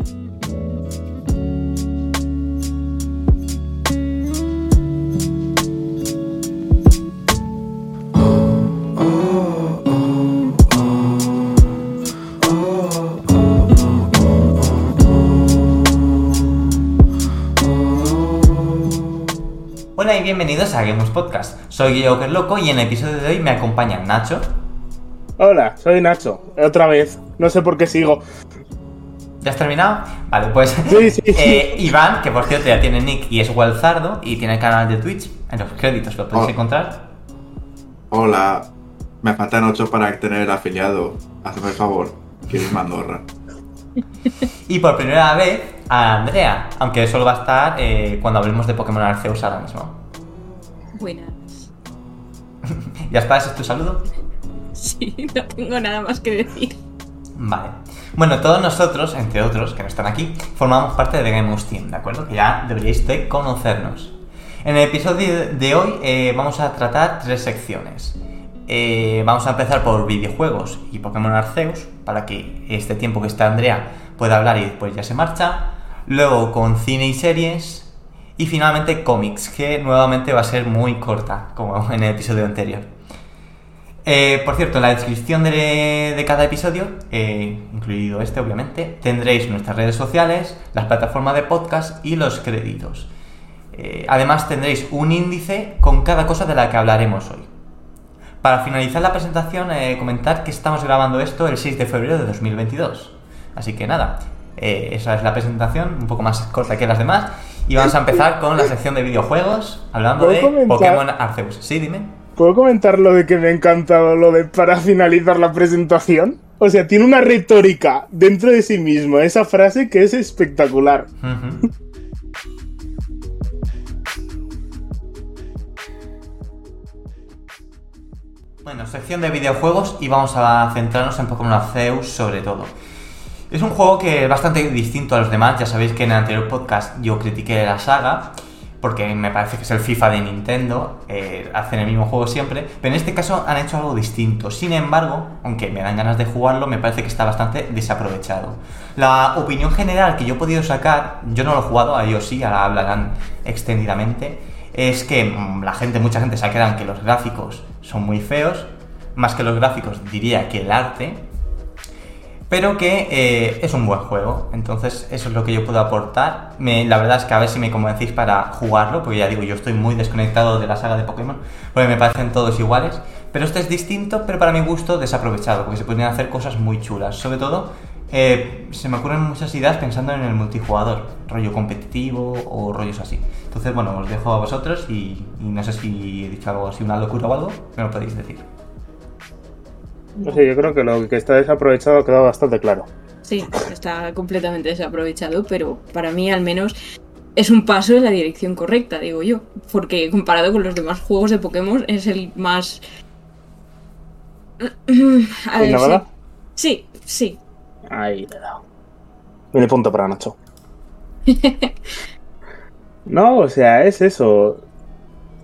Hola y bienvenidos a Games Podcast. Soy Joker Loco y en el episodio de hoy me acompañan Nacho. Hola, soy Nacho. Otra vez. No sé por qué sigo. ¿Ya has terminado? Vale, pues Sí, sí, sí. eh, Iván, que por cierto ya tiene nick y es Walzardo y tiene canal de Twitch, en los créditos lo podéis Oh. encontrar. Hola, me faltan 8 para tener el afiliado. Hazme el favor, quiero irme a Andorra. Y por primera vez a Andrea, aunque solo va a estar eh, cuando hablemos de Pokémon Arceus ahora mismo. Buenas. ¿Ya está? ¿Ese es tu saludo? Sí, no tengo nada más que decir. Vale. Bueno, todos nosotros, entre otros que no están aquí, formamos parte de Game Team, ¿de acuerdo? Que ya deberíais de conocernos. En el episodio de hoy eh, vamos a tratar tres secciones. Eh, vamos a empezar por videojuegos y Pokémon Arceus, para que este tiempo que está Andrea pueda hablar y después ya se marcha. Luego con cine y series. Y finalmente cómics, que nuevamente va a ser muy corta, como en el episodio anterior. Eh, por cierto, en la descripción de, de cada episodio, eh, incluido este obviamente, tendréis nuestras redes sociales, las plataformas de podcast y los créditos. Eh, además tendréis un índice con cada cosa de la que hablaremos hoy. Para finalizar la presentación, comentar que estamos grabando esto el 6 de febrero de 2022. Así que nada, esa es la presentación, un poco más corta que las demás. Y vamos a empezar con la sección de videojuegos, hablando ¿Puedo de comentar? Pokémon Arceus. Sí, dime. ¿Puedo comentar lo de que me ha encantado lo de para finalizar la presentación? O sea, tiene una retórica dentro de sí mismo, esa frase que es espectacular. Bueno, sección de videojuegos y vamos a centrarnos en Pokémon Arceus sobre todo. Es un juego que es bastante distinto a los demás, ya sabéis que en el anterior podcast yo critiqué la saga, porque me parece que es el FIFA de Nintendo, eh, hacen el mismo juego siempre, pero en este caso han hecho algo distinto. Sin embargo, aunque me dan ganas de jugarlo, me parece que está bastante desaprovechado. La opinión general que yo he podido sacar, yo no lo he jugado, a ellos sí, ahora hablarán extendidamente, es que mm, la gente, mucha gente se en que los gráficos son muy feos, más que los gráficos diría que el arte, pero que eh, es un buen juego. Entonces, eso es lo que yo puedo aportar. Me- la verdad es que a ver si me convencéis para jugarlo, porque ya digo, yo estoy muy desconectado de la saga de Pokémon, porque me parecen todos iguales. Pero este es distinto, pero para mi gusto desaprovechado, porque se podrían hacer cosas muy chulas. Sobre todo, eh, se me ocurren muchas ideas pensando en el multijugador, rollo competitivo o rollos así. Entonces, bueno, os dejo a vosotros y, y no sé si he dicho algo así, una locura o algo, me lo podéis decir. No sé, yo creo que lo que está desaprovechado ha quedado bastante claro. Sí, está completamente desaprovechado, pero para mí al menos es un paso en la dirección correcta, digo yo. Porque comparado con los demás juegos de Pokémon es el más... A ver, ¿Innovador? sí, sí. Ahí le he dado. Viene punto para Nacho. No, o sea, es eso.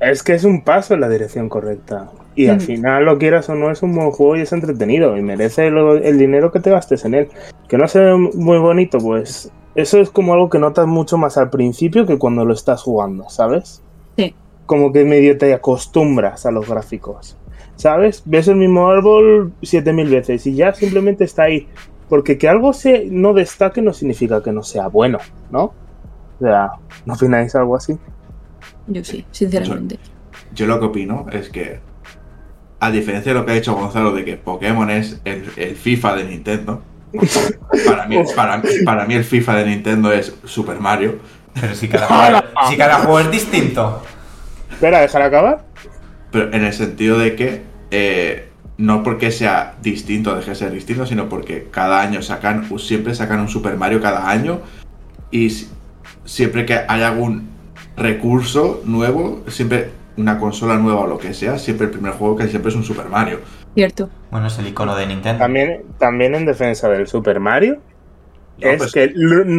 Es que es un paso en la dirección correcta. Y al Mm. final, lo quieras o no, es un buen juego y es entretenido. Y merece lo- el dinero que te gastes en él. Que no sea muy bonito, pues eso es como algo que notas mucho más al principio que cuando lo estás jugando, ¿sabes? Sí. Como que medio te acostumbras a los gráficos. ¿Sabes? Ves el mismo árbol 7000 veces y ya simplemente está ahí. Porque que algo se no destaque no significa que no sea bueno, ¿no? O sea, ¿no opináis algo así? Yo sí, sinceramente. Yo lo que opino es que, a diferencia de lo que ha dicho Gonzalo de que Pokémon es el, el FIFA de Nintendo, para mí, para, mí- para mí el FIFA de Nintendo es Super Mario. Pero si cada juego, si cada juego es distinto. Espera, dejar acabar. Pero en el sentido de que eh, no porque sea distinto deje de ser distinto, sino porque cada año sacan, siempre sacan un Super Mario cada año y si- siempre que hay algún recurso nuevo, siempre una consola nueva o lo que sea, siempre el primer juego que siempre es un Super Mario. Cierto. Bueno, es el icono de Nintendo. También, también en defensa del Super Mario. No, es pues- que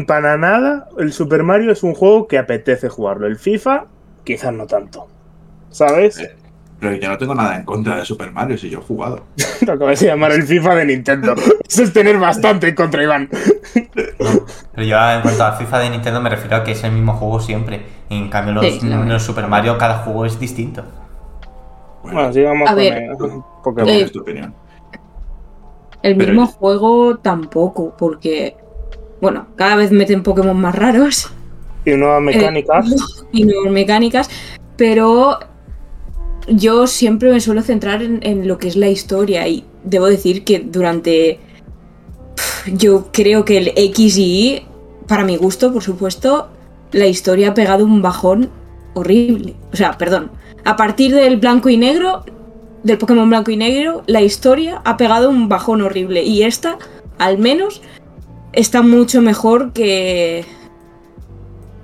para nada el Super Mario es un juego que apetece jugarlo. El FIFA, quizás no tanto. ¿Sabes? Eh. Pero yo no tengo nada en contra de Super Mario si yo he jugado. Lo acabas de llamar el FIFA de Nintendo. Eso es tener bastante en contra, Iván. Pero yo en cuanto a FIFA de Nintendo me refiero a que es el mismo juego siempre. En cambio los, Sí, los Super Mario cada juego es distinto. Bueno, sigamos A con ver, el ¿Cómo Pokémon. Eh, es tu opinión? El Pero- mismo juego tampoco, porque, bueno, cada vez meten Pokémon más raros. y nuevas mecánicas. Eh, y nuevas mecánicas, pero yo siempre me suelo centrar en, lo que es la historia y debo decir que durante... Yo creo que el X y Y, para mi gusto, por supuesto, la historia ha pegado un bajón horrible. O sea, perdón. A partir del blanco y negro, del Pokémon blanco y negro, la historia ha pegado un bajón horrible. Y esta, al menos, está mucho mejor que,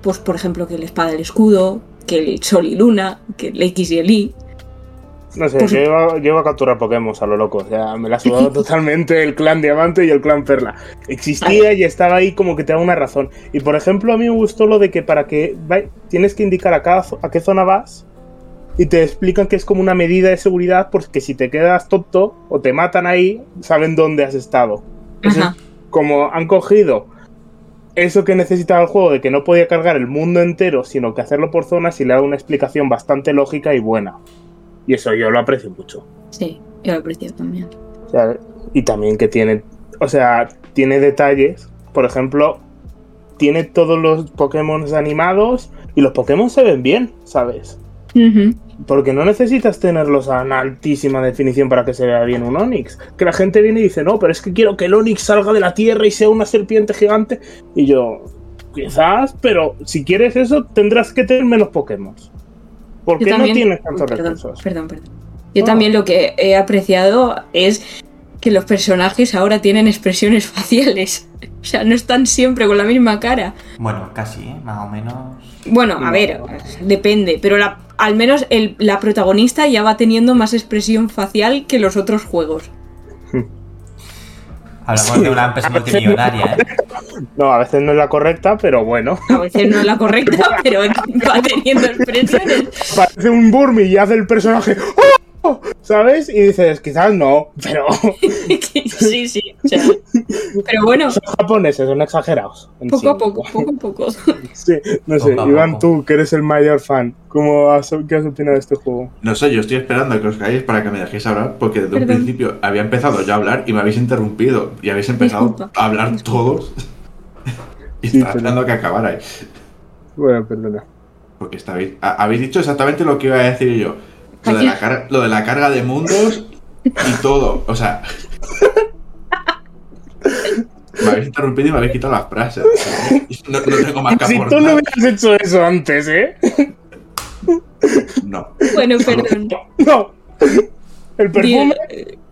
pues por ejemplo, que el espada y el escudo, que el sol y luna, que el X y el Y. No sé, Pues- yo iba, yo iba a capturar Pokémon a lo loco. O sea, me la ha sudado totalmente el clan Diamante y el clan Perla. Existía y estaba ahí como que te da una razón. Y por ejemplo, a mí me gustó lo de que para que tienes que indicar a, cada, a qué zona vas y te explican que es como una medida de seguridad porque si te quedas tonto o te matan ahí, saben dónde has estado. Ajá. como han cogido eso que necesitaba el juego de que no podía cargar el mundo entero, sino que hacerlo por zonas y le da una explicación bastante lógica y buena. Y eso yo lo aprecio mucho. Sí, yo lo aprecio también. O sea, y también que tiene, o sea, tiene detalles. Por ejemplo, tiene todos los Pokémon animados y los Pokémon se ven bien, ¿sabes? Porque no necesitas tenerlos a una altísima definición para que se vea bien un Onix. Que la gente viene y dice, no, pero es que quiero que el Onix salga de la tierra y sea una serpiente gigante. Y yo, quizás, pero si quieres eso, tendrás que tener menos Pokémon. ¿Por Yo qué no también- tienes tantos perdón, recursos? Perdón, perdón. Yo también lo que he apreciado es que los personajes ahora tienen expresiones faciales. O sea, no están siempre con la misma cara. Bueno, casi, ¿eh? más o menos. Bueno, a ver, depende, pero la- al menos el- la protagonista ya va teniendo más expresión facial que los otros juegos. Hablamos de una empresa multimillonaria, ¿eh? No, a veces no es la correcta, pero bueno. A veces no es la correcta, pero va teniendo expresiones. Parece un Burmy y hace el personaje. ¡Oh! ¿Sabes? Y dices, quizás no, pero sí, sí. o sea, pero bueno, son japoneses, son exagerados. poco sí. a poco, poco a poco. Sí, no sé, Poco Iván, poco. tú, que eres el mayor fan, ¿cómo has, ¿qué has opinado de este juego? No sé, yo estoy esperando a que os calléis para que me dejéis hablar, porque desde un Perdón. principio había empezado yo a hablar y me habéis interrumpido y habéis empezado Disculpa. a hablar todos. y Sí, estaba esperando a que acabarais. Bueno, perdona. Porque estabais, ha- habéis dicho exactamente lo que iba a decir yo. Lo de, la car- lo de la carga de mundos y todo. O sea. me habéis interrumpido y me habéis quitado las frases. No, no tengo más que Si tú no hubieras hecho eso antes, ¿eh? No. Bueno, perdón. No. El perfume.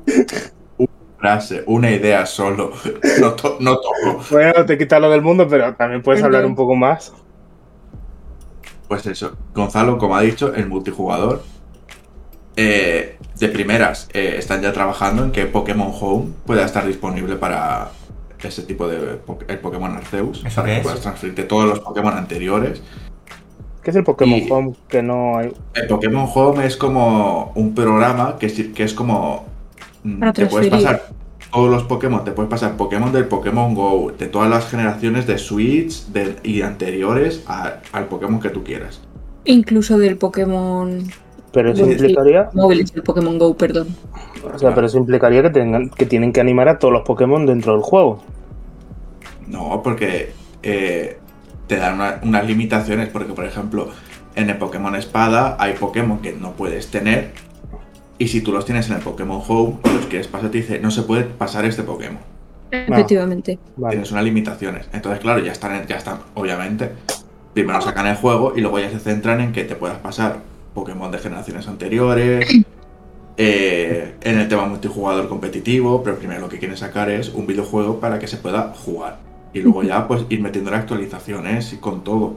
Di- Frase, una idea solo. No, to- no toco. Bueno, te quita lo del mundo, pero también puedes hablar un poco más. Pues eso, Gonzalo, como ha dicho, el multijugador. Eh, de primeras, eh, están ya trabajando en que Pokémon Home pueda estar disponible para ese tipo de po- el Pokémon Arceus. ¿Eso para qué que es? puedas transferirte todos los Pokémon anteriores. ¿Qué es el Pokémon Y- Home? Que no hay. El Pokémon Home es como un programa que, es- que es como. mm, Para te puedes pasar todos los Pokémon, te puedes pasar Pokémon del Pokémon Go, de todas las generaciones de Switch de- y anteriores a- al Pokémon que tú quieras. Incluso del Pokémon Pero eso implicaría. móviles, del Pokémon Go, perdón. O sea, pero eso implicaría que tengan, que tienen que animar a todos los Pokémon dentro del juego. No, porque eh, te dan una- unas limitaciones, porque por ejemplo, en el Pokémon Espada hay Pokémon que no puedes tener, y si tú los tienes en el Pokémon Home y los quieres pasar, te dice, no se puede pasar este Pokémon. Efectivamente. Vale. Tienes unas limitaciones. Entonces, claro, ya están, ya están, obviamente, primero sacan el juego y luego ya se centran en que te puedas pasar Pokémon de generaciones anteriores. eh, en el tema multijugador competitivo, pero primero lo que quieren sacar es un videojuego para que se pueda jugar. Y luego ya pues ir metiendo actualizaciones y con todo.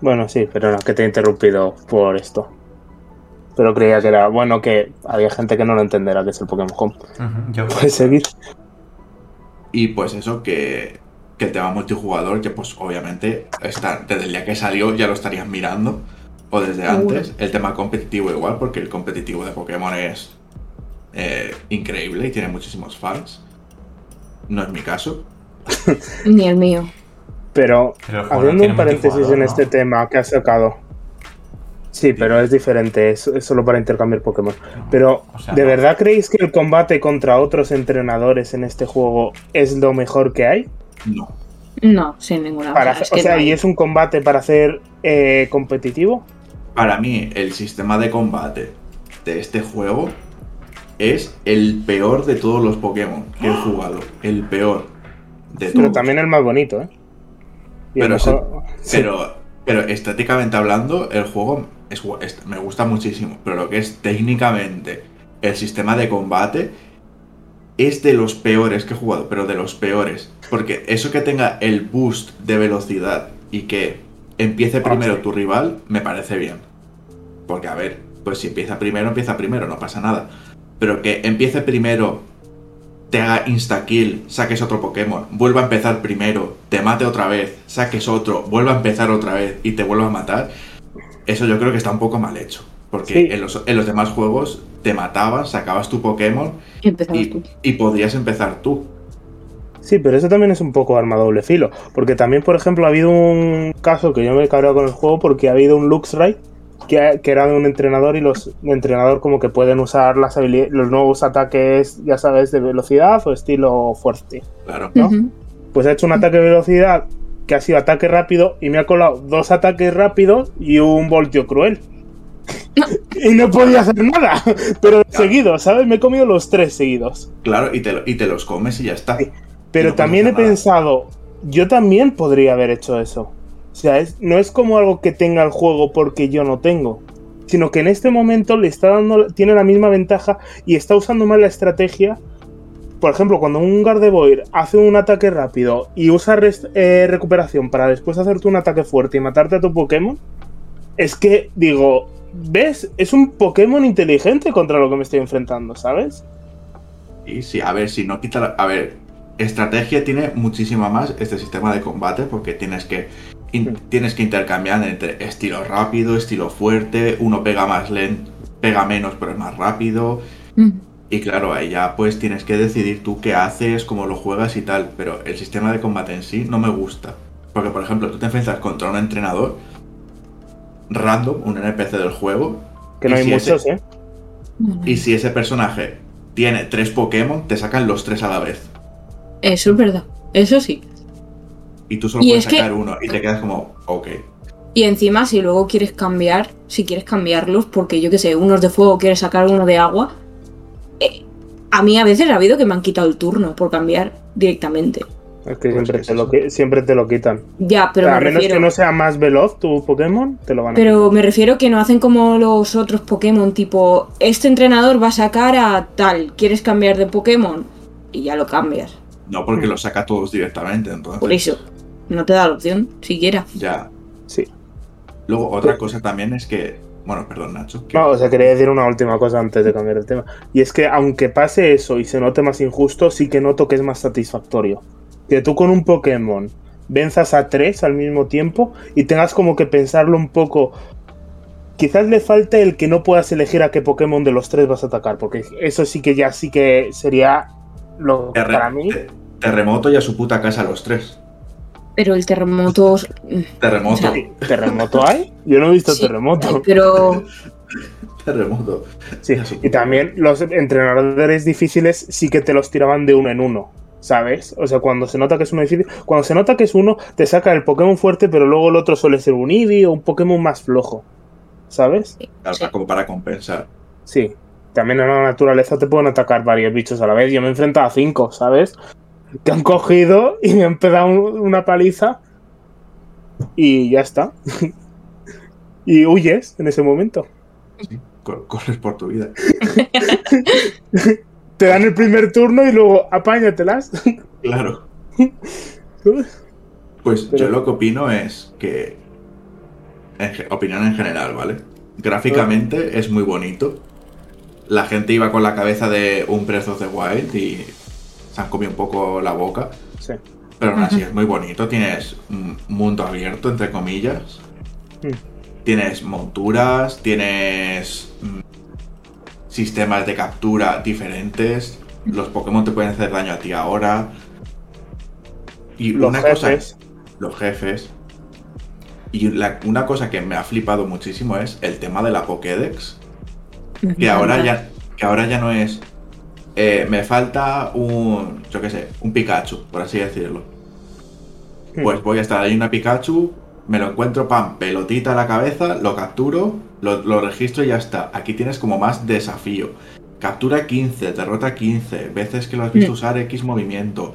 Bueno, sí, pero no, que te he interrumpido por esto. Pero creía que era bueno que había gente que no lo entenderá que es el Pokémon Home. Yo, Puedes seguir. Y pues eso, que, que el tema multijugador, que pues obviamente está, desde el día que salió ya lo estarías mirando, o desde Seguro. antes. El tema competitivo igual, porque el competitivo de Pokémon es eh, increíble y tiene muchísimos fans. No es mi caso. Ni el mío. Pero, Pero un paréntesis en este tema que has sacado. Sí, pero es diferente, es, es solo para intercambiar Pokémon. Pero, o sea, ¿de no. verdad creéis que el combate contra otros entrenadores en este juego es lo mejor que hay? No. No, sin ninguna. Para, o sea, es o que sea, no hay. ¿y es un combate para hacer eh, competitivo? Para mí, el sistema de combate de este juego es el peor de todos los Pokémon que he jugado. El peor de Pero todos. también el más bonito, ¿eh? Y Pero mejor-. Pero, pero estéticamente hablando, el juego es- me gusta muchísimo. Pero lo que es técnicamente el sistema de combate es de los peores que he jugado, pero de los peores. Porque eso que tenga el boost de velocidad y que empiece primero Ah, sí. tu rival, me parece bien. Porque, a ver, pues si empieza primero, empieza primero, no pasa nada. Pero que empiece primero, te haga insta-kill, saques otro Pokémon, vuelva a empezar primero, te mate otra vez, saques otro, vuelva a empezar otra vez y te vuelva a matar, eso yo creo que está un poco mal hecho. Porque Sí. en, los, en los demás juegos te matabas, sacabas tu Pokémon y, tú. y podrías empezar tú. Sí, pero eso también es un poco arma doble filo. Porque también, por ejemplo, ha habido un caso que yo me he cabreado con el juego porque ha habido un Luxray que, que era de un entrenador y los entrenador como que pueden usar las los nuevos ataques, ya sabes, de velocidad o estilo fuerte. Claro. Pues ha hecho un ataque de velocidad que ha sido ataque rápido y me ha colado dos ataques rápidos y un voltio cruel. y no podía hacer nada, pero seguido, ¿sabes? Me he comido los tres seguidos. Claro, y te, y te los comes y ya está. Sí. Pero no también he nada. pensado, yo también podría haber hecho eso. O sea, es- no es como algo que tenga el juego porque yo no tengo, sino que en este momento le está dando, tiene la misma ventaja y está usando mal la estrategia. Por ejemplo, cuando un Gardevoir hace un ataque rápido y usa eh, recuperación para después hacerte un ataque fuerte y matarte a tu Pokémon, es que digo, ¿ves? Es un Pokémon inteligente contra lo que me estoy enfrentando, ¿sabes? Y sí, a ver, si no quita la- A ver, estrategia tiene muchísima más este sistema de combate porque tienes que. in- Mm. tienes que intercambiar entre estilo rápido, estilo fuerte, uno pega más lento, pega menos pero es más rápido. Ujú. Y claro, ahí ya pues tienes que decidir tú qué haces, cómo lo juegas y tal. Pero el sistema de combate en sí no me gusta. Porque, por ejemplo, tú te enfrentas contra un entrenador random, un NPC del juego. Que no y hay si ese- muchos, ¿eh? Y si ese personaje tiene tres Pokémon, te sacan los tres a la vez. Eso es verdad. Eso sí. Y tú solo Y puedes que- sacar uno y te quedas como, ok. Y encima, si luego quieres cambiar, si quieres cambiarlos, porque yo que sé, unos de fuego quieres sacar uno de agua. eh, a mí a veces ha habido que me han quitado el turno por cambiar directamente. Es que Pues siempre, es te lo, siempre te lo quitan. Ya, pero O sea, me a menos refiero. que no sea más veloz tu Pokémon, te lo van a Pero me refiero que no hacen como los otros Pokémon, tipo, este entrenador va a sacar a tal, ¿quieres cambiar de Pokémon? Y ya lo cambias. No porque los saca todos directamente, entonces. Por eso, no te da la opción, siquiera. Ya. Sí. Luego, otra cosa también es que. Bueno, perdón, Nacho. que- No, o sea, quería decir una última cosa antes de cambiar de tema. Y es que aunque pase eso y se note más injusto, sí que noto que es más satisfactorio. Que tú con un Pokémon venzas a tres al mismo tiempo y tengas como que pensarlo un poco. Quizás le falte el que no puedas elegir a qué Pokémon de los tres vas a atacar, porque eso sí que ya sí que sería lo terre- para mí. te- terremoto y a su puta casa los tres. Pero el terremoto. Terremoto. O sea, Sí, ¿Terremoto hay? Yo no he visto Sí, terremoto. Pero. Terremoto. Sí, y también los entrenadores difíciles sí que te los tiraban de uno en uno, ¿sabes? O sea, cuando se nota que es uno difícil, cuando se nota que es uno, te saca el Pokémon fuerte, pero luego el otro suele ser un Eevee o un Pokémon más flojo, ¿sabes? Claro, Sí. Como para compensar. Sí. También en la naturaleza te pueden atacar varios bichos a la vez. Yo me he enfrentado a cinco, ¿sabes? Que han cogido y me han pegado un- una paliza y ya está. y huyes en ese momento. ¿sí? Cor- Corres por tu vida. Te dan el primer turno y luego apáñatelas. Claro. Pues Pero- yo lo que opino es que. en opinión en general, ¿vale? Gráficamente es muy bonito. La gente iba con la cabeza de un Breath of the Wild y se han comido un poco la boca. Sí. Pero aún así es muy bonito. Tienes un mundo abierto, entre comillas. Mm. Tienes monturas, tienes mm, sistemas de captura diferentes. Los Pokémon te pueden hacer daño a ti ahora. Y Los una cosa jefes. los jefes. Y la- una cosa que me ha flipado muchísimo es el tema de la Pokédex. Que ahora ya, que ahora ya no es. eh, me falta un. Yo qué sé, un Pikachu, por así decirlo. Pues voy a estar ahí una Pikachu, me lo encuentro, pam, pelotita a la cabeza, lo capturo, lo, lo registro y ya está. Aquí tienes como más desafío. Captura 15, derrota 15, veces que lo has visto Mm. usar X movimiento.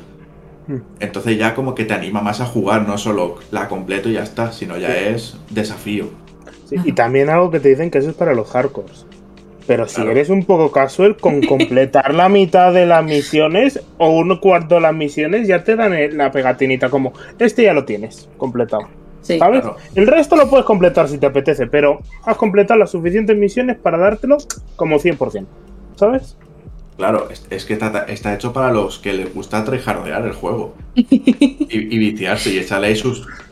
Mm. Entonces ya como que te anima más a jugar, no solo la completo y ya está, sino ya es desafío. Sí, y también algo que te dicen que eso es para los hardcores. Pero si Claro. eres un poco casual, con completar la mitad de las misiones o un cuarto de las misiones, ya te dan la pegatinita como, este ya lo tienes completado. Sí. ¿Sabes? Claro. El resto lo puedes completar si te apetece, pero has completado las suficientes misiones para dártelo como 100%. ¿Sabes? Claro, es, es que está, está hecho para los que les gusta tryhardear el juego. Y, y viciarse y echarle ahí sus 150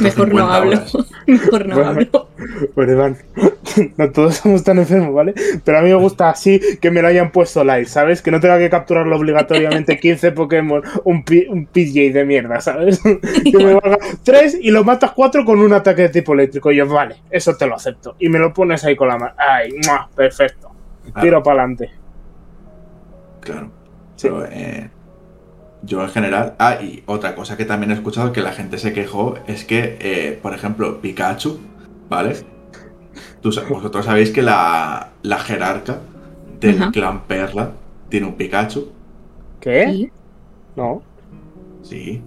Mejor no hablo. horas. Mejor no Bueno. hablo. Pues Iván, no todos somos tan enfermos, ¿vale? Pero a mí me gusta así que me lo hayan puesto live, ¿sabes? Que no tenga que capturarlo obligatoriamente 15 Pokémon, un, PJ de mierda, ¿sabes? Que me valga 3 y lo matas 4 con un ataque de tipo eléctrico. Y yo, vale, eso te lo acepto. Y me lo pones ahí con la mano. ¡Ay, ¡mua! perfecto! Tiro para adelante. Claro. Sí. Pero, eh, yo en general. Ah, y otra cosa que también he escuchado que la gente se quejó es que, eh, por ejemplo, Pikachu, ¿vale? Tú vosotros sabéis que la, la jerarca del Ajá. clan Perla tiene un Pikachu. ¿Qué? Sí, No. Sí,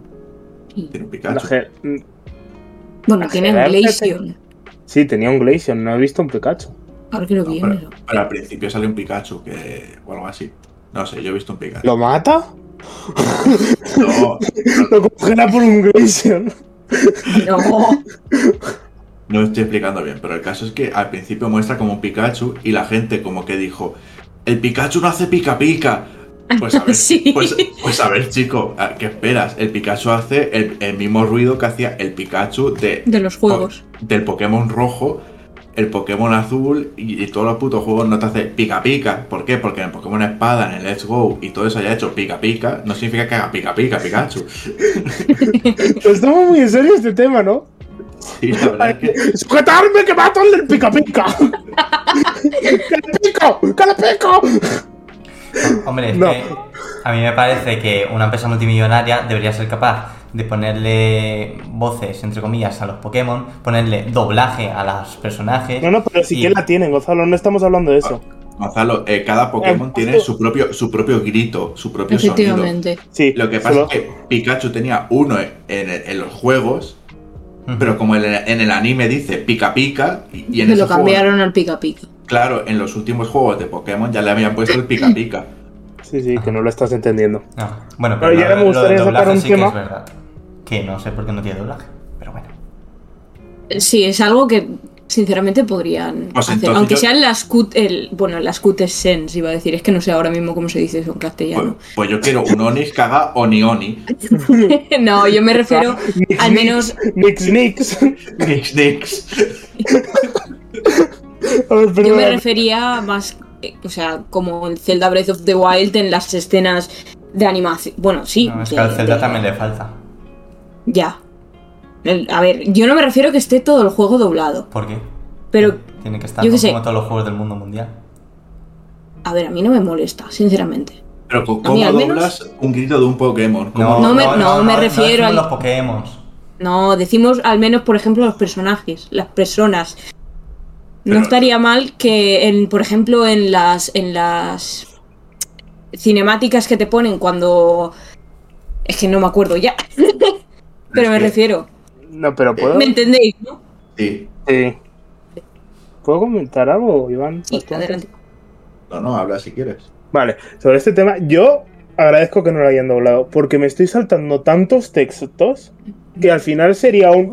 tiene un Pikachu. Bueno, La tiene jerarca Glaceon. Sí, tenía un Glaceon, no he visto un Pikachu. Ahora que lo No, viene. pero, pero al principio sale un Pikachu que, o algo así. No sé, yo he visto un Pikachu. ¿Lo mata? No, Lo congela por un Glaceon. No. No estoy explicando bien, pero el caso es que al principio muestra como un Pikachu y la gente como que dijo, el Pikachu no hace pica pica. Pues a ver, Sí. pues, pues a ver, chico, ¿a- ¿qué esperas? El Pikachu hace el, el mismo ruido que hacía el Pikachu de, De los juegos. del Pokémon rojo, el Pokémon azul y, y todos los putos juegos no te hace pica pica. ¿Por qué? Porque en el Pokémon Espada, en el Let's Go y todo eso haya hecho pica pica, no significa que haga pica pica Pikachu. Estamos muy en serio este tema, ¿no? Sí, la verdad es que ¡Sujetarme que mato del pica pica! ¡Que le pico! ¡Que le pico! Hombre, es No. que a mí me parece que una empresa multimillonaria debería ser capaz de ponerle voces, entre comillas, a los Pokémon, ponerle doblaje a los personajes. No, no, pero sí y- que la tienen, Gonzalo, no estamos hablando de eso. Gonzalo, eh, cada Pokémon Eh, tiene su propio, su propio grito, su propio sonido. Efectivamente. Sí, Lo que pasa solo- es que Pikachu tenía uno en, en los juegos, pero como en el, en el anime dice pica pica, y, y en Me ese lo juego- cambiaron al pica pica. Claro, en los últimos juegos de Pokémon ya le habían puesto el pica pica. Sí, sí, que no lo estás entendiendo. No. Bueno, Pero pero, ya me gustaría sacar un sí que es verdad. Que no sé por qué no tiene doblaje, pero bueno. Sí, es algo que sinceramente podrían Pues hacer. Aunque yo- sean las cut, el, bueno, las cutes sense, iba a decir. Es que no sé ahora mismo cómo se dice eso en Pues, castellano. pues yo quiero un Onix que haga Oni Oni. no, yo me refiero al menos Nix, nix. Nix Nix. A ver, Yo me refería más, eh, o sea, como en Zelda Breath of the Wild, en las escenas de animación. Bueno, sí. No, es de- que al Zelda de- también le falta. Ya. El- a ver, yo no me refiero a que esté todo el juego doblado, ¿Por qué? pero, Tiene que estar yo qué ¿no? sé. como todos los juegos del mundo mundial. a ver, a mí no me molesta, sinceramente. Pero ¿cómo A mí menos- doblas un grito de un Pokémon? ¿Cómo- No me- no me refiero al- los Pokémon. No, decimos al menos, por ejemplo, los personajes, las personas. No estaría mal que, en, por ejemplo, en las, en las cinemáticas que te ponen cuando... Es que no me acuerdo ya. Pero me refiero. No, pero puedo. ¿Me entendéis, no? Sí. Sí. ¿Puedo comentar algo, Iván? Sí, adelante. No, no, habla si quieres. Vale, sobre este tema, yo agradezco que no lo hayan doblado, porque me estoy saltando tantos textos que al final sería un.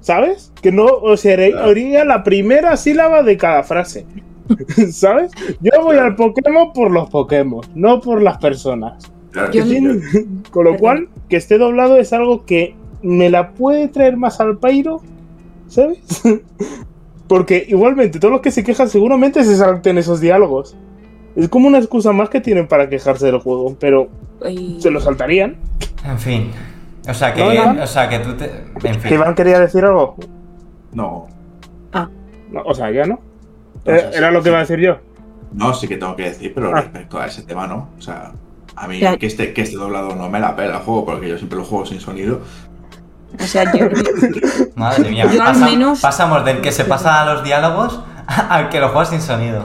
¿Sabes? Que no o sea, oría la primera sílaba de cada frase. ¿Sabes? Yo voy al Pokémon por los Pokémon, no por las personas. Con lo cual, que esté doblado es algo que me la puede traer más al pairo, ¿sabes? Porque igualmente todos los que se quejan seguramente se salten esos diálogos. Es como una excusa más que tienen para quejarse del juego, pero Y- se lo saltarían. En fin. O sea que, o sea que tú te. En fin. Iván quería decir algo. No, Ah, No, o sea, ya no. Eh, sí, Era lo que sí. iba a decir yo. no, sí que tengo que decir, pero Ah. respecto a ese tema no. O sea, a mí Ya. que esté, que esté doblado no me la pela el juego, porque yo siempre lo juego sin sonido. o sea, yo. Madre mía, Yo al pasa- menos- pasamos del que se pasa a los diálogos al que lo juega sin sonido.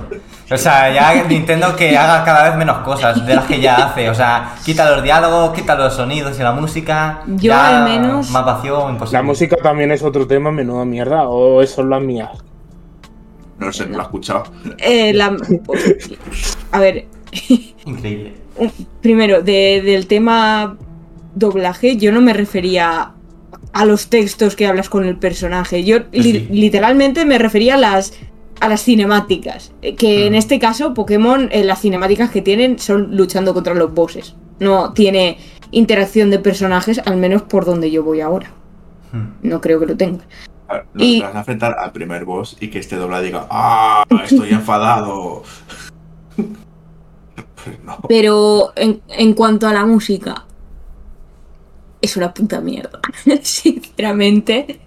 O sea, ya Nintendo que haga cada vez menos cosas de las que ya hace. O sea, quita los diálogos, quita los sonidos y la música. Yo ya al menos- Más vacío, imposible. La música también es otro tema, menuda mierda. O eso es la mía. No lo sé, no lo he escuchado. eh, la- a ver, Increíble. primero, de- del tema doblaje, yo no me refería a los textos que hablas con el personaje. Yo li- Sí. literalmente me refería a las a las cinemáticas. eh, Que en Mm. este caso, Pokémon, eh, las cinemáticas que tienen son luchando contra los bosses. No tiene interacción de personajes, al menos por donde yo voy ahora. Hmm. No creo que lo tenga. Ver, Y- vas a enfrentar al primer boss y que este dobla diga, ¡ah! Estoy enfadado. Pues no. Pero en, en cuanto a la música, es una puta mierda. Sinceramente.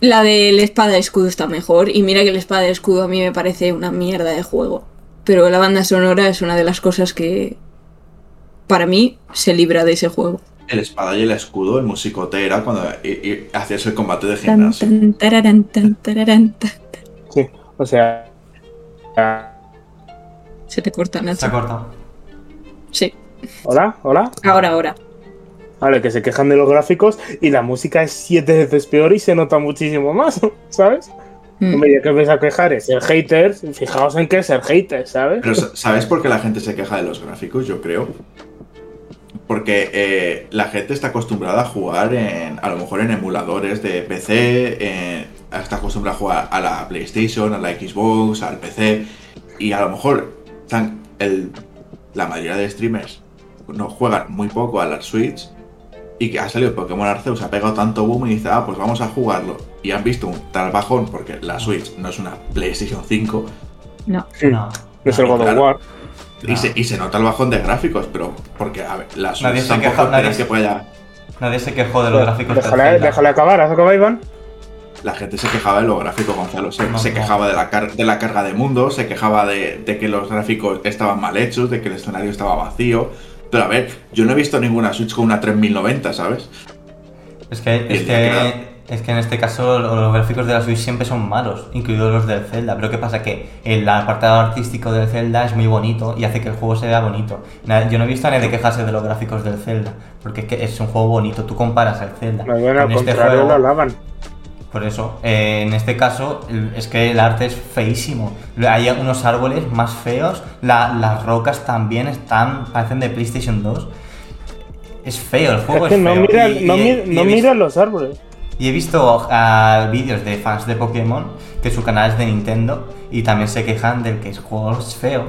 La del espada de escudo está mejor. Y mira que el espada de escudo a mí me parece una mierda de juego. Pero la banda sonora es una de las cosas que. Para mí se libra de ese juego. El espada y el escudo, el musicote era cuando y- y hacías el combate de gimnasio. tan, tararán, tan, tararán, tan. Sí. O sea. Se te corta, Se ha Nacho. cortado. Sí. Hola, hola. Ahora, ahora. Vale, que se quejan de los gráficos y la música es siete veces peor y se nota muchísimo más, ¿sabes? Mm. Hombre, ya que vais a quejar es ser haters, fijaos en qué es ser haters, ¿sabes? Pero sa- ¿sabes por qué la gente se queja de los gráficos? Yo creo. Porque eh, la gente está acostumbrada a jugar en, a lo mejor en emuladores de PC, en- está acostumbrada a jugar a la PlayStation, a la Xbox, al PC, y a lo mejor están el, la mayoría de streamers no juegan muy poco a las Switch y que ha salido Pokémon Arceus, ha pegado tanto boom y dice, ah, pues vamos a jugarlo. Y han visto un tal bajón porque la Switch no es una PlayStation 5 No. Sí. No. Es el God of. War. y, se, y se nota el bajón de gráficos, pero porque, a ver, la Switch Nadie se queja, nadie se- que pueda... Nadie se quejó de los gráficos Déjale, déjale acabar, ¿has acabado, Iván? La gente se quejaba de los gráficos, Gonzalo. Se, No, se no. quejaba de la, car- de la carga de mundo, se quejaba de, de que los gráficos estaban mal hechos, de que el escenario estaba vacío. Pero a ver, yo no he visto ninguna Switch con una 3090, ¿sabes? Es que, es, que, es que en este caso lo- los gráficos de la Switch siempre son malos, incluidos los del Zelda. Pero ¿qué pasa? Que el apartado artístico del Zelda es muy bonito y hace que el juego se vea bonito. Yo no he visto a nadie quejarse de los gráficos del Zelda, porque es que es un juego bonito. Tú comparas el Zelda. Bueno, al con este juego, lo alaban. Por eso, eh, en este caso, es que el arte es feísimo. Hay unos árboles más feos, la- las rocas también están, parecen de PlayStation 2. Es feo, el juego Es es, que no feo. mira, Y- no y- mi- y he no visto- mira los árboles. y he visto ah, vídeos de fans de Pokémon que su canal es de Nintendo y también se quejan del que el juego es feo.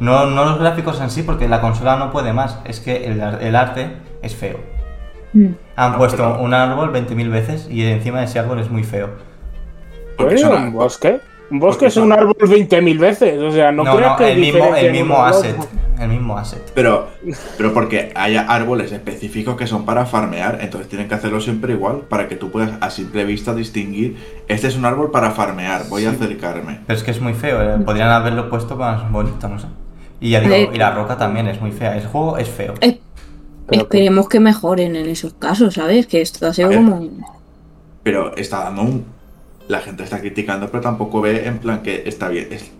No, no los gráficos en sí, porque la consola no puede más, es que el, el arte es feo. Mm. Han No, puesto un árbol 20.000 veces y encima de ese árbol es muy feo. Son un bosque. Un bosque es un árbol 20.000 veces. O sea, no, No, creas no, que el mismo, el mismo asset. El mismo asset. Pero, pero porque haya árboles específicos que son para farmear, entonces tienen que hacerlo siempre igual para que tú puedas a simple vista distinguir, este es un árbol para farmear, voy a acercarme. Pero es que es muy feo, eh, podrían haberlo puesto más bonito, no sé. Y ya digo, y la roca también es muy fea. El juego es feo. Eh, Pero- esperemos que mejoren en esos casos, ¿sabes? Que esto ha sido ver. como. Pero está dando un... La gente está criticando, pero tampoco ve en plan que está bien. Es-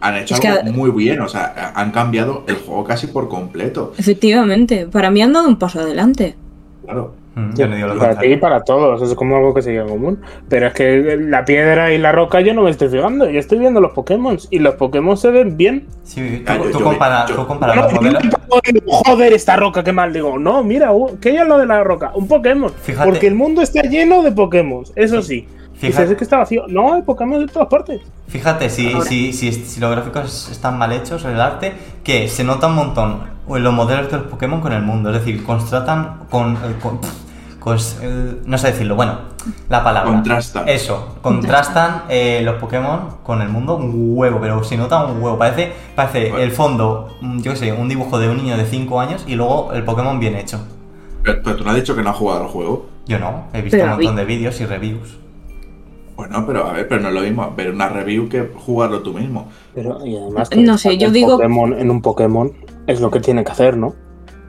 Han hecho Es que- algo muy bien, o sea, han cambiado el juego casi por completo. Efectivamente, para mí han dado un paso adelante. Claro. Mm, yo no digo lo para ti y para todos, es como algo que sigue en común. Pero es que la piedra y la roca yo no me estoy fijando, yo estoy viendo los Pokémon y los Pokémon se ven bien. Sí, Ah, tú, yo- tú yo- compara, yo- tú compara No, los yo modelos. no digo, Joder, esta roca, qué mal. Digo, no, mira, ¿qué es lo de la roca? Un Pokémon. Fíjate. Porque el mundo está lleno de Pokémon, eso sí. Fíjate. Que está vacío. No, hay Pokémon de todas partes. Fíjate, si, si, si, si los gráficos están mal hechos, el arte, que se nota un montón los modelos de los Pokémon con el mundo. Es decir, contrastan con. eh, con- con- eh, no sé decirlo, bueno, la palabra. Contrastan. Eso, contrastan eh, los Pokémon con el mundo un huevo, pero se nota un huevo. Parece, parece Bueno. el fondo, mm, yo qué sé, un dibujo de un niño de 5 años y luego el Pokémon bien hecho. Pero, pero tú no has dicho que no has jugado al juego. Yo no, he visto Pero un montón vi- de vídeos y reviews. Bueno, pero a ver, pero no es lo mismo ver una review que jugarlo tú mismo. Pero, y además, No sé, yo en digo- Pokémon, en un Pokémon es lo que tiene que hacer, ¿no?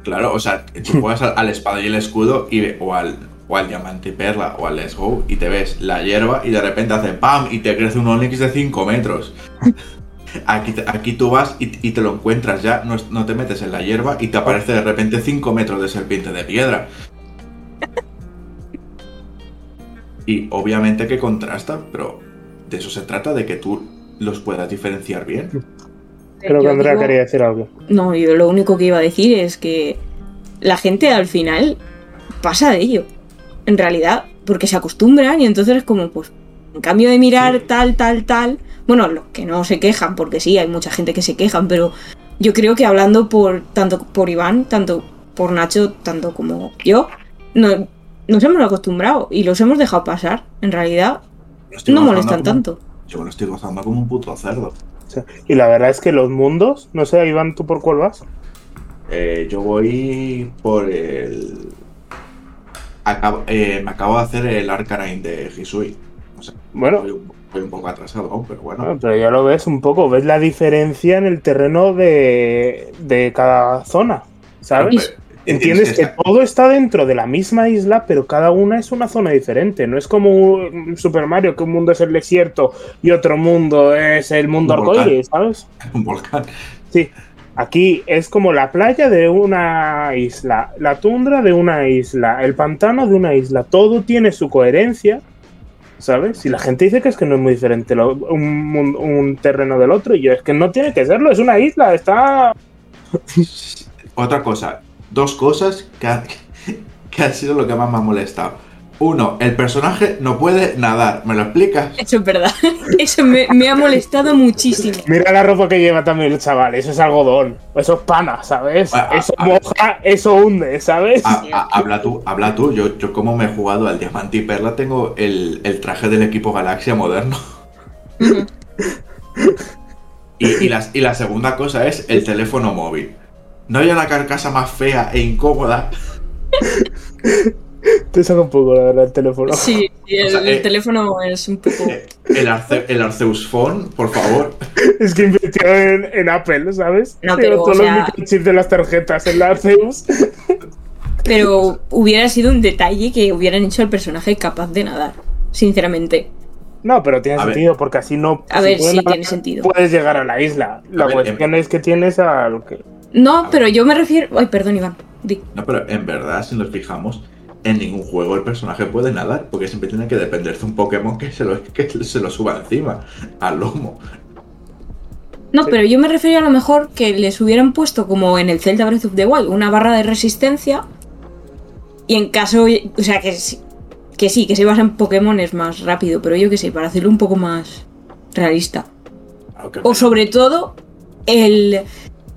Claro, o sea, tú juegas al, al espada y el escudo y ve- o al, o al diamante y perla o al let's go y te ves la hierba y de repente hace ¡pam! y te crece un Onix de 5 metros. Aquí, aquí tú vas y, y te lo encuentras ya, no, no te metes en la hierba y te aparece de repente 5 metros de serpiente de piedra. Y obviamente que contrasta, pero de eso se trata, de que tú los puedas diferenciar bien. Creo que Andrea digo- quería decir algo. No, yo lo único que iba a decir es que la gente al final pasa de ello. En realidad, porque se acostumbran y entonces es como, pues, en cambio de mirar Sí. tal, tal, tal. Bueno, los que no se quejan, porque sí, hay mucha gente que se quejan, pero yo creo que hablando por tanto por Iván, tanto por Nacho, tanto como yo, no, nos hemos acostumbrado y los hemos dejado pasar. En realidad, no molestan como- tanto. Yo me lo estoy gozando como un puto cerdo. Y la verdad es que los mundos, no sé, Iván, ¿tú por cuál vas? Eh, yo voy por el. Acabo- eh, me acabo de hacer el Arcanine de Hisui. O sea, Bueno, voy, un- voy un poco atrasado aún, pero bueno. Ah, pero ya lo ves un poco, ves la diferencia en el terreno de, de cada zona, ¿sabes? Entiendes que todo está dentro de la misma isla, pero cada una es una zona diferente. No es como Super Mario, que un mundo es el desierto y otro mundo es el mundo arcoíris, ¿sabes? Un volcán. Sí. Aquí es como la playa de una isla, la tundra de una isla, el pantano de una isla. Todo tiene su coherencia, ¿sabes? Y la gente dice que es que no es muy diferente lo- un, un terreno del otro. Y yo, es que no tiene que serlo, es una isla, está. Otra cosa, dos cosas que, ha- que han sido lo que más me ha molestado. Uno, el personaje no puede nadar. ¿Me lo explicas? Eso es verdad. Eso me, me ha molestado muchísimo. Mira la ropa que lleva también el chaval, eso es algodón, eso es pana, ¿sabes? Ah, ah, Eso ah. moja, eso hunde, ¿sabes? Ha- ha- habla tú, habla tú. Yo, yo como me he jugado al Diamante y Perla, tengo el, el traje del equipo Galaxia moderno. Y, y las- y la segunda cosa es el teléfono móvil. No hay una carcasa más fea e incómoda. Te saca un poco, la verdad, el teléfono. Sí, sí, el, O sea, el eh, teléfono es un poco. El, Arce- el Arceus Phone, por favor. Es que invirtió en, en Apple, ¿sabes? No, pero, o todos sea- los microchips de las tarjetas en la Arceus. Pero hubiera sido un detalle que hubieran hecho al personaje capaz de nadar. Sinceramente. No, pero tiene A ver. sentido, porque así no. A si ver, puedes sí, nadar, tiene sentido. Puedes llegar a la isla. La ver, cuestión em- es que tienes a lo que. No, pero yo me refiero. Ay, perdón, Iván. Di. No, pero en verdad, si nos fijamos, en ningún juego el personaje puede nadar, porque siempre tiene que depender de un Pokémon que se lo, que se lo suba encima, al lomo. No, Sí. pero yo me refiero a lo mejor que les hubieran puesto como en el Zelda Breath of the Wild una barra de resistencia. Y en caso. O sea, que, sí- que sí, que si vas en Pokémon es más rápido, pero yo que sé, para hacerlo un poco más realista. Que- O sobre todo, el,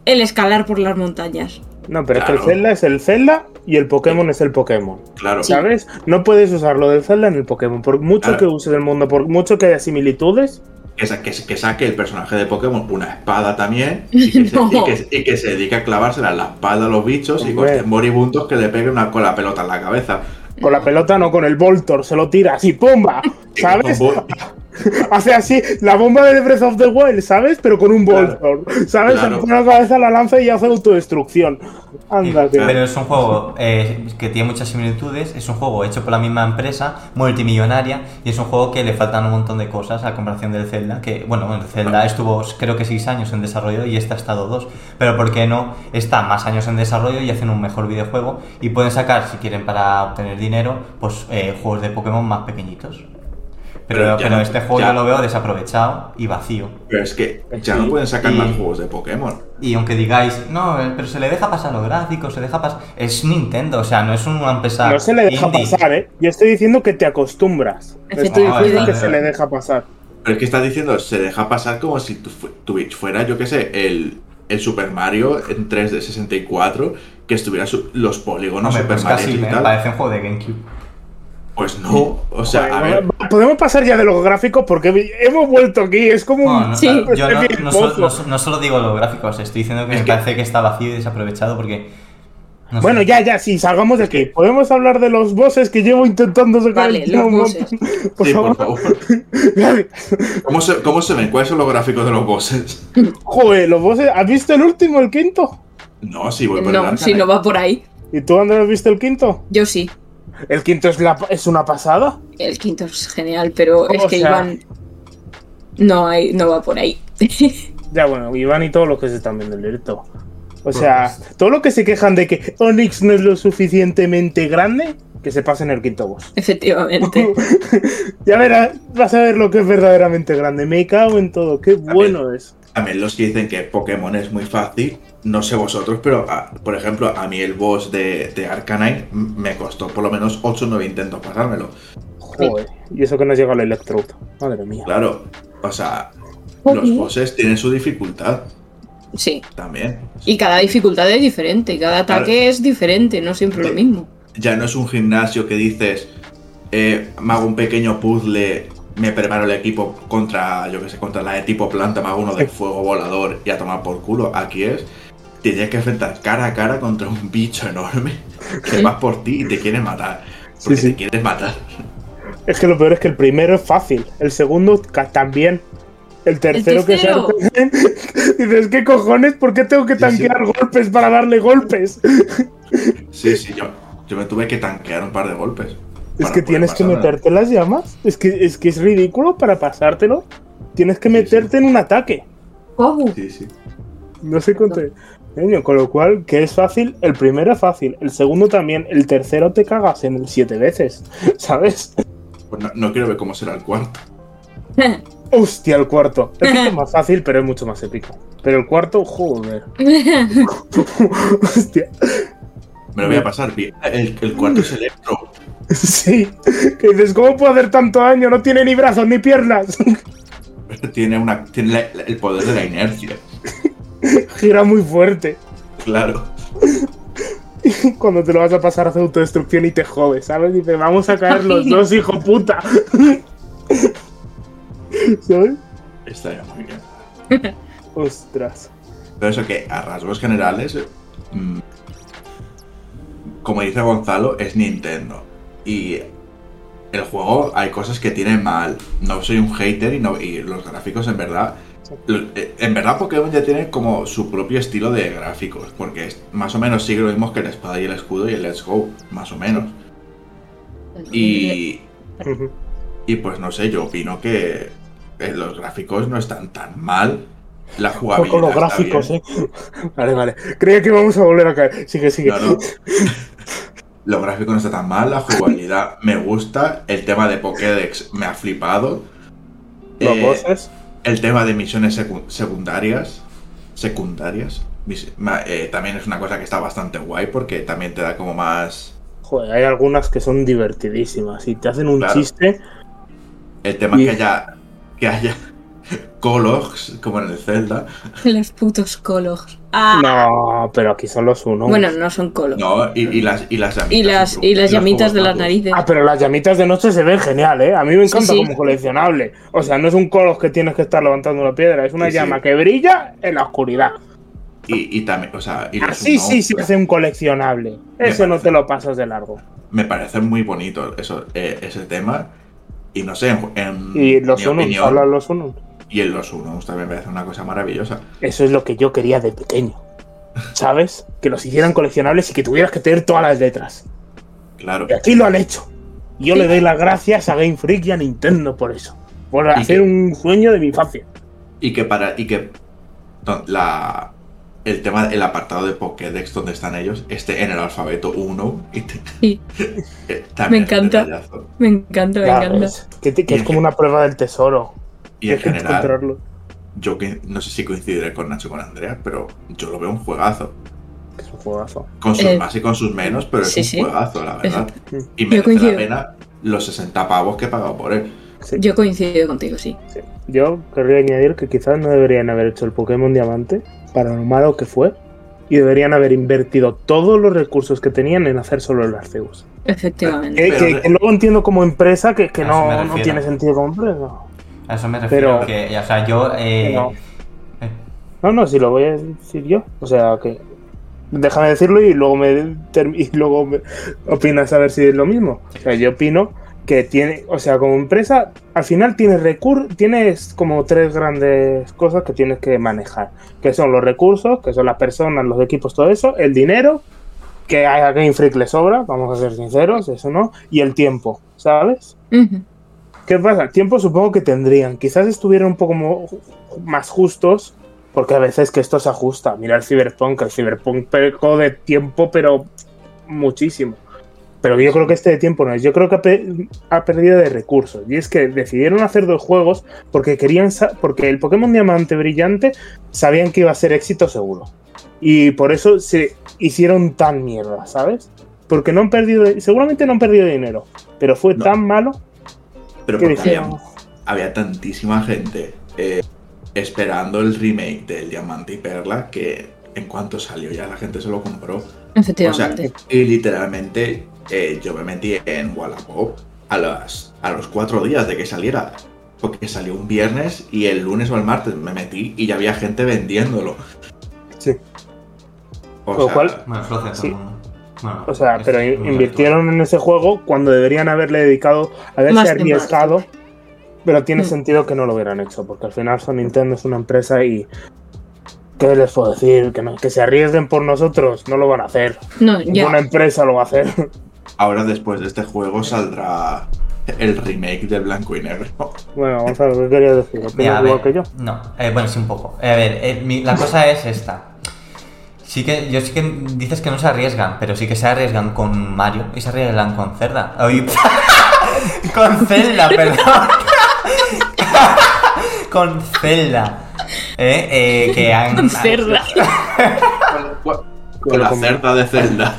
el escalar por las montañas. No, pero Claro. es que el Zelda es el Zelda y el Pokémon es el Pokémon. Claro, ¿Sabes? No puedes usar lo del Zelda en el Pokémon. Por mucho Claro. que uses el mundo, por mucho que haya similitudes, que, sa- que, que saque el personaje de Pokémon una espada también y que, se, No. y que- y que se dedique a clavársela en la espalda a los bichos y con moribundos que le pegue una con la pelota en la cabeza. con la pelota no, con el Voltor, se lo tira así, ¡pumba! ¿Sabes? Hace así la bomba de Breath of the Wild, ¿sabes? Pero con un Claro. ¿sabes? Claro. Se pone la cabeza, la lanza y hace autodestrucción. Anda. Pero es un juego eh, que tiene muchas similitudes, es un juego hecho por la misma empresa, multimillonaria, y es un juego que le faltan un montón de cosas a comparación del Zelda, que bueno, el Zelda estuvo creo que 6 años en desarrollo y este ha estado 2, pero ¿por qué no? Está más años en desarrollo y hacen un mejor videojuego y pueden sacar, si quieren para obtener dinero, pues eh, juegos de Pokémon más pequeñitos. Pero, Pero ya pero no- este juego ya- yo lo veo desaprovechado y vacío. Pero es que ya Sí. no pueden sacar Y- más juegos de Pokémon. Y aunque digáis, no, eh, pero se le deja pasar los gráficos, se deja pasar. Es Nintendo, o sea, no es una empresa. No se le deja indie. pasar, ¿eh? Yo estoy diciendo que te acostumbras. Efecto estoy de diciendo que se le deja pasar. Pero es que estás diciendo, se deja pasar como si tu, Twitch fuera, yo qué sé, el, el Super Mario en 3D 64, que estuviera su- los polígonos Hombre, Super pues Mario casi me parece un juego de GameCube. Pues no, o sea, a ver, Podemos pasar ya de los gráficos porque hemos vuelto aquí. Es como No, un. no, Sí. yo no, especie de no solo, no so- no solo digo los gráficos, estoy diciendo que Es me que- parece que está vacío y desaprovechado porque No sé. Bueno, ya, ya, sí, salgamos de aquí. Podemos hablar de los bosses que llevo intentando sacar Vale, el tema los bosses. Por Sí, favor. por favor. ¿Cómo se, ¿Cómo se ven? ¿Cuáles son los gráficos de los bosses? Joder, los bosses. ¿Has visto el último, el quinto? No, sí, voy por el No, si no va por ahí. ¿Y tú, Andrés, has visto el quinto? Yo sí. El quinto es, la, es una pasada. El quinto es genial, pero es que sea- Iván. No, hay, no va por ahí. Ya, bueno, Iván y todos los que se están viendo el directo. O sea, todo lo que se quejan de que Onix no es lo suficientemente grande, que se pase en el quinto boss. Efectivamente. ya verás, vas a ver lo que es verdaderamente grande. Me cago en todo, qué bueno es. También los que dicen que Pokémon es muy fácil, no sé vosotros, pero ah, por ejemplo, a mí el boss de, de Arcanine me costó por lo menos 8 o 9 intentos pasármelo. Joder, y eso que no llega al Electrode. Madre mía. Claro, o sea, los bosses tienen su dificultad Sí. también. Y cada dificultad es diferente, cada ataque Claro. es diferente, no siempre lo mismo. Ya no es un gimnasio que dices, eh, me hago un pequeño puzzle, me preparo el equipo contra, yo que sé, contra la de tipo planta, me hago uno de fuego volador y a tomar por culo. Aquí es, te tienes que enfrentar cara a cara contra un bicho enorme que va por ti y te quiere matar. Porque Sí, sí. te quieres matar. Es que lo peor es que el primero es fácil, el segundo también. El tercero, que tercero? sea. Dices, ¿qué cojones? ¿Por qué tengo que Sí, tanquear golpes para darle golpes? Sí, sí, yo, yo me tuve que tanquear un par de golpes. Es que tienes que meterte las llamas. Es que, es que es ridículo para pasártelo. Tienes que meterte en un ataque. Oh, Sí, sí. No sé cuánto. Coño, con lo cual, que es fácil, el primero es fácil, el segundo también, el tercero te cagas en el siete veces, ¿sabes? Pues no, no quiero ver cómo será el cuarto. Hostia, el cuarto. Es más fácil, pero es mucho más épico. Pero el cuarto, joder. Hostia. Me lo voy a pasar bien. El, el cuarto es electro. Sí. Que dices, ¿cómo puedo hacer tanto daño? No tiene ni brazos ni piernas. Tiene, una, tiene la- el poder de la inercia. Gira muy fuerte. Claro. Cuando te lo vas a pasar hace autodestrucción y te jodes, ¿sabes? Dice, vamos a caer los dos, hijo puta. ¿Sabes? Estaría muy bien. Ostras. Pero eso que a rasgos generales, mm, como dice Gonzalo, es Nintendo. Y el juego hay cosas que tiene mal. No soy un hater y, no, y los gráficos en verdad... eh, En verdad Pokémon ya tiene como su propio estilo de gráficos. Porque es- más o menos sigue lo mismo que el espada y el escudo y el Let's Go. Más o menos. Y... Ujú. Y pues no sé, yo opino que eh, los gráficos no están tan mal. La jugabilidad. con los está gráficos, bien. eh. Vale, vale. Creía que vamos a volver a caer. Sigue, sigue. No, no. Los gráficos no están tan mal, la jugabilidad me gusta, el tema de Pokédex me ha flipado. Los Eh, bosses. El tema de misiones secu- secundarias. Secundarias. eh, también es una cosa que está bastante guay porque también te da como más. Joder, hay algunas que son divertidísimas. Y te hacen un Claro. chiste. El tema Y- que haya. que haya. Cologs, como en el Zelda. Los putos colos. Ah, No, pero aquí son los uno. bueno, no son colos. No, y, y las, y las llamitas. y las, y las llamitas de las narices. Ah, pero las llamitas de noche se ven genial, ¿eh? A mí me encanta Sí, sí. como coleccionable. O sea, no es un colos que tienes que estar levantando una piedra, es una Sí, sí. llama que brilla en la oscuridad. Y, y también, o sea, y Así Unown, sí se hace un coleccionable. Ese no te lo pasas de largo. me parece muy bonito eso, eh, ese tema. Y no sé, en, en Y los mi unos, opinión, hablan los unos. Y en los unos también me parece una cosa maravillosa. Eso es lo que yo quería de pequeño. ¿Sabes? Que los hicieran coleccionables y que tuvieras que tener todas las letras. Claro. Y aquí lo han hecho. Y yo le doy las gracias a Game Freak y a Nintendo por eso. Por hacer que- un sueño de mi infancia. Y que para. Y que no, la, el tema, el apartado de Pokédex donde están ellos, esté en el alfabeto 1. Y te- Sí. eh, Me encanta. Me encanta, me encanta. que, te- que Y es como una prueba del tesoro. Y en general, yo que no sé si coincidiré con Nacho o con Andrea, pero yo lo veo un juegazo. Que es un juegazo. Con sus Eh, más y con sus menos, pero es sí, un sí. juegazo, la verdad. Es- Y merece la pena los 60 pavos que he pagado por él. Sí, Yo coincido contigo, sí. sí. Yo querría añadir que quizás no deberían haber hecho el Pokémon Diamante para lo malo que fue. Y deberían haber invertido todos los recursos que tenían en hacer solo el Arceus. Efectivamente. Que, Pero que- re- que luego entiendo como empresa que, que no, no tiene sentido como empresa. A eso me refiero. Pero- que, o sea, yo. eh, No. eh, No, no, si lo voy a decir yo. O sea, que déjame decirlo y luego me, y luego me opinas a ver si es lo mismo. O sea, yo opino que tiene, o sea, como empresa, al final tienes recur tienes como tres grandes cosas que tienes que manejar, que son los recursos, que son las personas, los equipos, todo eso, el dinero, que a Game Freak le sobra, vamos a ser sinceros, eso no, y el tiempo, ¿sabes? ¿Qué pasa? Tiempo supongo que tendrían. Quizás estuvieran un poco mo- más justos, porque a veces que esto se ajusta. Mira el Cyberpunk, el Cyberpunk pecó de tiempo, pero muchísimo. Pero yo creo que este de tiempo no es. Yo creo que ha, pe- ha perdido de recursos. Y es que decidieron hacer dos juegos porque querían porque el Pokémon Diamante Brillante sabían que iba a ser éxito seguro. Y por eso se hicieron tan mierda, ¿sabes? Porque no han perdido, seguramente no han perdido dinero, pero fue No. tan malo Pero que porque había, tantísima gente eh, esperando el remake del Diamante y Perla que en cuanto salió ya la gente se lo compró. O sea, Efectivamente. y literalmente eh, yo me metí en Wallapop a, las, a los cuatro días de que saliera. Porque salió un viernes y el lunes o el martes me metí y ya había gente vendiéndolo. Sí. O Lo sea, cual- Sí. O sea, pero invirtieron en ese juego cuando deberían haberle dedicado, haberse Más arriesgado, pero tiene Mm. sentido que no lo hubieran hecho, porque al final son Nintendo es una empresa y ¿qué les puedo decir? Que, no- que se arriesguen por nosotros, no lo van a hacer. No, ya. Ninguna empresa lo va a hacer. ahora después de este juego saldrá el remake de Blanco y Negro. bueno, vamos a ver qué querías decir. ¿Opinas igual que yo? No, eh, bueno, sí, un poco. Eh, a ver, eh, mi- la cosa es esta. Sí que, yo sí que dices que no se arriesgan, pero sí que se arriesgan con Mario y se arriesgan con Zelda. Ay, con Zelda, perdón. con Zelda. Eh, eh, que han. Con cerda. Con la cerda de Zelda.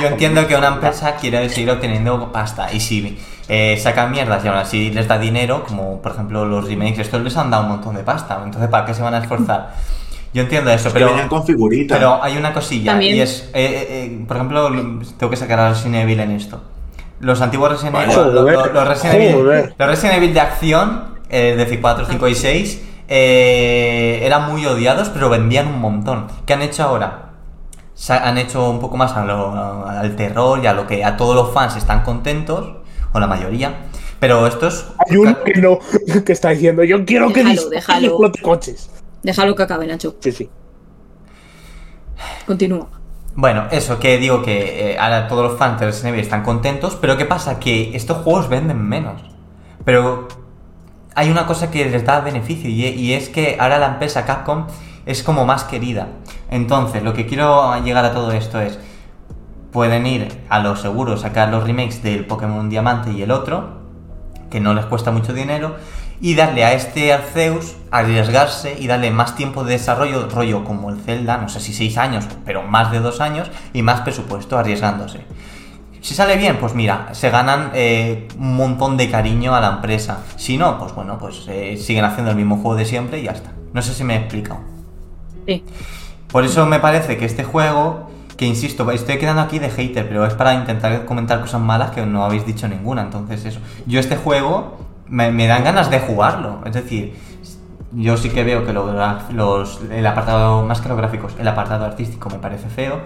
Yo entiendo que una empresa quiere seguir obteniendo pasta y si eh, sacan mierdas y aún así les da dinero, como por ejemplo los remakes, estos les han dado un montón de pasta, entonces ¿para qué se van a esforzar? Yo entiendo eso, que pero, venían con figuritas. pero hay una cosilla También. y es, eh, eh, eh, por ejemplo, lo- tengo que sacar a Resident Evil en esto. Los antiguos Resident Evil, los, Resident Evil, los Resident Evil de acción, eh, de 4, 5 y 6, eh, eran muy odiados, pero vendían un montón. ¿Qué han hecho ahora? se han hecho un poco más a lo- al terror y a lo que a todos los fans están contentos, o la mayoría, pero estos... Hay uno que no, que está diciendo, yo quiero que Déjalo, disparen déjalo. explote coches. Déjalo que acabe, Nacho. Sí, sí. Continúa. Bueno, eso que digo que eh, ahora todos los fans de Resident Evil están contentos, pero ¿qué pasa? Que estos juegos venden menos. Pero hay una cosa que les da beneficio y, y es que ahora la empresa Capcom es como más querida. Entonces, lo que quiero llegar a todo esto es, pueden ir a lo seguro, sacar los remakes del Pokémon Diamante y el otro, que no les cuesta mucho dinero, y darle a este Arceus, arriesgarse y darle más tiempo de desarrollo, rollo como el Zelda, no sé si 6 años, pero más de 2 años, y más presupuesto arriesgándose. Si sale bien, pues mira, se ganan eh, un montón de cariño a la empresa. Si no, pues bueno, pues eh, siguen haciendo el mismo juego de siempre y ya está. No sé si me he explicado. Sí. Por eso me parece que este juego, que insisto, estoy quedando aquí de hater, pero es para intentar comentar cosas malas que no habéis dicho ninguna. Entonces, eso. Yo este juego me, dan ganas de jugarlo. Es decir, yo sí que veo que lo gra- los, el apartado, más que los gráficos, el apartado artístico me parece feo.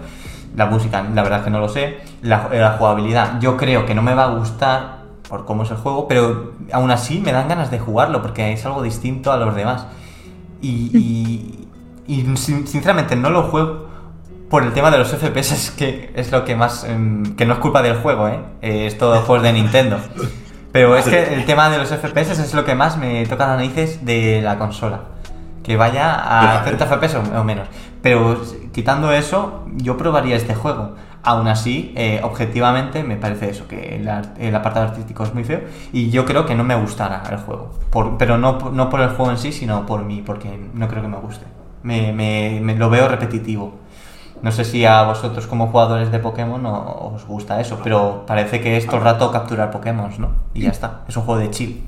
La música, la verdad que no lo sé. La, la jugabilidad, yo creo que no me va a gustar por cómo es el juego, pero aún así me dan ganas de jugarlo porque es algo distinto a los demás. Y, y, y sin- sinceramente no lo juego por el tema de los FPS, que es lo que más. em, que no es culpa del juego, ¿eh? Eh, es todo juegos de Nintendo. Pero es que el tema de los FPS es lo que más me toca las narices de la consola. Que vaya a 30 FPS o menos. Pero quitando eso, yo probaría este juego. Aún así, eh, objetivamente me parece eso, que el, el apartado artístico es muy feo y yo creo que no me gustará el juego. Por- pero no, por- no por el juego en sí, sino por mí, porque no creo que me guste. Me, me- me- lo veo repetitivo. No sé si a vosotros como jugadores de Pokémon os gusta eso, pero parece que es todo el rato capturar Pokémon, ¿no? Y ya está, es un juego de chill.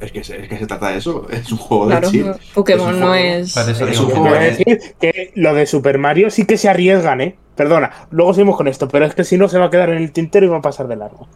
Es que, se, es que se trata de eso. Es un juego Claro, de chill. Pokémon un no juego- es. Es un juego de- decir que lo de Super Mario sí que se arriesgan, ¿eh? Perdona, luego seguimos con esto, pero es que si no se va a quedar en el tintero y va a pasar de largo.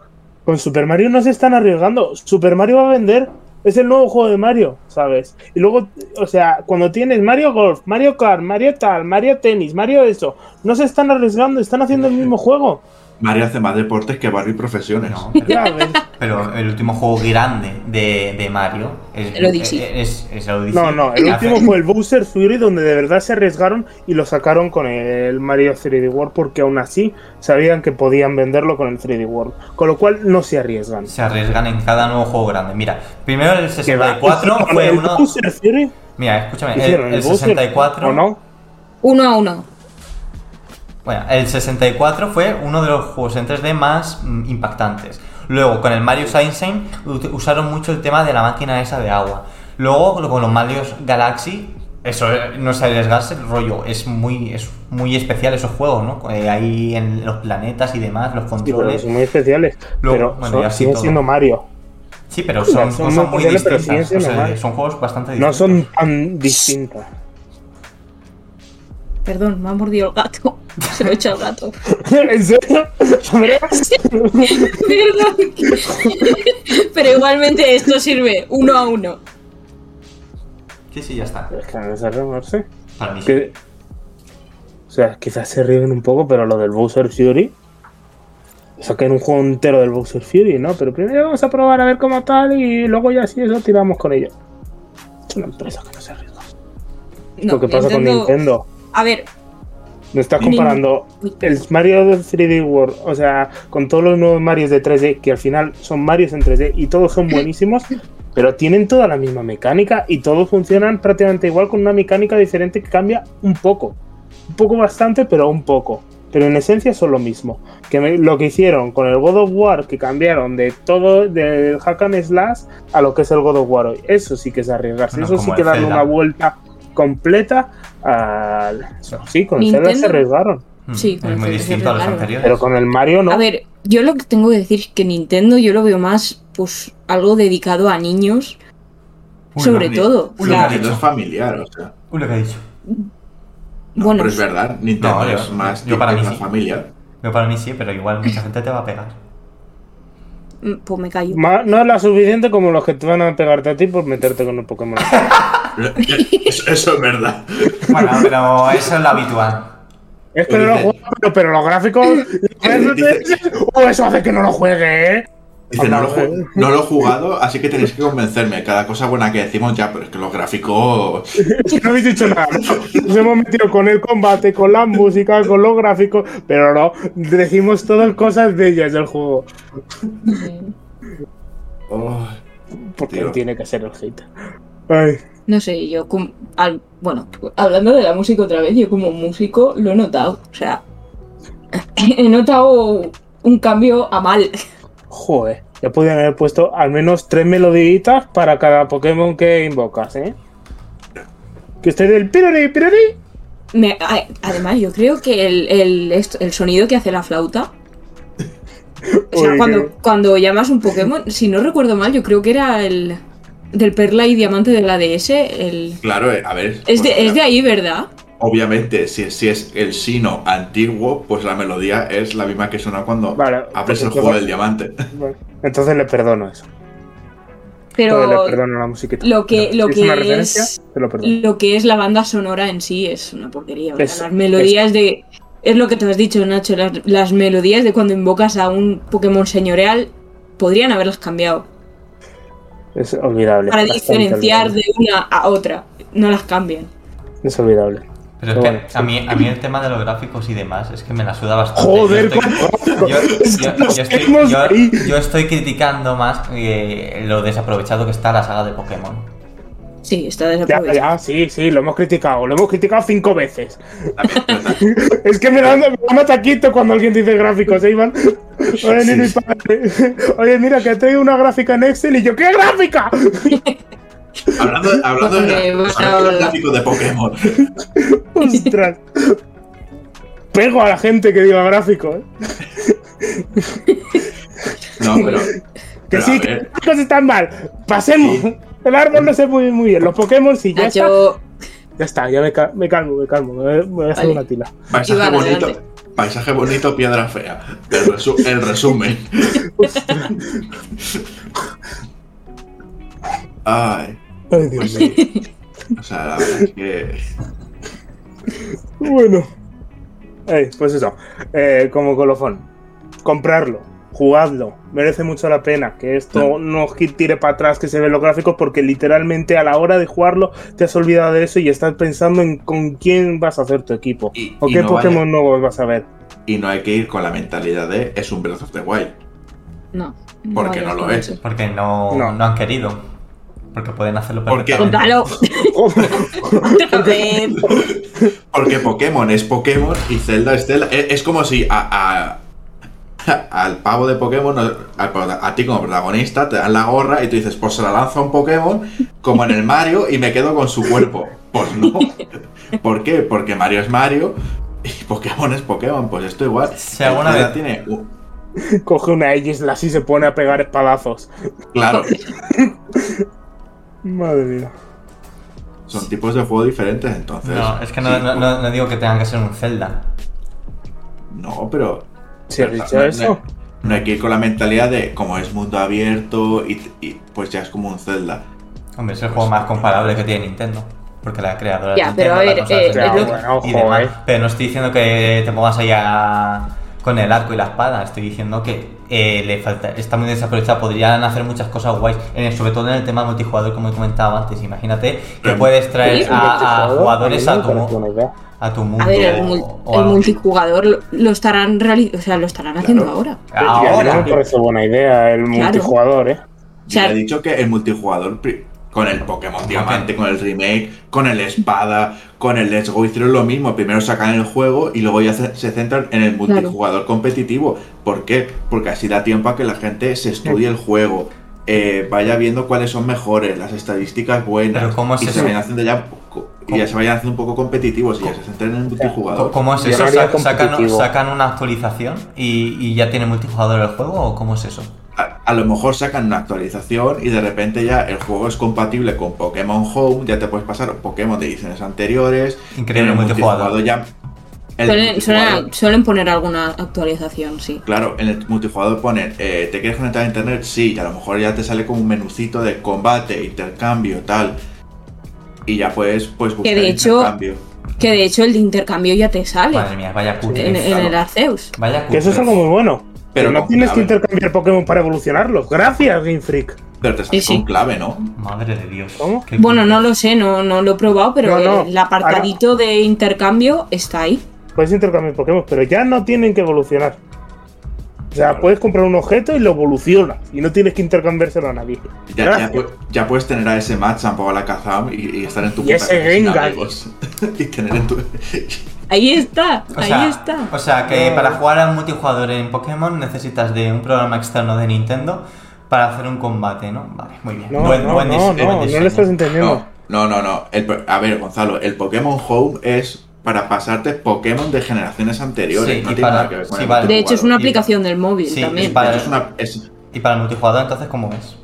Con Super Mario no se están arriesgando. Super Mario va a vender Es el nuevo juego de Mario, ¿sabes? Y luego, o sea, cuando tienes Mario Golf, Mario Kart, Mario tal, Mario Tenis, Mario eso, no se están arriesgando, están haciendo el mismo juego. Mario hace más deportes que Barbie Profesiones. No, pero, el último juego grande de, de Mario es El Odyssey. Es, es el Odyssey. No, no, el último fue el Bowser Fury, donde de verdad se arriesgaron y lo sacaron con el Mario 3D World, porque aún así sabían que podían venderlo con el 3D World. Con lo cual no se arriesgan. Se arriesgan en cada nuevo juego grande. Mira, primero el Que va, 64 hicieron fue el uno. Bowser Fury, Mira, escúchame, el, hicieron el Bowser, 64. ¿O no? Uno a uno. Bueno, el 64 fue uno de los juegos en 3D más mm, impactantes. Luego, con el Mario Sunshine usaron mucho el tema de la máquina esa de agua. Luego, con los Mario Galaxy, eso eh, no es arriesgarse, el rollo, es muy, es muy especial esos juegos, ¿no? Eh, ahí en los planetas y demás, los Sí, controles. son muy especiales. Luego, pero bueno, son- y así siguen todo. siendo Mario. Sí, pero Son- cosas muy distintas. o sea, Mario. son juegos bastante No distintos. son tan distintas. Perdón, me ha mordido el gato. Se lo he hecho al gato. ¿En serio? Perdón. Pero igualmente esto sirve uno a uno. Sí, sí, ya está. Es que no sé, no sé. Para mí sí. Que- O sea, quizás se ríen un poco, pero lo del Bowser Fury. Saquen un juego entero del Bowser Fury, ¿no? Pero primero vamos a probar a ver cómo tal y luego ya si eso tiramos con ello. Es una empresa que no se arriesga. No, lo que pasa con Nintendo. A ver, Me estás comparando el Mario de 3D World, o sea, con todos los nuevos Marios de 3D, que al final son Marios en 3D y todos son buenísimos, pero tienen toda la misma mecánica y todos funcionan prácticamente igual con una mecánica diferente que cambia un poco. Un poco bastante, pero un poco. Pero en esencia son lo mismo. Que me- lo que hicieron con el God of War, que cambiaron de todo, del hack and slash a lo que es el God of War hoy. Eso sí que es arriesgarse. Bueno, Eso sí que darle Zelda. una vuelta completa al. Sí, con el Zelda se Nintendo- arriesgaron. Mm, Sí, con es el muy distinto a los claro. anteriores. Pero con el Mario no. a ver, yo lo que tengo que decir es que Nintendo yo lo veo más, pues, algo dedicado a niños, Uy, sobre no, todo. Uy, O lo sea, que ha Nintendo dicho. es familiar, o sea. Uy, lo que ha dicho. No, Bueno, pero es verdad, Nintendo No, yo- es más yo para es mí sí. familiar. Yo para mí sí, pero igual mucha gente te va a pegar. mm, pues me callo. Ma- no es la suficiente como los que te van a pegarte a ti por meterte con el Pokémon. Eso, eso es verdad. Bueno, pero eso es lo habitual. es que no lo juego, pero, pero los gráficos. ¡Oh, eso hace que no lo juegue, eh! Dice, no, lo, no he jugado, así que tenéis que convencerme. Cada cosa buena que decimos ya, pero es que los gráficos. No habéis dicho nada, ¿no? Nos hemos metido con el combate, con la música, con los gráficos, pero no, decimos todas cosas bellas del juego. Oh, Porque Tío. tiene que ser el hater. Ay, No sé, yo como... al- bueno, hablando de la música otra vez, yo como músico lo he notado. O sea, he notado un cambio a mal. joder, ya podrían haber puesto al menos tres meloditas para cada Pokémon que invocas, ¿eh? Que esté del pirori, pirori. Me- además, yo creo que el, el, el sonido que hace la flauta. O sea, Uy, cuando, cuando llamas un Pokémon, si no recuerdo mal, yo creo que era el del Perla y Diamante de la DS. El, claro, eh, a ver. es, de, pues, es de ahí, ¿verdad? Obviamente, si, si es el sino antiguo, pues la melodía es la misma que suena cuando Vale, abres el juego del diamante. Entonces le perdono eso. Entonces Pero le perdono la musiquita. lo que- lo es que es- te lo perdono. lo que es la banda sonora en sí es una porquería. Es- las melodías de. Es lo que te has dicho, Nacho. Las, las melodías de cuando invocas a un Pokémon señorial podrían haberlas cambiado. Es olvidable. Para diferenciar olvidable. de una a otra. No las cambian. Es olvidable. Pero es que a, mí, a mí el tema de los gráficos y demás es que me la suda bastante. Joder, yo estoy, yo- yo- nos yo estoy- yo estoy criticando más eh, lo desaprovechado que está la saga de Pokémon. Sí, está Ya, desaprovechado. ya, sí, sí, lo hemos criticado. Lo hemos criticado cinco veces. Es que me da, me da un ataquito cuando alguien dice gráficos, ¿eh, Iván? Oye, Sí, ni mi padre. Oye, mira, que tengo una gráfica en Excel y yo, ¿qué gráfica? hablando, hablando, de, hablando del habla. gráfico de Pokémon. Ostras. Pego a la gente que diga gráfico, ¿eh? No, pero. Que pero, sí, que las cosas están mal. Pasemos. El árbol no se mueve muy bien. Los Pokémon sí, ya está. Nacho, Ya está, ya me, ca- me calmo, me calmo. Me voy- me voy a hacer Vale. una tila. Paisaje bonito. adelante. Paisaje bonito, piedra fea. El, resu- el resumen. Ay, Ay, Dios mío. o sea, la verdad es que. Bueno. Pues eso. Eh, como colofón. Comprarlo. Jugadlo. Merece mucho la pena. Que esto no tire para atrás que se ven los gráficos porque literalmente a la hora de jugarlo te has olvidado de eso y estás pensando en con quién vas a hacer tu equipo. Y- o y qué no Pokémon vaya- nuevos vas a ver. Y no hay que ir con la mentalidad de es un Breath of the Wild. No. Porque vayas no lo es. eso. Porque no, No. no. han querido. Porque pueden hacerlo perfectamente. Contalo. Otra vez. Porque Pokémon es Pokémon y Zelda es Zelda. Es, es como si a, a- al pavo de Pokémon, a, ti como protagonista, te dan la gorra y tú dices, pues se la lanzo a un Pokémon como en el Mario y me quedo con su cuerpo. Pues no. ¿Por qué? Porque Mario es Mario y Pokémon es Pokémon. Pues esto igual. Si alguna vez- tiene. Coge una Aegislas y se pone a pegar espadazos. Claro, Madre mía. son tipos de juego diferentes, entonces. No, es que no, sí, no- no- no digo que tengan que ser un Zelda. No, pero. Has pero dicho no- eso. No, hay que ir con la mentalidad de como es mundo abierto y, y pues ya es como un Zelda. Hombre, es el juego más comparable que tiene Nintendo. Porque la creadora Ya, de pero a Nintendo, ver, la eh, Ya, es lo- bueno, ojo, eh. Pero no estoy diciendo que te pongas ahí a- con el arco y la espada. Estoy diciendo que eh, le falta, está muy desaprovechada. Podrían hacer muchas cosas guays, en- sobre todo en el tema multijugador, como he comentado antes. Imagínate que puedes traer Sí, a, jugadores a tu, a tu mundo. A ver, el, mul- o el algo. multijugador lo, lo estarán o sea, lo estarán haciendo Claro. ahora. Ahora. me parece buena idea el Claro. multijugador, ¿eh? O sea, he dicho que el multijugador pri- con el Pokémon Diamante, con el remake, con el Espada, con el Let's Go hicieron lo mismo. Primero sacan el juego y luego ya se, se centran en el multijugador competitivo. ¿Por qué? Porque así da tiempo a que la gente se estudie el juego, eh, vaya viendo cuáles son mejores, las estadísticas buenas, Pero ¿cómo es y eso? se vayan haciendo ya y ya se vayan haciendo un poco competitivos y ya se centren en el multijugador. ¿Cómo es eso? no haría Sa- ¿Sacan, competitivo. sacan una actualización y, y ya tiene multijugador el juego o cómo es eso? A, a lo mejor sacan una actualización y de repente ya el juego es compatible con Pokémon Home, ya te puedes pasar Pokémon de ediciones anteriores. Increíble en el multijugador. ya. el suelen, suelen- suelen poner alguna actualización, sí. Claro, en el multijugador ponen, eh, ¿te quieres conectar a internet? Sí, y a lo mejor ya te sale como un menucito de combate, intercambio, tal. Y ya puedes, pues buscar de hecho, intercambio. Que de hecho el de intercambio ya te sale Madre mía, vaya cutre. en, el Arceus. Vaya Que eso es algo muy bueno. Pero Pero no tienes que intercambiar Pokémon para evolucionarlos. Gracias, Game Freak. Pero te sale Sí, sí. con clave, ¿no? Madre de Dios. ¿Cómo? Bueno, no lo sé, no, no lo he probado, pero No, no. el apartadito de intercambio está ahí. Puedes intercambiar Pokémon, pero ya no tienen que evolucionar. O sea, Claro. puedes comprar un objeto y lo evolucionas. Y no tienes que intercambiárselo a nadie. Ya, puedes tener a ese Machamp o a la Kazam y, y estar en tu Y cuenta ese Gengar. y tener en tu. Ahí está, O ahí sea, está. o sea que No. para jugar al multijugador en Pokémon necesitas de un programa externo de Nintendo para hacer un combate, ¿no? Vale, muy bien. No, buen, no, buen no, no, buen no diseño. le estás entendiendo. No, no, no. El a ver, Gonzalo, el Pokémon Home es para pasarte Pokémon de generaciones anteriores. Sí, no y tiene para- nada que ver con sí, el vale. De hecho, es una aplicación del móvil Sí, también. es para- Es una es Y para el multijugador, entonces, ¿cómo es?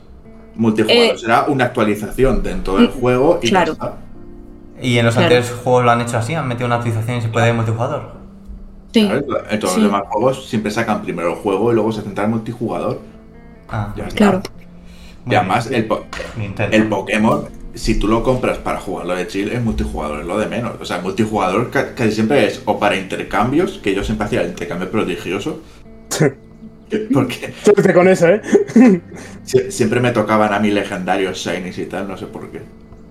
multijugador. Eh, será una actualización dentro del mm, juego y ya claro. está. Y en los Claro. anteriores juegos lo han hecho así, han metido una actualización y se puede multijugador. Sí. En todos Sí. los demás juegos siempre sacan primero el juego y luego se centran en multijugador. Ah, Ya está. Claro. Y además, el, po- Nintendo. el Pokémon, si tú lo compras para jugarlo de chill, es multijugador, es lo de menos. O sea, multijugador ca- casi siempre es o para intercambios, que yo siempre hacía el intercambio prodigioso. Porque con eso, ¿eh? sie- siempre me tocaban a mí legendarios shinies y tal, no sé por qué.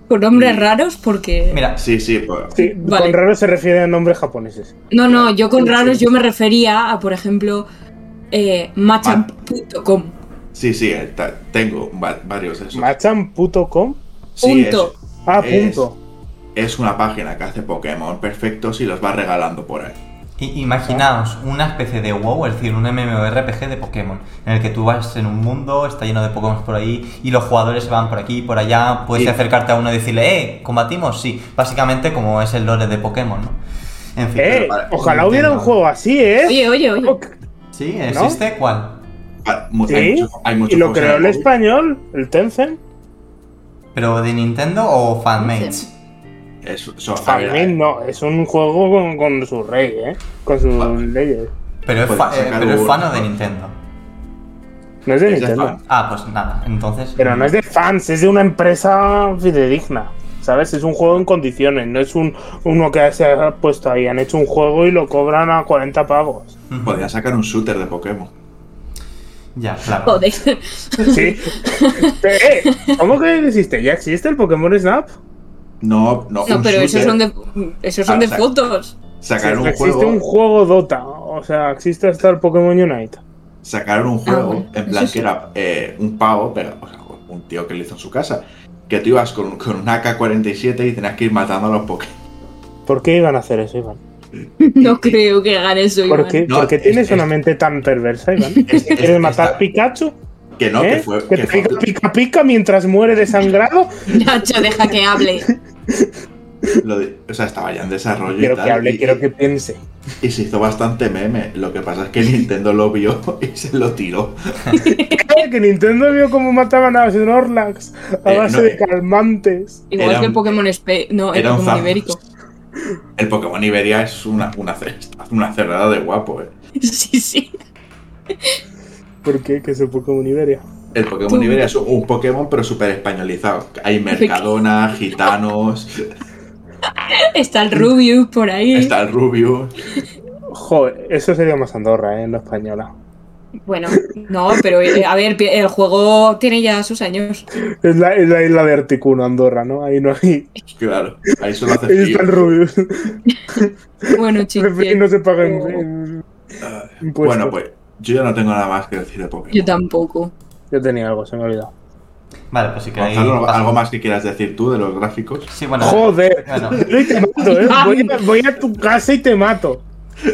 Con nombres raros porque... Mira, Sí, sí, pues, Sí, Vale. con raro se refiere a nombres japoneses. No, no, yo con raros yo me refería a, por ejemplo, eh, machamp.com. sí, sí, tengo va- varios de esos. Machan.com. Sí, Punto. Ah, Es- punto. Es una página que hace Pokémon perfectos y los va regalando por ahí. Imaginaos una especie de WoW, es decir, un MMORPG de Pokémon, en el que tú vas en un mundo, está lleno de Pokémon por ahí, y los jugadores se van por aquí y por allá, puedes acercarte a uno y decirle, eh, ¿combatimos? Sí, básicamente como es el lore de Pokémon, ¿no? En fin. Eh, para- ojalá hubiera un juego así, ¿eh? Oye, oye, oye. ¿Sí? ¿Existe? ¿Cuál? Ah, Sí, Hay muchos y lo creó el móvil. español, el Tencent. ¿Pero de Nintendo o fanmates? Es- a ver, no, es un juego con, con su rey, ¿eh? Con sus leyes. Pero es, Pueden fa- eh, sacar pero es un- fan o de Nintendo. No es de Es Nintendo. Ah, pues nada, entonces. Pero no es de fans, es de una empresa fidedigna. ¿Sabes? Es un juego en condiciones, no es un uno que se ha puesto ahí. Han hecho un juego y lo cobran a 40 pavos. Ujú. Podría sacar un shooter de Pokémon. Ya, claro. Joder. Sí. Eh, ¿Cómo que existe? ¿Ya existe el Pokémon Snap? No, no, No, pero esos son de, esos son Ah, de sac- fotos. Sacaron un existe juego. un juego Dota. O sea, existe hasta el Pokémon Unite. Sacaron un juego, bueno, en plan sí. que era eh, un pavo, pero, o sea, un tío que lo hizo en su casa, que tú ibas con, con una AK-47 y tenías que ir matando a los Pokémon. ¿Por qué iban a hacer eso, Iván? No creo que hagan eso, ¿Por Iván. qué, No, por qué es- tienes es- una mente tan perversa, Iván? Es- ¿Quieres es- matar a Pikachu? Que no, ¿Eh? que fue. ¿Que que te fue- pica pica mientras muere desangrado? Nacho, deja que hable. lo de- o sea, estaba ya en desarrollo Quiero y tal. que hable, y, quiero que piense. y se hizo bastante meme. Lo que pasa es que Nintendo lo vio y se lo tiró. Eh, que Nintendo vio cómo mataban a Snorlax a Eh, base no, de calmantes. Igual Era que el Pokémon Espe... No, el Pokémon ibérico. El Pokémon Iberia es una, una, una cerrada de guapo, eh. Sí, sí. ¿Por qué? Que es el Pokémon Iberia. El Pokémon Tú- Iberia es un Pokémon, pero súper españolizado. Hay Mercadona, gitanos, Está el Rubius por ahí. está el Rubius. Joder, eso sería más Andorra, ¿eh? En la española. Bueno, no, pero eh, a ver, el juego tiene ya sus años. Es la, es la isla de Articuno, Andorra, ¿no? Ahí no hay. Claro, ahí solo hace Ahí está el Rubius. Bueno, chicos. no se paga en, en impuestos. Bueno, pues yo ya no tengo nada más que decir de Pokémon. Yo tampoco. Yo tenía algo, se me ha olvidado. Vale, pues si queréis. Gonzalo. ¿algo más que quieras decir tú de los gráficos? Sí, bueno. Joder, Bueno. y te mato, ¿eh? Voy a, voy a tu casa y te mato.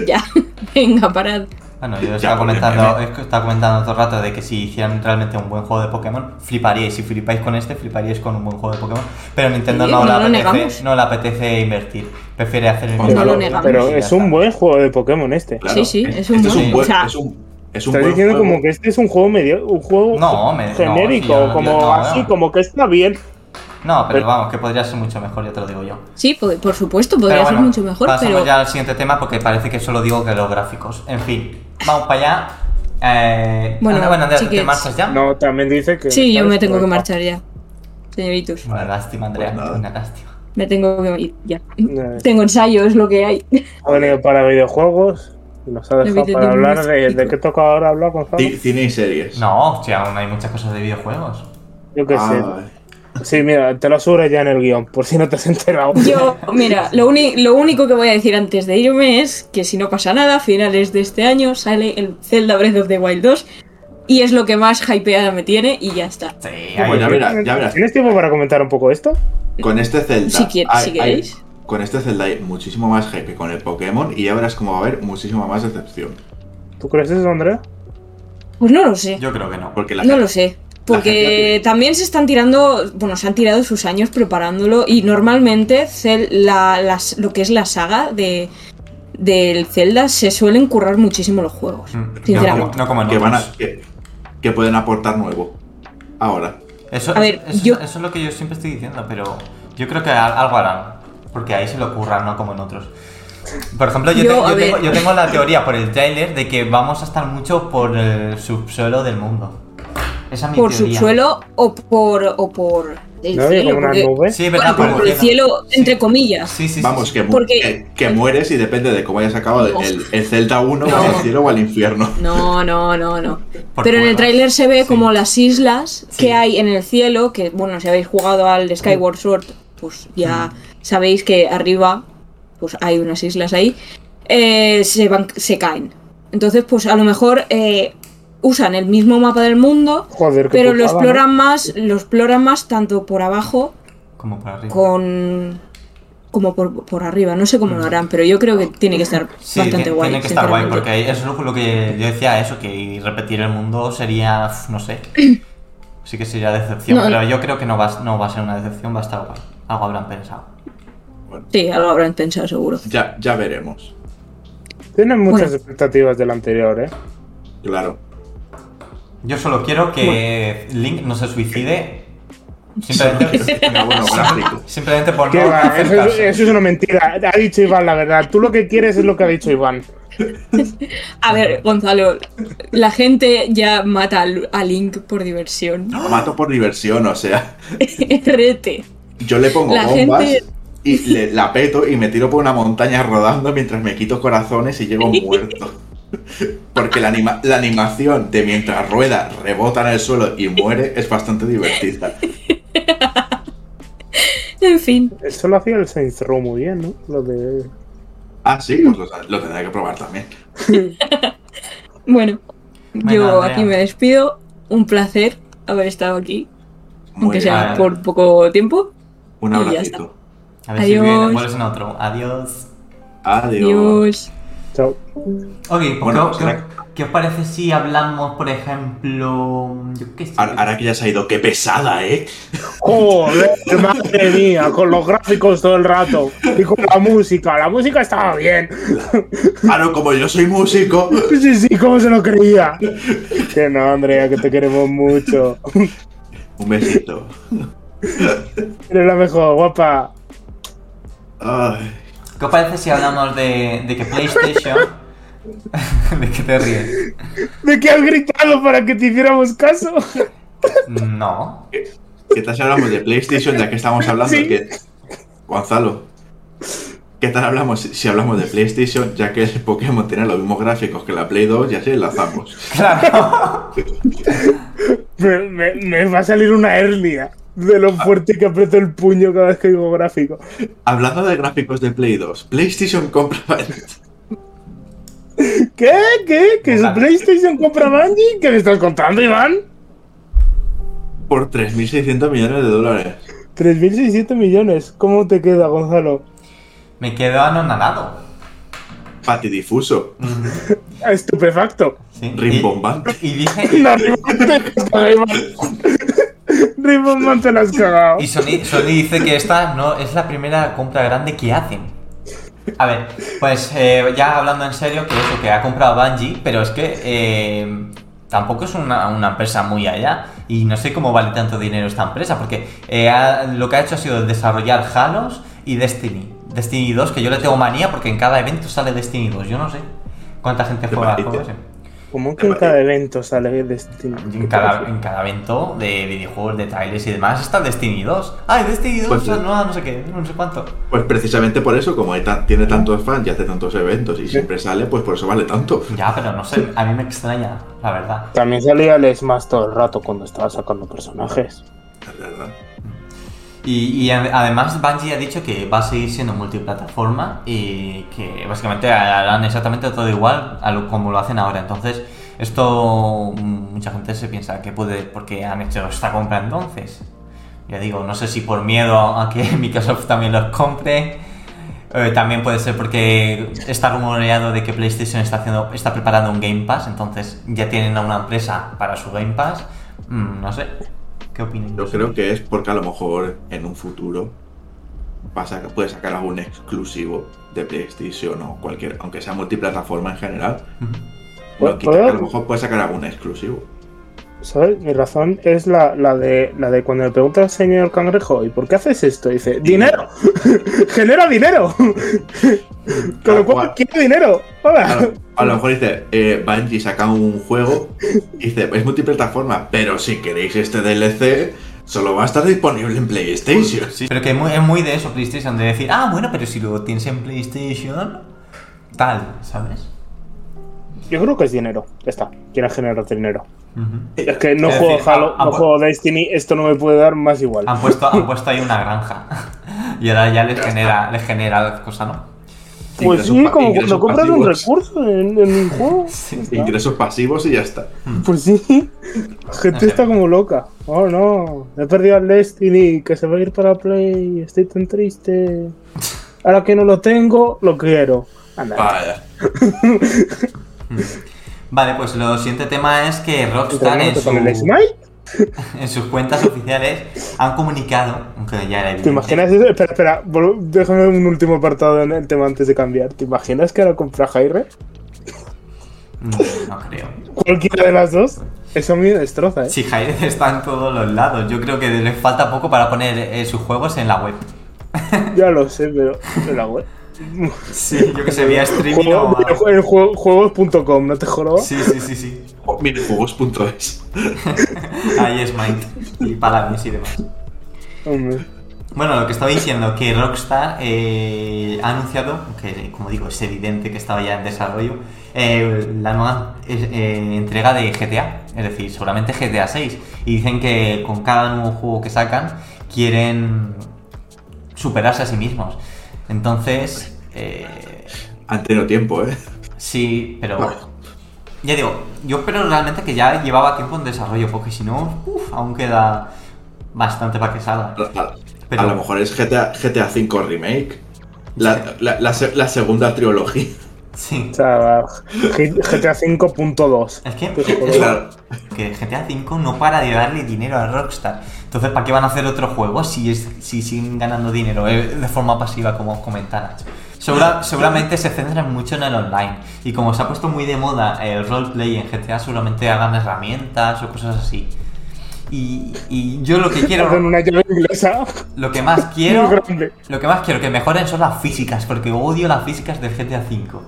Ya, venga, parad. Bueno, yo estaba comentando, meme. es que estaba comentando todo el rato de que si hicieran realmente un buen juego de Pokémon, fliparíais. Si flipáis con este, fliparíais con un buen juego de Pokémon. Pero Nintendo Sí, no, no le lo apetece, negamos. no le apetece invertir. Prefiere hacer el No mismo lo juego negamos. Pero y ya es un buen juego de Pokémon este. Claro, Sí, sí, es- es un este buen- es un buen, o sea, es un, es un Estás buen diciendo juego. como que este es un juego medio, un juego No, me- no, genérico, sí, como no, así, no. como que está bien. No, pero Pero- vamos, que podría ser mucho mejor, yo te lo digo yo. Sí, po- por supuesto, podría ser bueno, mucho mejor, pasamos pero. ya al siguiente tema porque parece que solo digo que los gráficos. En fin, vamos para allá. Eh, Bueno, bueno, Andrea, ¿te marchas ya? No, también dice que. Sí, yo me tengo que marchar ya. Señoritos, Una lástima, Andrea, Pues una lástima. me tengo que ir ya. Tengo ensayo, es lo que hay. Ha venido para videojuegos nos ha dejado para hablar de, de qué toca ahora hablar, Gonzalo. Ci- Cine y series. No, si aún hay muchas cosas de videojuegos. Yo qué Ah, sé. vale. Sí, mira, te lo asure ya en el guion, por si no te has enterado. Yo, mira, lo, lo único que voy a decir antes de irme es que si no pasa nada, a finales de este año sale el Zelda Breath of the Wild 2 y es lo que más hypeada me tiene y ya está. Sí, Bueno, ya verás, ya verás. ¿Tienes tiempo para comentar un poco esto? Con este Zelda. Si quier- hay- si hay- queréis. Con este Zelda hay muchísimo más hype que con el Pokémon y ya verás cómo va a haber muchísima más decepción. ¿Tú crees eso, Andrea? Pues no lo sé. yo creo que no. Porque la No gente- lo sé. Porque también se están tirando, bueno, se han tirado sus años preparándolo y normalmente Cel- la- las- lo que es la saga de del Zelda se suelen currar muchísimo los juegos. Mm, No como, Sinceramente. no como en que, van a, que, que pueden aportar nuevo. Ahora. Eso, A ver, eso, yo- eso es lo que yo siempre estoy diciendo, pero yo creo que al- algo harán. Porque ahí se lo ocurran, no como en otros. Por ejemplo, yo, Yo, tengo, yo tengo la teoría por el trailer de que vamos a estar mucho por el subsuelo del mundo. Esa es mi por teoría. subsuelo o por o por el ¿No había cielo. como una porque- nube? Sí, bueno, verdad, por por el cielo, Sí. entre comillas. Sí, sí, sí. Vamos, que, Porque- que, que mueres y depende de cómo hayas acabado No. el, el Zelda 1 No. al cielo o al infierno. No, no, no, no. Por Pero en el tráiler se ve Sí. como las islas Sí. que hay en el cielo, que bueno, si habéis jugado al Skyward Sword, pues ya sabéis que arriba pues hay unas islas ahí, eh, se, van, se caen. Entonces, pues a lo mejor eh, usan el mismo mapa del mundo, Joder, pero lo exploran más, lo exploran más tanto por abajo Como por arriba. con como por, por arriba. No sé cómo lo harán, pero yo creo que tiene que estar Sí, bastante tiene, guay. tiene que estar guay, porque eso es lo que yo decía, eso, que repetir el mundo sería, no sé, sí que sería decepción, No, pero yo creo que no va, no va a ser una decepción, va a estar guay, algo habrán pensado. Sí, algo habrán pensado seguro. Ya, ya veremos. Tienen muchas Bueno. expectativas del anterior, ¿eh? Claro. Yo solo quiero que Link no se suicide, simplemente, por ¿Qué no va? Eso, es- caso. eso es una mentira. Ha dicho Iván la verdad. Tú lo que quieres es lo que ha dicho Iván. A ver, Gonzalo, la gente ya mata al- a Link por diversión. Lo mato por diversión, o sea, Rete. yo le pongo La bombas gente- y le, la peto y me tiro por una montaña rodando mientras me quito corazones y llego muerto. Porque la, anima- la animación de mientras rueda, rebota en el suelo y muere es bastante divertida. En fin. Eso lo hacía el Saints Row muy bien, ¿no? Lo de. Ah, sí, pues lo, lo tendré que probar también. Bueno, Bueno, yo Andrea. aquí me despido. Un placer haber estado aquí, Muy aunque bien. sea por poco tiempo. Un abracito. A ver si Adiós. viene, vuelves en otro. Adiós. Adiós. Adiós. Chao. Ok, pues Bueno, ¿qué, será- qué os parece si hablamos, por ejemplo, yo qué sé? Ahora, ahora que ya se ha ido, qué pesada, ¿eh? Joder, madre mía, con los gráficos todo el rato. Y con la música. La música estaba bien. Claro, como yo soy músico. Sí, sí, ¿cómo se lo creía? Que no, Andrea, que te queremos mucho. Un besito. Eres la mejor, guapa. Ay. ¿Qué os parece si hablamos de, de que PlayStation... ¿De qué te ríes? ¿De qué has gritado para que te hiciéramos caso? No. ¿Qué tal si hablamos de PlayStation ya que estamos hablando? Sí. Que... Gonzalo, ¿qué tal hablamos si hablamos de PlayStation ya que el Pokémon tiene los mismos gráficos que la Play 2 y así enlazamos? Claro. Me, me- me va a salir una hernia de lo fuerte que aprieto el puño cada vez que digo gráfico. Hablando de gráficos de Play 2, PlayStation compra ¿Qué? ¿Qué? ¿Que Vale. PlayStation compra Bungie? ¿Qué me estás contando, Iván? por 3.600 millones de dólares. 3.600 millones. ¿Cómo te queda, Gonzalo? Me quedo anonadado. Patidifuso, Estupefacto. Sí. rimbombante. Y, y dije... No, Ribbon, te has cagado. Y Sony, Sony dice que esta no es la primera compra grande que hacen. A ver, pues eh, ya hablando en serio, que eso, que ha comprado Bungie, pero es que eh, tampoco es una, una empresa muy allá. Y no sé cómo vale tanto dinero esta empresa, porque eh, ha- lo que ha hecho ha sido desarrollar Halos y Destiny. Destiny 2, que yo le tengo manía porque en cada evento sale Destiny 2. Yo no sé cuánta gente ¿Te juega al parece? ¿Cómo que en cada evento sale Destiny? En cada, en cada evento de videojuegos, de trailers y demás está Destiny 2. ¡Ay, Destiny 2! Pues no, no sé qué, no sé cuánto. Pues precisamente por eso, como tiene tantos fans y hace tantos eventos y siempre sale, pues por eso vale tanto. Ya, pero no sé, a mí me extraña, la verdad. También salía el Smash todo el rato cuando estaba sacando personajes. Es verdad. Y, y ad- además Bungie ha dicho que va a seguir siendo multiplataforma y que básicamente harán exactamente todo igual a lo, como lo hacen ahora. Entonces, esto mm, mucha gente se piensa que puede, porque han hecho esta compra entonces. Ya digo, no sé si por miedo a que Microsoft también los compre. eh, también puede ser porque está rumoreado de que PlayStation está haciendo, está preparando un Game Pass, entonces ya tienen a una empresa para su Game Pass. Mm, no sé. ¿Qué opinan? Yo creo que es porque a lo mejor en un futuro va a sacar- puede sacar algún exclusivo de PlayStation o cualquier, aunque sea multiplataforma en general. Que a lo mejor puede sacar algún exclusivo. ¿Sabes? Mi razón es la, la de la de cuando le pregunta al señor cangrejo, ¿y por qué haces esto? Dice, ¡dinero! ¡Genera dinero! Con lo cual, quiero dinero. Hola. A lo, a lo mejor dice, eh, Bungie saca un juego y dice, es multiplataforma, pero si queréis este DLC, solo va a estar disponible en PlayStation. Sí, pero que es muy, es muy de eso PlayStation, de decir, ah, bueno, pero si lo tienes en PlayStation, tal, ¿sabes? Yo creo que es dinero. Ya está. Quieren generar dinero. Es que no Es juego decir, Halo, no juego Destiny, esto no me puede dar más igual. Han puesto, han puesto ahí una granja. Y ahora ya les genera, les genera cosa, ¿no? Pues Ingresos sí, como cuando compras un recurso en, en un juego. Sí. Ingresos pasivos y ya está. Pues sí, la gente está como loca. Oh no, he perdido al Destiny, que se va a ir para Play, estoy tan triste. Ahora que no lo tengo, lo quiero. Anda. Vaya. Vale, pues lo siguiente tema es que Rockstar en, sus cuentas oficiales han comunicado, aunque ya era ¿Te evidente, imaginas eso? Espera, espera, déjame un último apartado en el tema antes de cambiar. ¿Te imaginas que ahora compra Jaire? Mm, No creo. Cualquiera de las dos. Eso me destroza, ¿eh? Si Jair está en todos los lados, yo creo que les falta poco para poner eh, sus juegos en la web. Ya lo sé, pero en la web. Sí, yo que sé, vía streaming Juego- o... en juego- juegos.com, ¿no te jorobas? Sí, sí, sí, sí. O Minijuegos.es. Ahí es Mind. Y Palamis y demás. Hombre. Bueno, lo que estaba diciendo, que Rockstar eh, ha anunciado, que como digo, es evidente que estaba ya en desarrollo, eh, la nueva eh, entrega de GTA, es decir, seguramente GTA 6. Y dicen que con cada nuevo juego que sacan quieren superarse a sí mismos. Entonces, eh, Han tenido tiempo, ¿eh? sí, pero ya digo, yo espero realmente que ya llevaba tiempo en desarrollo, porque si no, uf, aún queda bastante para que salga. A, a- Pero- a lo mejor es GTA, GTA 5 Remake. La, la- la la segunda trilogía. Sí. O sea, G- GTA 5.2. Es que, Qué es joder. Claro. que GTA V no para de darle dinero a Rockstar. Entonces, ¿para qué van a hacer otro juego si, es, si siguen ganando dinero eh, de forma pasiva, como comenta Nacho? Segura- seguramente se centran mucho en el online. Y como se ha puesto muy de moda el roleplay en GTA, seguramente hagan herramientas o cosas así. Y, y yo lo que quiero, una llave inglesa. lo que más quiero, lo que más quiero que mejoren son las físicas, porque odio las físicas del GTA V.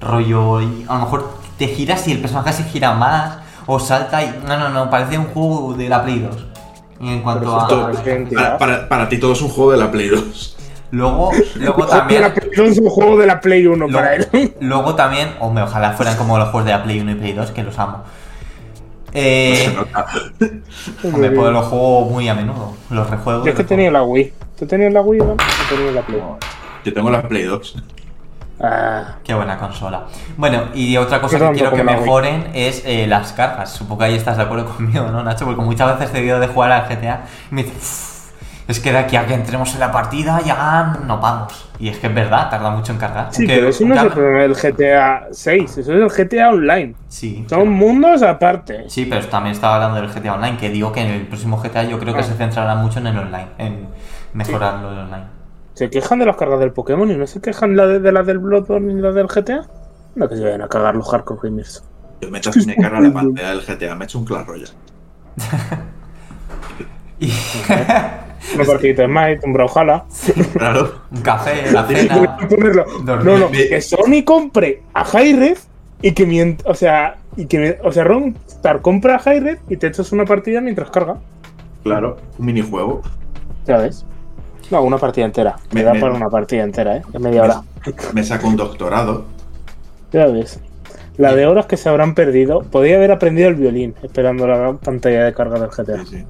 Rollo, y a lo mejor te giras y el personaje se gira más, o salta y. No, no, no, parece un juego de la Play 2. Y en cuanto a. Para, para- para ti todo es un juego de la Play 2. Luego, luego también. la Play 2 es un juego de la Play 1 para él. Luego, luego también, hombre, ojalá fueran como los juegos de la Play 1 y Play 2, que los amo. Eh, hombre, pues los juego muy a menudo. Los rejuegos. Yo es que tenía la Wii. ¿Tú tenías la Wii o no? Yo tenía la Play. Yo tengo la Play 2. Ah, Qué buena consola. Bueno, y otra cosa que quiero que me mejoren es eh, las cargas. Supongo que ahí estás de acuerdo conmigo, ¿no, Nacho? Porque muchas veces te ido de jugar al GTA y me dices, "Uf, es que de aquí a que entremos en la partida ya no vamos. Y es que es verdad, tarda mucho en cargar. sí, Aunque- pero eso no es el aunque- problema del GTA 6. Eso es el GTA Online. Sí. Son mundos aparte. Sí, pero también estaba hablando del GTA Online, que digo que en el próximo GTA yo creo que Ah. se centrará mucho en el online, en mejorar lo del online. Se quejan de las cargas del Pokémon y no se quejan la de, de las del Bloodborne ni la del GTA. No que se vayan a cagar los hardcore gamers. Yo me, me carga la pantalla del GTA, me he hecho un Clash Royale. Y Una partidita de Might, un Brawlhalla. Claro. un café, la cena. No, no, que Sony compre a Hi-Red y que mient- o sea, y que o sea, Rockstar compra a Hi-Red y te echas una partida mientras carga. Claro. Un minijuego. Ya ves. No, una partida entera. Me, Me- da me- para una partida entera, ¿eh? De media hora. Me saco un doctorado. Ya ves. La de horas que se habrán perdido. Podía haber aprendido el violín esperando la pantalla de carga del GTA. Sí, sí.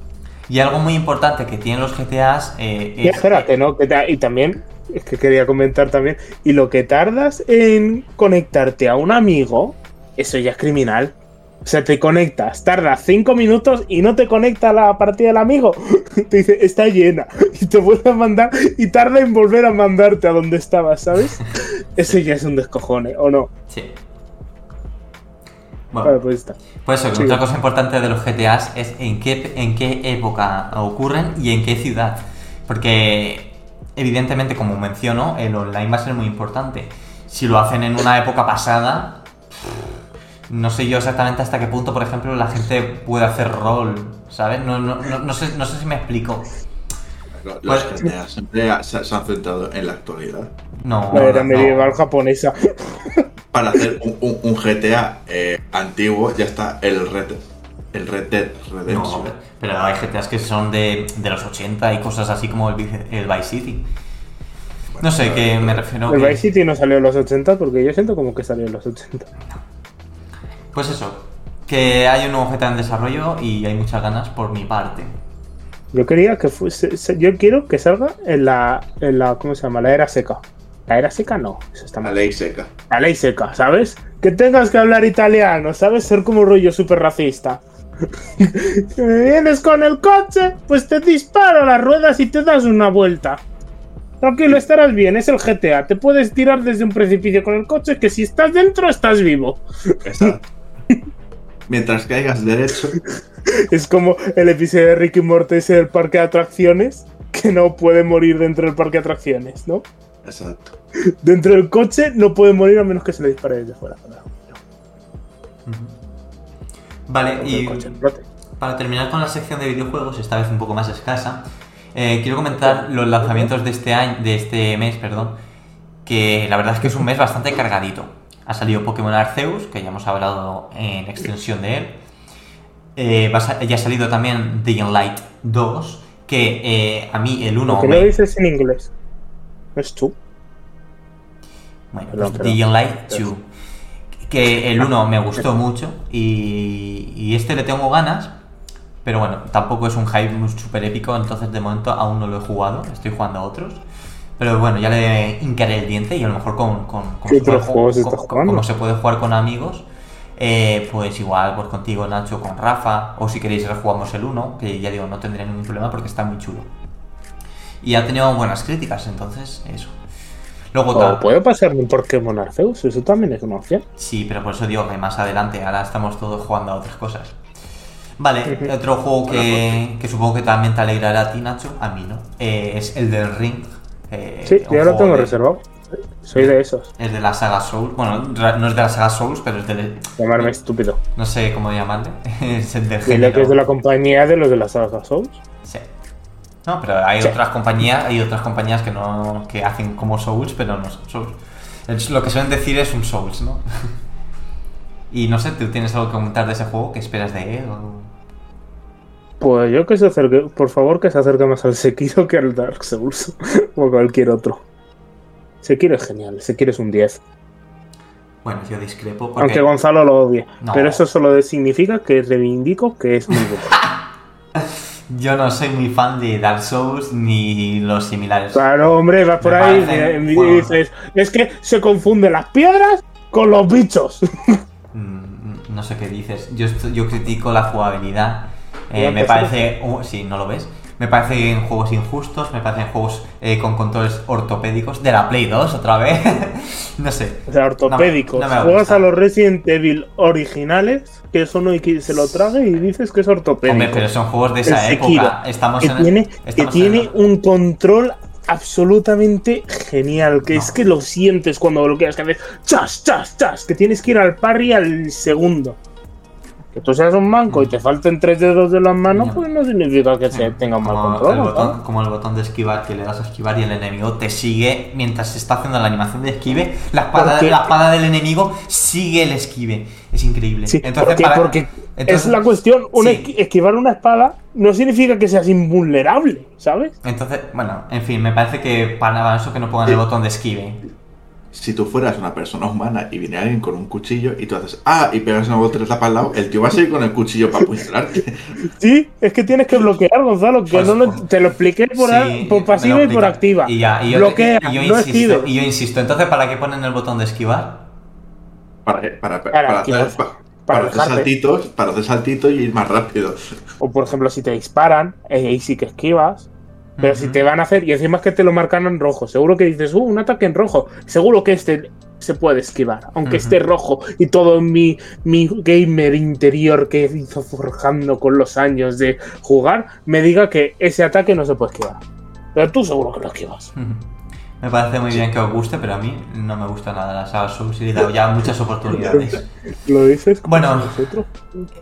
Y algo muy importante que tienen los GTAs eh, Y es. espérate, ¿no? Y también, es que quería comentar también, y lo que tardas en conectarte a un amigo, eso ya es criminal. O sea, te conectas, tardas 5 minutos y no te conecta la partida del amigo. Te dice, está llena. Y te vuelve a mandar y tarda en volver a mandarte a donde estabas, ¿sabes? Eso ya es un descojone, ¿o no? Sí. Vale, Bueno, pues está. pues eso, sí. otra cosa importante de los GTAs es en qué, en qué época ocurren y en qué ciudad. Porque, evidentemente, como menciono, el online va a ser muy importante. Si lo hacen en una época pasada, no sé yo exactamente hasta qué punto, por ejemplo, la gente puede hacer rol, ¿sabes? No, no, no, no sé, no sé si me explico. Los Pues- GTA siempre se, se han centrado en la actualidad. No, La era no. medieval japonesa. Para hacer un, un- un GTA eh, antiguo ya está el Red, el Red Dead Redemption. No, pero hay GTAs que son de, de los 80 y cosas así como el, Vice- el Vice City. No sé, que me refiero El que... Vice City no salió en los 80 porque yo siento como que salió en los 80. Pues eso, que hay un nuevo GTA en desarrollo y hay muchas ganas por mi parte. Yo quería que fuese. se- Yo quiero que salga en la. En la ¿Cómo se llama? La era seca. La era seca no. Eso está La mal. ley seca. La ley seca, ¿sabes? Que tengas que hablar italiano, ¿sabes? Ser como rollo súper racista. Que me vienes con el coche, pues te disparo las ruedas y te das una vuelta. Tranquilo, estarás bien, es el GTA. Te puedes tirar desde un precipicio con el coche que si estás dentro estás vivo. Exacto. Mientras caigas derecho, Es como el episodio de Ricky Morty del parque de atracciones, que no puede morir dentro del parque de atracciones, ¿no? exacto. Dentro del coche no puede morir a menos que se le dispare desde fuera. Vale, Dentro y coche, para terminar con la sección de videojuegos, esta vez un poco más escasa, eh, quiero comentar los lanzamientos de este año, de este mes, perdón, que la verdad es que es un mes bastante cargadito. Ha salido Pokémon Arceus, que ya hemos hablado en extensión de él. Eh, a ya ha salido también Dying Light 2, que eh, a mí el 1... ¿Por qué me- lo dices en inglés? ¿No es tú? Bueno, Perdón, pues. Dying Light 2. Que el 1 me gustó mucho y, y este le tengo ganas, pero bueno, tampoco es un hype súper épico, entonces de momento aún no lo he jugado, estoy jugando a otros. Pero bueno, ya le hincaré el diente y a lo mejor con... con, con ¿Qué otros con- juegos con- estás con- jugando? Como se puede jugar con amigos, eh, pues igual pues contigo Nacho, con Rafa, o si queréis rejugamos el 1, que ya digo, no tendría ningún problema porque está muy chulo. Y ha tenido buenas críticas, entonces eso. Luego O puede pasarme un Pokémon Arceus, eso también es una opción. Sí, pero por eso digo que más adelante, ahora estamos todos jugando a otras cosas. Vale, otro juego que, que supongo que también te alegrará a ti, Nacho, a mí no, eh, es el del Ring. Eh, Sí, ya lo tengo de- reservado. Soy de esos. Es de la saga Souls, bueno, no es de la saga Souls, pero es del... Llamarme estúpido. No sé cómo llamarle, es el del género. que es de la compañía de los de la saga Souls. Sí. No, pero hay Sí. otras compañías, hay otras compañías que no que hacen como Souls, pero no son Souls. Es- lo que suelen decir es un Souls, ¿no? y no sé, ¿tú tienes algo que comentar de ese juego? ¿Qué esperas de él? o- Pues yo que se acerque, por favor, que se acerque más al Sekiro que al Dark Souls o cualquier otro. Sekiro es genial, Sekiro es un 10. Bueno, yo discrepo porque... Aunque Gonzalo lo odie. No. Pero eso solo significa que reivindico que es muy bueno. Yo no soy muy fan de Dark Souls ni los similares. Claro, hombre, vas por Me ahí y dices, es que se confunden las piedras con los bichos. Mm, no sé qué dices. Yo critico la jugabilidad. Eh, me parece... uh, sí, ¿no lo ves? Me parecen juegos injustos, me parecen juegos eh, con controles ortopédicos. De la Play 2 otra vez. no sé. O sea, ortopédicos. No, no me Juegas a los Resident Evil originales, que eso no hay que se lo trague y dices que es ortopédico. Hombre, pero son juegos de esa El Sekiro, época. Estamos que en tiene, que tiene en- un control absolutamente genial, que No. es que lo sientes cuando bloqueas, que haces chas, chas, chas, que tienes que ir al parry al segundo. Que tú seas un manco y te falten tres dedos de las manos, No. pues no significa que se tenga un mal control. el, ¿no? botón, como el botón de esquivar, que le das a esquivar y el enemigo te sigue mientras se está haciendo la animación de esquive. La espada, la espada del enemigo sigue el esquive. Es increíble. Sí, Entonces, porque, para- porque entonces- es la cuestión, sí. esquivar una espada no significa que seas invulnerable, ¿sabes? Entonces, bueno, en fin, me parece que para eso que no pongan el botón de esquive. Si tú fueras una persona humana y viene alguien con un cuchillo y tú haces ah y pegas una voltereta para el lado, el tío va a seguir con el cuchillo para apuñalarte. Sí, es que tienes que bloquear, Gonzalo, que Pues, no lo- pues, te lo expliqué por, a- pasiva y por activa. Y ya, y yo, Bloquea, y yo no insisto, y yo insisto. Entonces, ¿para qué ponen el botón de esquivar? Para, para, para, Para hacer, pa- para para hacer dejarte. saltitos, para hacer saltitos y ir más rápido. O por ejemplo, si te disparan, eh, ahí sí que esquivas. Pero si te van a hacer, y encima es que te lo marcan en rojo, seguro que dices, uh, un ataque en rojo. Seguro que este se puede esquivar, aunque esté rojo y todo mi, mi gamer interior que hizo forjando con los años de jugar me diga que ese ataque no se puede esquivar. Pero tú seguro que lo esquivas. Me parece muy bien que os guste, pero a mí no me gusta nada la saga Souls y le he dado ya muchas oportunidades. ¿Lo dices? Bueno. nosotros?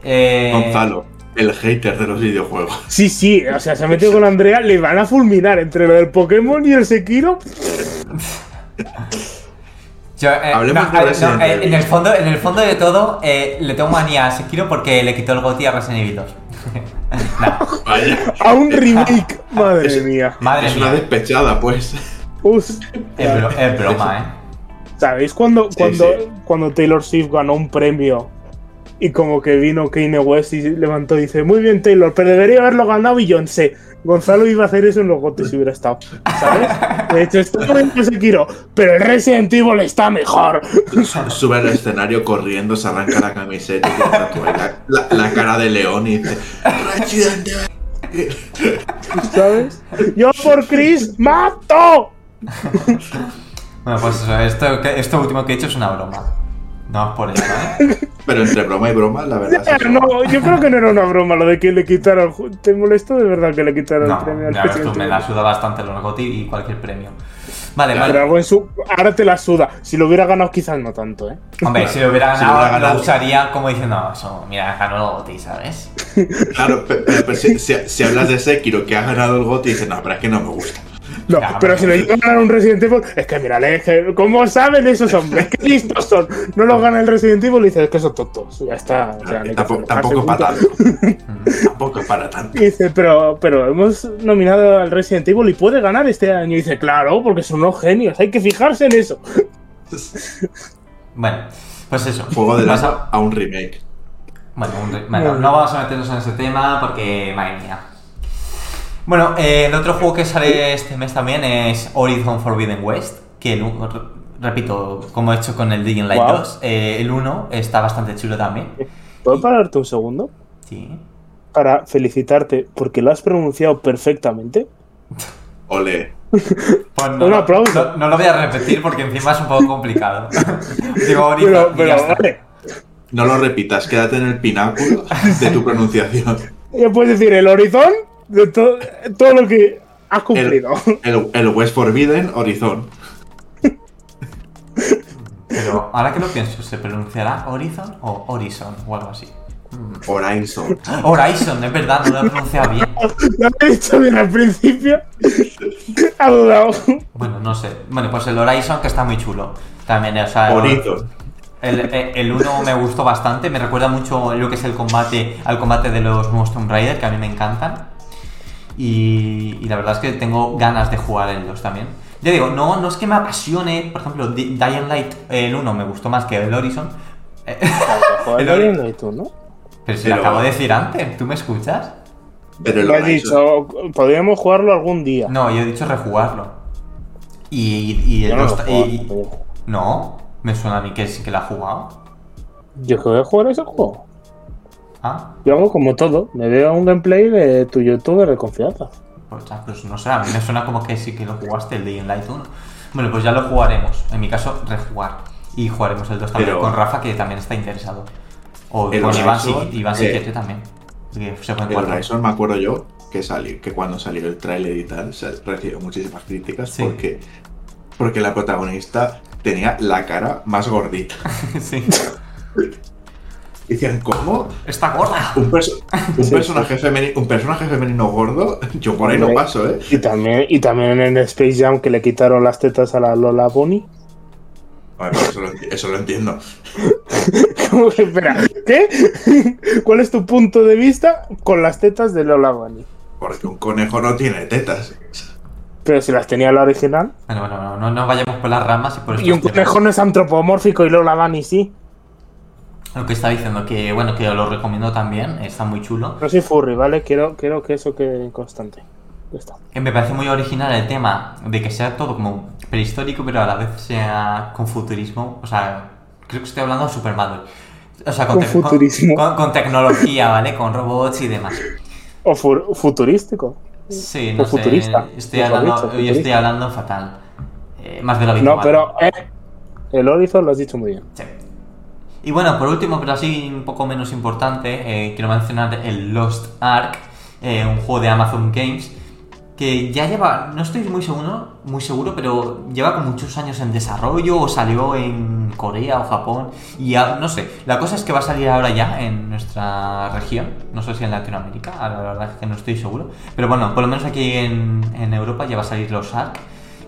Eh, Gonzalo, el hater de los videojuegos. Sí, sí, o sea, se ha metido con Andrea, le van a fulminar entre lo del Pokémon y el Sekiro. Yo, eh, Hablemos no, de eh, Resident no, eh, en, el fondo, en el fondo de todo, eh, le tengo manía a Sekiro porque le quitó el goti a Resident Evil 2. No, Vaya. A un remake, madre Es- mía. madre es una despechada, pues. Uf. es, bro- es broma, ¿eh? ¿Sabéis cuando, Sí, cuando, sí. cuando Taylor Swift ganó un premio y como que vino Kanye West y levantó y dice, muy bien Taylor, pero debería haberlo ganado Beyoncé. Gonzalo iba a hacer eso en los gotes si hubiera estado, ¿sabes? De hecho, está bien que Sekiro, pero el Resident Evil está mejor. Sube al escenario corriendo, se arranca la camiseta y tatúa la, la- la cara de león y dice Resident Evil". ¿Sabes? Yo por Chris mato. Bueno, pues eso, esto, que- esto último que he hecho es una broma. No es por eso. Pero entre broma y broma, la verdad es que No, yo creo que no era una broma lo de que le quitaron. ¿Te molestó de verdad que le quitaron No, el premio al ya ves tú, me la suda bastante los goti y cualquier premio. Vale, Ya, vale. Pero algo en su... ahora te la suda. Si lo hubiera ganado, quizás no tanto, ¿eh? Hombre, si lo hubiera Si lo ganado, hubiera ganado. lo usaría como diciendo, no, eso, mira, ganó el goti, ¿sabes? Claro, pe- pero, pero si, si- si hablas de Sekiro que ha ganado el GOTY, dices, no, pero es que no me gusta. No, Ya, pero si lo llegan a ganar un Resident Evil, es que mírale, es que, ¿cómo saben esos hombres? ¿Qué listos son? No los gana el Resident Evil y dices, es que son tontos. Ya está. o sea, tampoco, punto. para tanto. tampoco para tanto. Y dice, pero, pero hemos nominado al Resident Evil y puede ganar este año. Y dice, claro, porque son unos genios, hay que fijarse en eso. Bueno, pues eso. Juego de Vas la a- a un remake. Bueno, un re- bueno, no vamos a meternos en ese tema porque, madre mía. Bueno, eh, el otro juego que sale este mes también es Horizon Forbidden West, que el repito, como he hecho con el Digging Light Guau. 2, eh, el 1 está bastante chulo también. ¿Puedo pararte un segundo? Sí. Para felicitarte porque lo has pronunciado perfectamente. Ole. Pues no, Un lo- aplauso. No, no lo voy a repetir porque encima es un poco complicado. Digo Horizon Pero, y ya pero, está. vale. No lo repitas, quédate en el pináculo de tu pronunciación. Ya puedes decir el horizon de to- todo lo que has El, cumplido. el, el West Forbidden Horizon. Pero ahora que lo pienso, ¿se pronunciará Horizon o Horizon o algo así? Horizon. Horizon, es verdad, no lo he pronunciado bien. Lo he dicho bien al principio. Ha dudado. Bueno, no sé. Bueno, pues el Horizon que está muy chulo. También, o sea, Horizon. el, el, el 1 me gustó bastante, me recuerda mucho lo que es el combate al combate de los nuevos Tomb Raider, que a mí me encantan. Y, y la verdad es que tengo ganas de jugar el 2 también. Ya digo, no, no es que me apasione, por ejemplo, Dying Light el 1 me gustó más que el Horizon. Eh, El ori- Joder, y tú, ¿no? Pero si lo acabo de decir antes, ¿tú me escuchas? Pero el Lo has Horizon. dicho, podríamos jugarlo algún día. No, yo he dicho rejugarlo. Y, y el no lo 2 juego, y- no. Me suena a mí que sí que la ha jugado. Yo que voy a jugar ese juego. Ah, Yo hago como todo. Me veo un gameplay de tu youtuber de confianza. pues, pues no sé, a mí me suena como que sí que lo jugaste el Dying Light 1. Bueno, pues ya lo jugaremos. En mi caso, rejugar. Y jugaremos el 2 también Pero- con Rafa, que también está interesado. O El con Iván, Horizon, Iván eh, quiere también. Que se El. Horizon me acuerdo yo que salió, que cuando salió el tráiler y tal, se recibió muchísimas críticas Sí. porque, porque la protagonista tenía la cara más gordita. sí. Decían, ¿cómo? Está gorda. Un, perso- un Sí, personaje femenino, un personaje femenino gordo, yo por ahí no paso, ¿eh? Y también, y también en Space Jam que le quitaron las tetas a la Lola Bonnie. Bueno, eso, lo, eso lo entiendo. ¿Cómo que, Espera, ¿qué? ¿Cuál es tu punto de vista con las tetas de Lola Bonnie? Porque un conejo no tiene tetas. Pero si las tenía la original. Bueno, bueno, no, no, no vayamos por las ramas y por Y un conejo no es antropomórfico y Lola Bunny sí. Lo que está diciendo, que bueno, que lo recomiendo también, está muy chulo. No soy furry, ¿vale? Quiero, quiero que eso quede constante. Ya está. Eh, Me parece muy original el tema de que sea todo como prehistórico, pero a la vez sea con futurismo. O sea, creo que estoy hablando de Super Mario. O sea, con, Con con- futurismo. con- con tecnología, ¿vale? Con robots y demás. O fu- futurístico. Sí, O no sé. futurista, Estoy hablando, dicho, futurista. estoy hablando fatal. Eh, más de lo habitual. No, pero eh, el Horizon lo has dicho muy bien. Sí. Y bueno, por último, pero así un poco menos importante, eh, quiero mencionar el Lost Ark, eh, un juego de Amazon Games que ya lleva, no estoy muy seguro, muy seguro, pero lleva con muchos años en desarrollo o salió en Corea o Japón y no sé. La cosa es que va a salir ahora ya en nuestra región, no sé si en Latinoamérica, la verdad es que no estoy seguro, pero bueno, por lo menos aquí en, en Europa ya va a salir Lost Ark,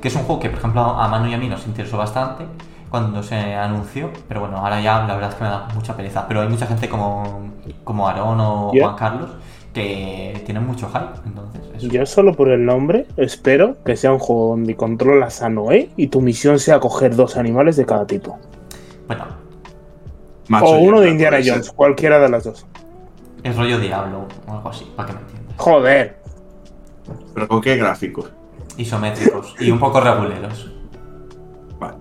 que es un juego que por ejemplo a Manu y a mí nos interesó bastante cuando se anunció, pero bueno, ahora ya la verdad es que me da mucha pereza, pero hay mucha gente como, como Aarón o. Juan Carlos que tienen mucho hype, entonces eso. Yo solo por el nombre espero que sea un juego donde controlas a Noé y tu misión sea coger dos animales de cada tipo. Bueno, Macho o uno de Indiana ser. Jones, cualquiera de las dos. es rollo Diablo o algo así, para que me entiendas. Joder. Pero con qué gráfico. Isométricos y un poco reguleros.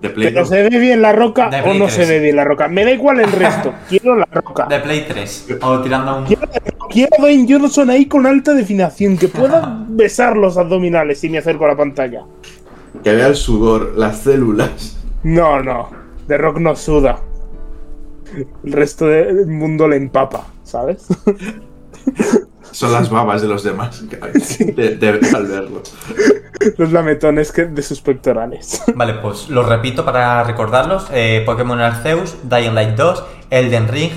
De Play Pero se ve bien la roca o no 3. se ve bien la roca. Me da igual el resto. Quiero la roca. De Play 3, o tirando un... Quiero, quiero a Dwayne Johnson ahí con alta definición, que pueda besar los abdominales si me acerco a la pantalla. Que vea el sudor, las células. No, no. The Rock no suda. El resto del mundo le empapa, ¿sabes? Son las babas de los demás. De, de- al verlo. Los lametones que- de sus pectorales. Vale, pues lo repito para recordarlos. eh, Pokémon Arceus, Dying Light 2, Elden Ring,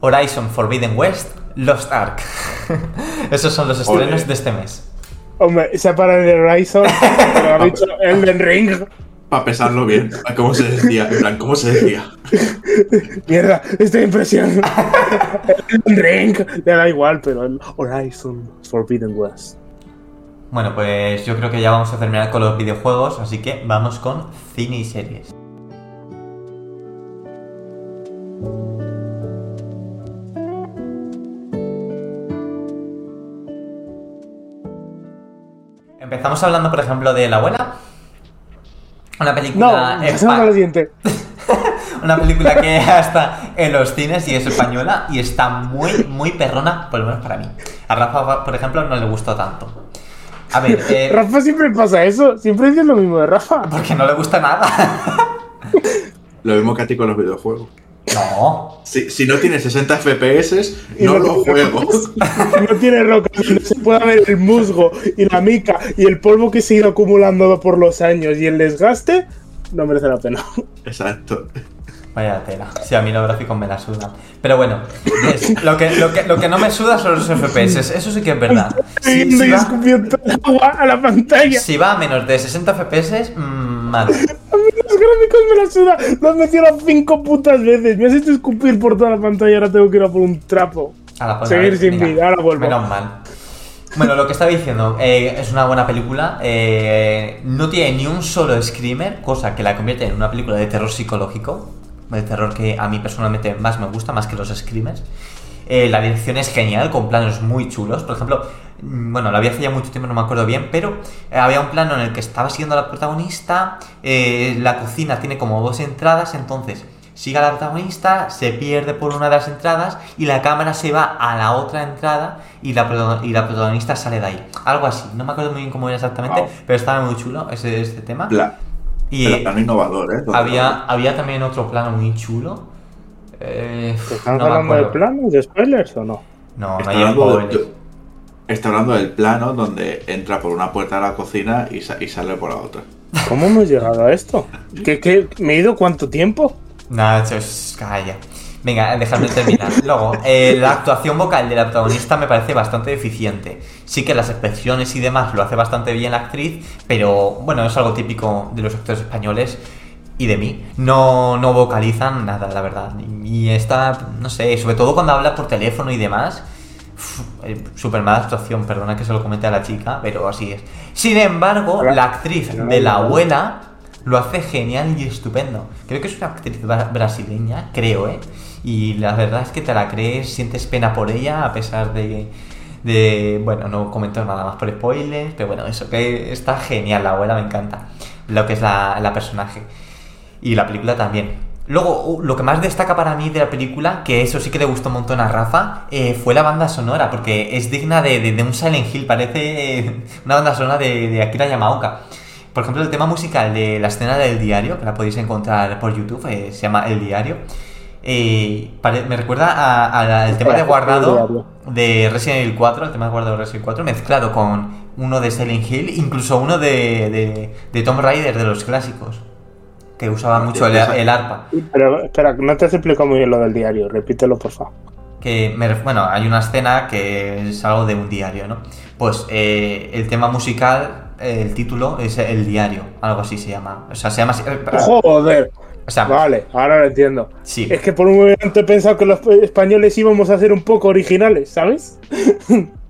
Horizon Forbidden West, Lost Ark. Esos son los estrenos de este mes. Hombre, se para el Horizon, pero ha dicho Elden Ring. Para pesarlo bien. ¿Cómo se decía? En plan, ¿cómo se decía? Mierda, estoy impresión. Elden Ring. Le da igual, pero el Horizon Forbidden West. Bueno, pues yo creo que ya vamos a terminar con los videojuegos, así que vamos con cine y series. Empezamos hablando, por ejemplo, de La Abuela. Una No, película. pasamos a lo siguiente. Una película que está en los cines y es española y está muy, muy perrona, por lo menos para mí. A Rafa, por ejemplo, no le gustó tanto. A ver, eh, Rafa siempre pasa eso. Siempre dices lo mismo de Rafa. porque no le gusta nada. Lo mismo que a ti con los videojuegos. No. Si, si no tiene 60 FPS, Y no no lo juego. No tiene roca, no se puede ver el musgo y la mica y el polvo que se ha ido acumulando por los años y el desgaste, no merece la pena. Exacto. Vaya tela. Sí, a mí los gráficos me la sudan. Pero bueno, es- lo, que, lo, que, lo que no me suda son los FPS. Eso sí que es verdad. Si, si va, escupiendo el agua a la pantalla. si va a menos de 60 FPS, mmm, malo. Los gráficos me la suda. Lo has metido cinco putas veces. Me has hecho escupir por toda la pantalla. Ahora tengo que ir a por un trapo. Ahora, Seguir sin vida, ahora vuelvo. Menos mal. Bueno, lo que estaba diciendo, eh, es una buena película. eh, no tiene ni un solo screamer, cosa que la convierte en una película de terror psicológico. De terror que a mí personalmente más me gusta, más que los screamers. Eh, la dirección es genial, con planos muy chulos. Por ejemplo, bueno, la vi hace ya mucho tiempo, no me acuerdo bien, pero eh, había un plano en el que estaba siguiendo a la protagonista. eh, la cocina tiene como dos entradas, entonces sigue a la protagonista, se pierde por una de las entradas y la cámara se va a la otra entrada y la, y la protagonista sale de ahí. Algo así, no me acuerdo muy bien cómo era exactamente, Wow. pero estaba muy chulo ese, este tema. Pla- y pero plano innovador, ¿eh? había, había también otro plano muy chulo. Eh, ¿Estamos no me hablando de planos, de spoilers o no? No, no hay spoilers. Está hablando del plano donde entra por una puerta de la cocina y, sa- y sale por la otra. ¿Cómo hemos llegado a esto? ¿Qué, qué, me he ido cuánto tiempo? Nada, chos, calla. Venga, dejadme terminar. Luego, eh, la actuación vocal de la protagonista me parece bastante eficiente. Sí que las expresiones y demás lo hace bastante bien la actriz, pero bueno, es algo típico de los actores españoles y de mí. No, no vocalizan nada, la verdad. Y esta, no sé, sobre todo cuando habla por teléfono y demás. Súper mala actuación, perdona que se lo comente a la chica, pero así es. Sin embargo, la actriz de la abuela lo hace genial y estupendo. Creo que es una actriz bra- brasileña, creo, ¿eh? Y la verdad es que te la crees, sientes pena por ella, a pesar de. de bueno, no comento nada más por spoilers, pero bueno, eso que está genial, la abuela me encanta. Lo que es la, la personaje. Y la película también. Luego, lo que más destaca para mí de la película, que eso sí que le gustó un montón a Rafa, eh, fue la banda sonora, porque es digna de, de- de un Silent Hill, parece eh, una banda sonora de, de Akira Yamaoka. Por ejemplo, el tema musical de la escena del diario, que la podéis encontrar por YouTube, eh, se llama El Diario. pare- me recuerda al tema de guardado de Resident Evil 4, el tema de guardado de Resident Evil 4, mezclado con uno de Silent Hill, incluso uno de, de, de Tomb Raider de los clásicos, que usaba mucho el, el arpa. Pero espera, no te has explicado muy bien lo del diario. Repítelo, por favor. que me bueno, hay una escena que es algo de un diario, ¿no? Pues eh, el tema musical, eh, el título es el diario, algo así se llama. O sea, se llama así. eh, Joder. O sea, Vale, ahora lo entiendo. sí. Es que por un momento he pensado que los españoles íbamos a ser un poco originales, ¿sabes?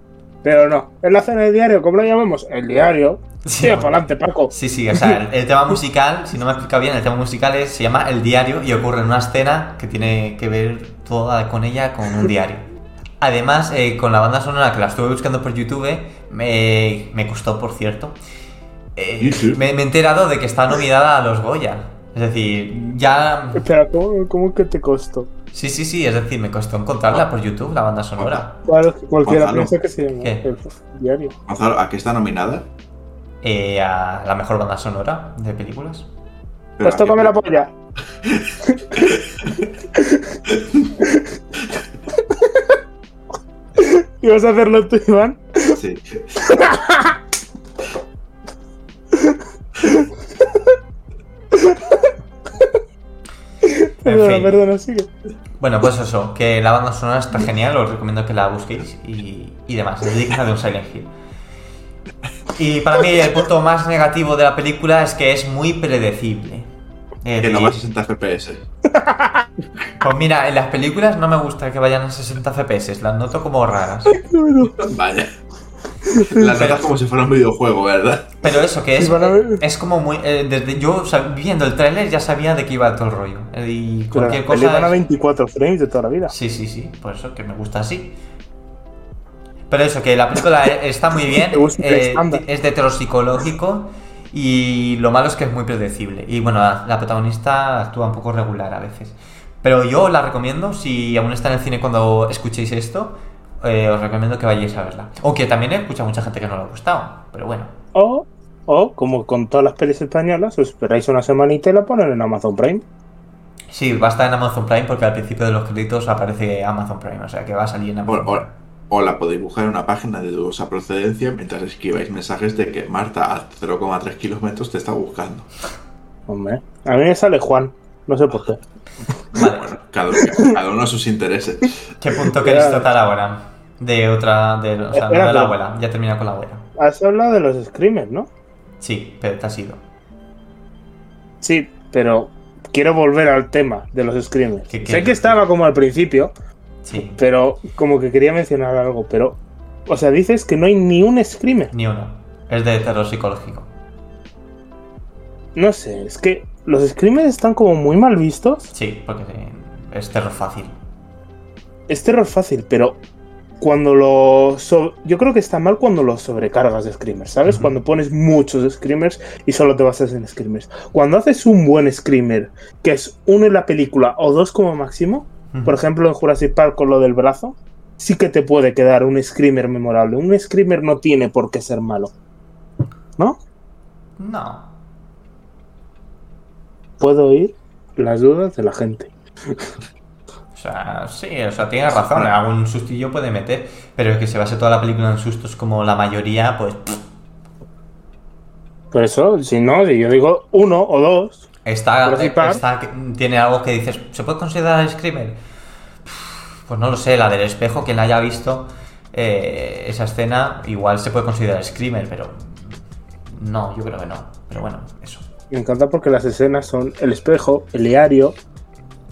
Pero no. Es la cena del diario, ¿cómo lo llamamos? El diario. Sí, para adelante, Paco. Sí, sí, o sea, el, el tema musical, si no me he explicado bien, el tema musical es- se llama El Diario y ocurre en una escena que tiene que ver toda con ella con un diario. Además, eh, con la banda sonora que la estuve buscando por YouTube, me, me costó, por cierto. eh, Sí, sí. me, me he enterado de que está nominada a los Goya. Es decir, ya... Espera, ¿cómo, cómo que te costó? Sí, sí, sí, es decir, me costó encontrarla por YouTube, la banda sonora. Claro, cualquiera Gonzalo. piensa que se llama ¿Qué? el diario. Gonzalo, ¿a qué está nominada? Eh, a la mejor banda sonora de películas. Pero Pues ¿a qué- tócame la polla. ¿Ibas a hacerlo tú, Iván? Sí. Perdona, fin. perdona, sigue. Bueno, pues eso, que la banda sonora está genial, os recomiendo que la busquéis y, y demás. Es digna de un Silent Hill. Y para mí el punto más negativo de la película es que es muy predecible. Eh, Que no va a 60 FPS. Pues mira, en las películas no me gusta que vayan a 60 FPS, las noto como raras. Vaya. La notas como si fuera un videojuego, ¿verdad? Pero eso, que es, es como muy... eh, desde yo viendo el tráiler ya sabía de qué iba todo el rollo. Eh, Y cualquier cosa... van a es- 24 frames de toda la vida. Sí, sí, sí, por eso que me gusta así. Pero eso, que la película está muy bien, eh, es de terror psicológico y lo malo es que es muy predecible. Y bueno, la, la protagonista actúa un poco regular a veces. Pero yo la recomiendo, si aún está en el cine cuando escuchéis esto, eh, os recomiendo que vayáis a verla. Aunque también he escuchado a mucha gente que no le ha gustado, pero bueno. O, o, como con todas las pelis españolas, os esperáis una semanita y la ponen en Amazon Prime. Sí, va a estar en Amazon Prime porque al principio de los créditos aparece Amazon Prime, o sea que va a salir en Amazon Prime. o- o la podéis buscar en una página de dudosa procedencia mientras escribáis mensajes de que Marta a 0,3 kilómetros te está buscando. Hombre, a mí me sale Juan, no sé por qué. Vale. Bueno, cada, cada uno a sus intereses. ¿Qué punto queréis tratar ahora? De otra, de, o sea, no Espera, de la pero- abuela, ya termina con la abuela. Has hablado de los screamers, ¿no? Sí, pero te has ido. Sí, pero quiero volver al tema de los screamers. ¿Qué- qué? Sé que estaba como al principio, Sí, pero como que quería mencionar algo, pero... O sea, dices que no hay ni un screamer. ni uno. Es de terror psicológico. No sé, es que los screamers están como muy mal vistos. Sí, porque eh, es terror fácil. Es terror fácil, pero cuando lo... so- Yo creo que está mal cuando lo sobrecargas de screamers, ¿sabes? Cuando pones muchos screamers y solo te basas en screamers. Cuando haces un buen screamer, que es uno en la película o dos como máximo, por ejemplo en Jurassic Park con lo del brazo, sí que te puede quedar un screamer memorable. Un screamer no tiene por qué ser malo. ¿No? No. Puedo oír las dudas de la gente. O sea, sí, o sea, tienes razón, algún sustillo puede meter, pero que se base toda la película en sustos como la mayoría, pues Por eso, si no, si yo digo uno o dos, está- tiene algo que dices, ¿se puede considerar Screamer? Pues no lo sé, la del espejo, quien la haya visto, eh, esa escena, igual se puede considerar Screamer, pero no, yo creo que no. Pero bueno, eso. Me encanta porque las escenas son el espejo, el diario,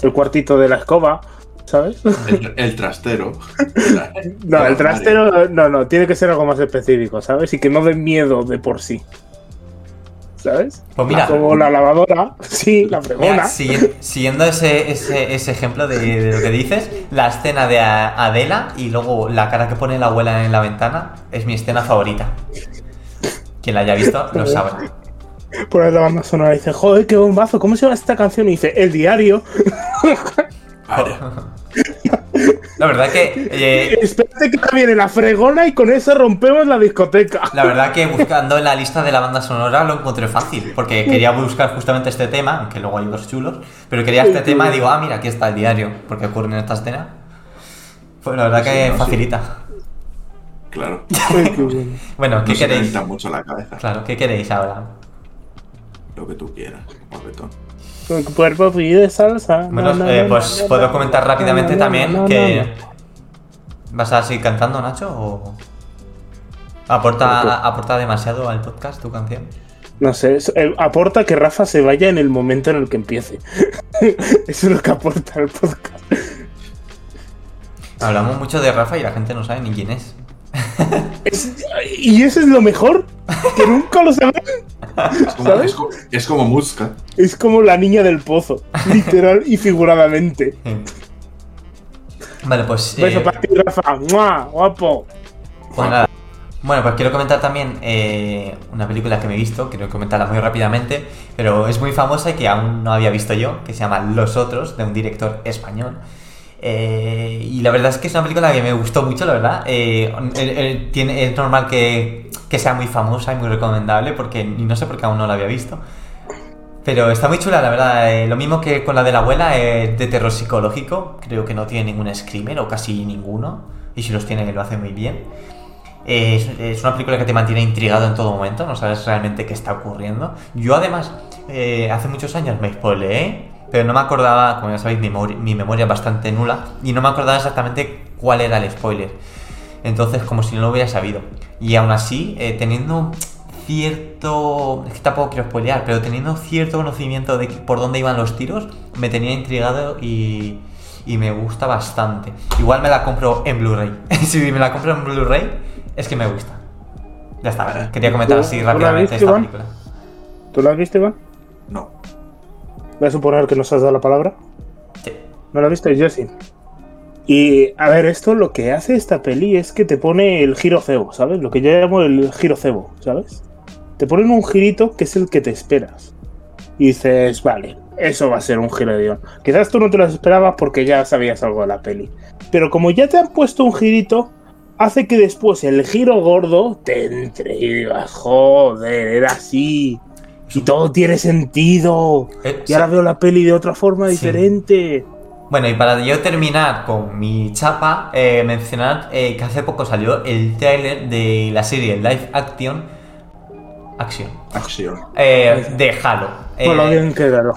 el cuartito de la escoba, ¿sabes? El, el trastero. No, el trastero, no, no, tiene que ser algo más específico, ¿sabes? Y que no dé miedo de por sí. ¿Sabes? Pues mira, Como la lavadora, sí, la fregona. Mira, sigui- siguiendo ese, ese, ese ejemplo de, de lo que dices, la escena de Adela y luego la cara que pone la abuela en la ventana es mi escena favorita. Quien la haya visto lo sabrá. Pones la banda sonora y dice, joder, qué bombazo, ¿cómo se llama esta canción? Y dice, El diario. Vale. La verdad que eh, Espérate que ahora viene la fregona y con eso rompemos la discoteca. la verdad que buscando en la lista de la banda sonora lo encontré fácil, porque quería buscar justamente este tema, aunque luego hay otros chulos, pero quería este tema y digo, ah, mira, aquí está el diario, porque ocurre en esta escena. Pues la verdad Sí, que no, sí. facilita. Claro. Bueno. ¿qué no se queréis? calienta mucho la cabeza. Claro, ¿qué queréis ahora? Lo que tú quieras, guapetón. Con cuerpo pide salsa. Bueno, eh, na, pues na, comentar rápidamente también que... ¿Vas a seguir cantando, Nacho? ¿O aporta, aporta demasiado al podcast tu canción? No sé, eh, aporta que Rafa se vaya en el momento en el que empiece. Eso es lo que aporta el podcast. Hablamos mucho de Rafa y la gente no sabe ni quién es. Es- y eso es lo mejor, que nunca lo saben. Es como, ¿Sabes? es co- es como Muska. Es como la niña del pozo, literal y figuradamente. Vale, pues... eh, Beso para ti, Rafa. ¡Mua! Guapo. pues nada. Bueno, pues quiero comentar también eh, una película que me he visto, quiero comentarla muy rápidamente, pero es muy famosa y que aún no había visto yo, que se llama Los Otros, de un director español. Eh, y la verdad es que es una película que me gustó mucho, la verdad. Eh, es normal que, sea muy famosa y muy recomendable, porque y no sé por qué aún no la había visto. Pero está muy chula, la verdad. Eh, lo mismo que con la de la abuela, eh, de terror psicológico. Creo que no tiene ningún screamer o casi ninguno. Y si los tiene, lo hace muy bien. Es, es una película que te mantiene intrigado en todo momento, no sabes realmente qué está ocurriendo. Yo además, hace muchos años me spoileé, pero no me acordaba, como ya sabéis, mi, memori- mi memoria es bastante nula, y no me acordaba exactamente cuál era el spoiler. Entonces, como si no lo hubiera sabido. Y aún así, eh, teniendo cierto. Es que tampoco quiero spoilear, pero teniendo cierto conocimiento de por dónde iban los tiros, me tenía intrigado y, y me gusta bastante. Igual me la compro en Blu-ray. si me la compro en Blu-ray, es que me gusta. Ya está, quería comentar ¿Tú- así rápidamente viste, esta película. ¿Tú la has visto, Iván? Voy a suponer que nos has dado la palabra. Sí. ¿No la? Yo sí. Y a ver, esto lo que hace esta peli es que te pone el giro cebo, ¿sabes? Lo que yo llamo el giro cebo, ¿sabes? Te ponen un girito que es el que te esperas. Y dices, vale, eso va a ser un giro de guion. Quizás tú no te lo esperabas porque ya sabías algo de la peli. Pero como ya te han puesto un girito, hace que después el giro gordo te entre y digas, joder, era así. Y todo tiene sentido. Eh, Y ahora veo la peli de otra forma Sí. diferente. Bueno, y para yo terminar con mi chapa, eh, mencionar eh, que hace poco salió el tráiler de la serie live action. Acción. Acción. eh, de Halo. Por lo Eh, bien que era los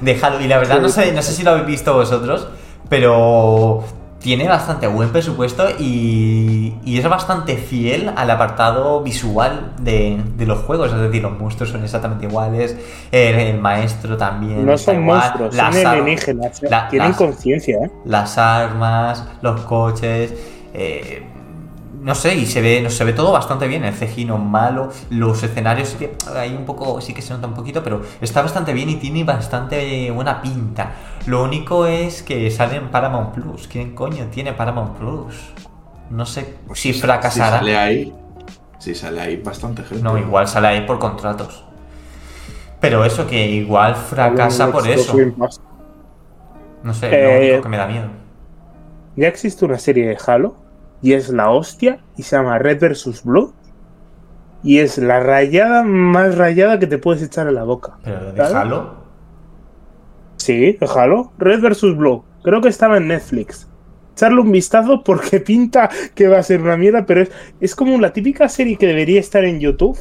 de Halo. Y la verdad, no sé, no sé si lo habéis visto vosotros, pero tiene bastante buen presupuesto y, y es bastante fiel al apartado visual de, de los juegos. Es decir, los monstruos son exactamente iguales, el, el maestro también. No son igual, monstruos, las son alienígenas. ¿eh? la- Tienen conciencia, ¿eh? las armas, los coches, eh, no sé, y se ve, no, se ve todo bastante bien, el CGI no es malo, los escenarios sí que hay un poco, sí que se nota un poquito, pero está bastante bien y tiene bastante buena pinta. Lo único es que sale en Paramount Plus. ¿Quién coño tiene Paramount Plus? No sé Pues si Si fracasará. sale ahí. Si sale ahí bastante gente. No, igual sale ahí por contratos. Pero eso, que igual fracasa por eso. No sé, Eh, lo único que me da miedo. Ya existe una serie de Halo y es la hostia y se llama Red vs. Blue. Y es la rayada más rayada que te puedes echar en la boca. Pero de ¿sabes? Halo. Sí, de Halo. Red vs. Blue. Creo que estaba en Netflix. Echarle un vistazo porque pinta que va a ser una mierda, pero es, es como la típica serie que debería estar en YouTube.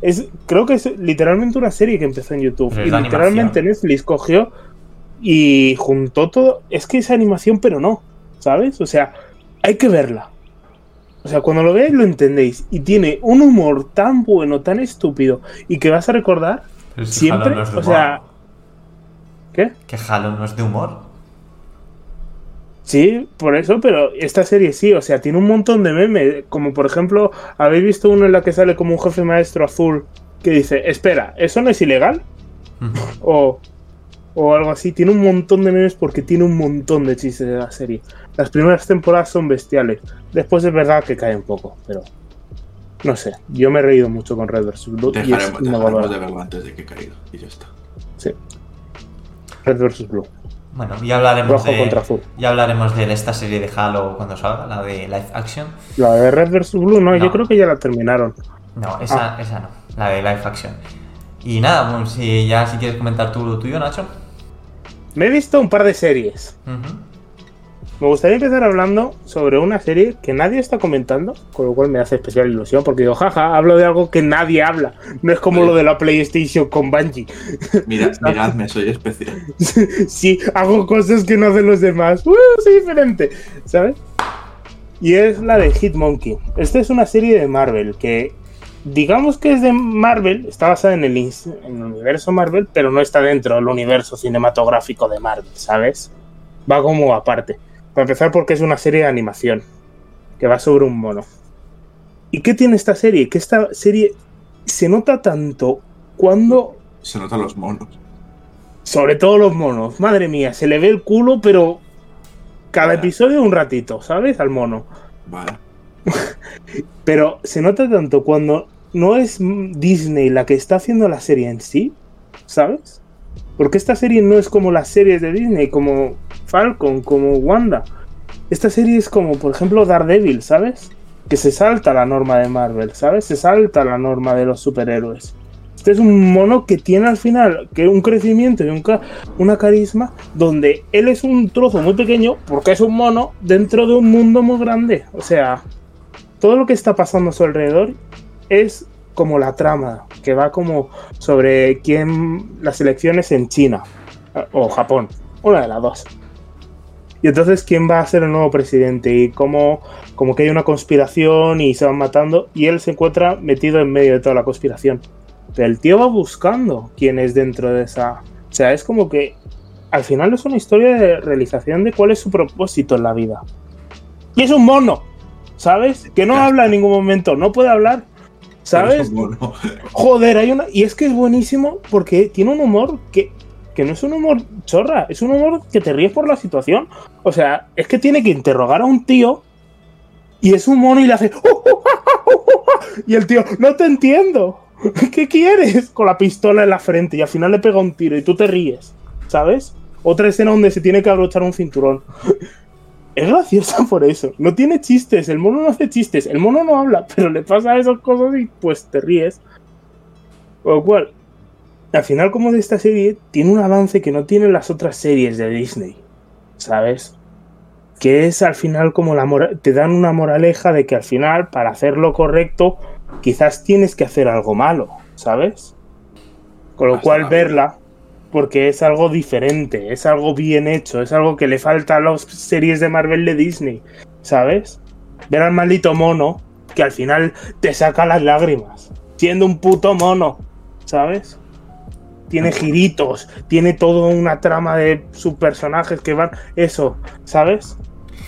Es, creo que es literalmente una serie que empezó en YouTube. Pero Y literalmente animación. Netflix cogió y juntó todo. Es que es animación, pero no. ¿Sabes? O sea, hay que verla. O sea, cuando lo veáis lo entendéis. Y tiene un humor tan bueno, tan estúpido, y que vas a recordar siempre. O sea. ¿Qué? Que Halo no es de humor. Sí, por eso, pero esta serie sí, o sea, tiene un montón de memes. Como por ejemplo, ¿habéis visto uno en la que sale como un jefe maestro azul que dice, espera, ¿eso no es ilegal? O, o algo así. Tiene un montón de memes porque tiene un montón de chistes de la serie. Las primeras temporadas son bestiales. Después es verdad que cae un poco, pero no sé. Yo me he reído mucho con Red vs. Blue. y es Dejaremos, dejaremos de verlo antes de que caiga. Y ya está. Sí. Red vs. Blue. Bueno, ya hablaremos Rojo de. contra azul. Ya hablaremos de esta serie de Halo cuando salga, la de live action. La de Red vs. Blue, no, No. yo creo que ya la terminaron. No, esa, esa no, la de live action. Y nada, bueno, si ya si quieres comentar tú lo tuyo, Nacho. Me he visto un par de series. Ujú. Me gustaría empezar hablando sobre una serie que nadie está comentando, con lo cual me hace especial ilusión, porque digo, jaja, hablo de algo que nadie habla. No es como lo de la PlayStation con Bungie. Mira, miradme, soy especial. sí, hago cosas que no hacen los demás. ¡Uh, soy diferente! ¿Sabes? Y es la de Hitmonkey. Esta es una serie de Marvel que, digamos que es de Marvel, está basada en el, ins- en el universo Marvel, pero no está dentro del universo cinematográfico de Marvel, ¿sabes? Va como aparte. Para empezar, porque es una serie de animación que va sobre un mono. ¿Y qué tiene esta serie? Que esta serie se nota tanto cuando Se notan los monos. sobre todo los monos. Madre mía, se le ve el culo, pero cada episodio un ratito, ¿sabes? Al mono. Vale. Pero se nota tanto cuando no es Disney la que está haciendo la serie en sí, ¿sabes? Porque esta serie no es como las series de Disney, como Falcon, como Wanda. Esta serie es como, por ejemplo, Daredevil, ¿sabes? Que se salta la norma de Marvel, ¿sabes? Se salta la norma de los superhéroes. Este es un mono que tiene al final que un crecimiento y un una carisma donde él es un trozo muy pequeño porque es un mono dentro de un mundo muy grande. O sea, todo lo que está pasando a su alrededor es como la trama, que va como sobre quién las elecciones en China o Japón, una de las dos. Y entonces, ¿quién va a ser el nuevo presidente? Y cómo, como que hay una conspiración y se van matando. Y él se encuentra metido en medio de toda la conspiración. Pero el tío va buscando quién es dentro de esa. O sea, es como que al final es una historia de realización de cuál es su propósito en la vida. Y es un mono, ¿sabes? Que no habla en ningún momento, no puede hablar. ¿Sabes? Joder, hay una. Y es que es buenísimo porque tiene un humor que que no es un humor chorra, es un humor que te ríes por la situación. O sea, es que tiene que interrogar a un tío y es un mono y le hace. Y el tío, no te entiendo. ¿Qué quieres? Con la pistola en la frente y al final le pega un tiro y tú te ríes, ¿sabes? Otra escena donde se tiene que abrochar un cinturón. Es graciosa por eso. No tiene chistes, el mono no hace chistes, el mono no habla, pero le pasa esas cosas y pues te ríes. Con lo cual, al final como de esta serie tiene un avance que no tienen las otras series de Disney, ¿sabes? Que es al final como la te dan una moraleja de que al final para hacer lo correcto quizás tienes que hacer algo malo, ¿sabes? Con lo cual verla porque es algo diferente, es algo bien hecho, es algo que le falta a las series de Marvel de Disney, ¿sabes? Ver al maldito mono que al final te saca las lágrimas, siendo un puto mono, ¿sabes? tiene giritos, tiene toda una trama de sus personajes que van. Eso, ¿sabes?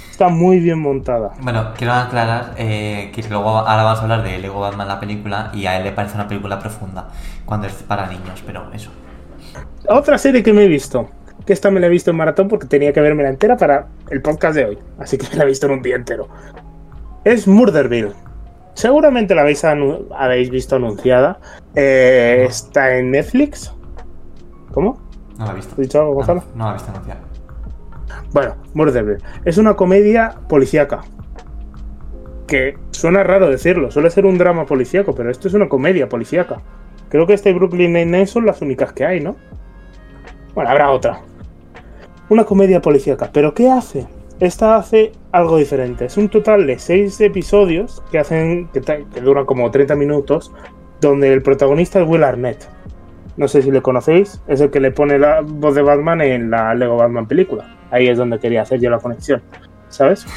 Está muy bien montada. Bueno, quiero aclarar eh, que luego ahora vamos a hablar de Lego Batman la película y a él le parece una película profunda cuando es para niños, pero eso. Otra serie que me he visto, que esta me la he visto en maratón porque tenía que verme la entera para el podcast de hoy, así que me la he visto en un día entero. Es Murderville. Seguramente la habéis, habéis visto anunciada. Eh, está en Netflix. ¿Cómo? No la he visto. ¿Has dicho algo, Gonzalo? No, no la he visto anunciar. Bueno, Murderville. Es una comedia policíaca. Que suena raro decirlo, suele ser un drama policíaco, pero esto es una comedia policíaca. Creo que este Brooklyn Nine-Nine son las únicas que hay, ¿no? Bueno, habrá otra. Una comedia policíaca. ¿Pero qué hace? Esta hace algo diferente. Es un total de seis episodios que hacen. que, que duran como 30 minutos. Donde el protagonista es Will Arnett no sé si le conocéis, es el que le pone la voz de Batman en la Lego Batman película. Ahí es donde quería hacer yo la conexión, ¿sabes?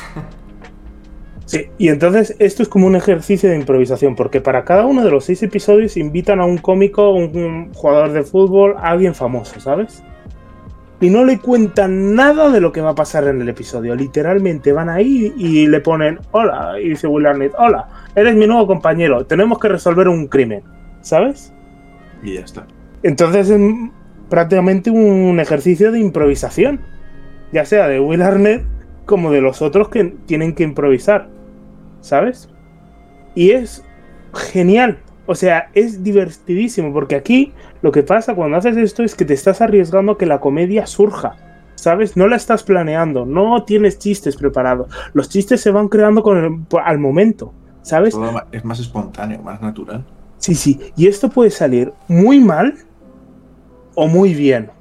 Sí, y entonces esto es como un ejercicio de improvisación, porque para cada uno de los seis episodios invitan a un cómico, un jugador de fútbol, a alguien famoso, ¿sabes? Y no le cuentan nada de lo que va a pasar en el episodio. Literalmente van ahí y le ponen, hola, y dice Will Arnett, hola, eres mi nuevo compañero, tenemos que resolver un crimen, ¿sabes? Y ya está. Entonces es prácticamente un ejercicio de improvisación, ya sea de Will Arnett como de los otros que tienen que improvisar, ¿sabes? Y es genial, o sea, es divertidísimo, porque aquí lo que pasa cuando haces esto es que te estás arriesgando a que la comedia surja, ¿sabes? No la estás planeando, no tienes chistes preparados, los chistes se van creando con al momento, ¿sabes? es más espontáneo, más natural. Sí, sí, y esto puede salir muy mal o muy bien.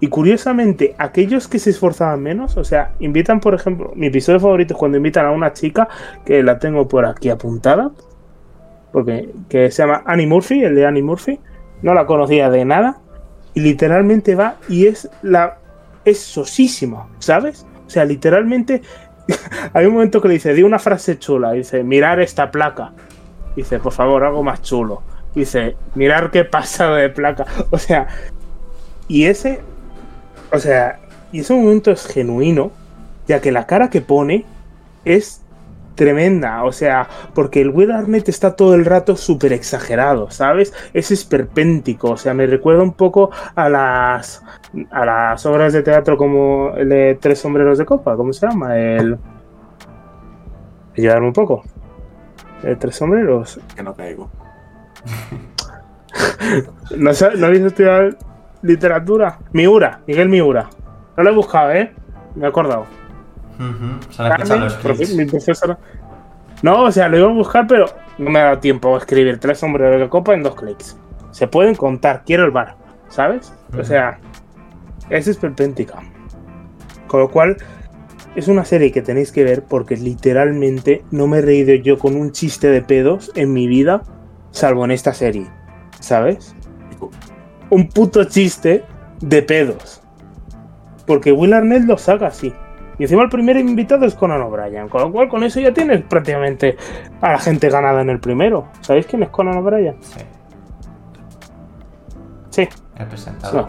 Y curiosamente, aquellos que se esforzaban menos, o sea, invitan, por ejemplo, mi episodio favorito es cuando invitan a una chica, que la tengo por aquí apuntada, porque que se llama Annie Murphy, el de Annie Murphy, no la conocía de nada, y literalmente va y es la es ¿sabes? O sea, literalmente hay un momento que le dice, di una frase chula, dice, mirar esta placa. Dice, por favor, algo más chulo dice, mirar qué pasa de placa. O sea, y ese, o sea, y ese momento es genuino, ya que la cara que pone es tremenda, o sea, porque el Will Arnett está todo el rato súper exagerado, ¿sabes? Es esperpéntico, o sea, me recuerda un poco a las a las obras de teatro como el de Tres sombreros de copa, ¿cómo se llama? El ayudarme un poco. El Tres sombreros. Que no caigo. ¿No, ¿No habéis estudiado literatura? Miura, Miguel Miura. No lo he buscado, ¿eh? Me he acordado. Mi profesora. No, o sea, lo iba a buscar, pero no me ha dado tiempo a escribir tres hombres de copa en dos clics. Se pueden contar, quiero el bar, ¿sabes? O sea, es esperpéntica. Con lo cual, es una serie que tenéis que ver porque literalmente no me he reído yo con un chiste de pedos en mi vida salvo en esta serie, ¿sabes? Un puto chiste de pedos. porque Will Arnett lo saca así. Y encima el primer invitado es Conan O'Brien, con lo cual con eso ya tienes prácticamente a la gente ganada en el primero. ¿Sabéis quién es Conan O'Brien? Sí, Sí. el presentador.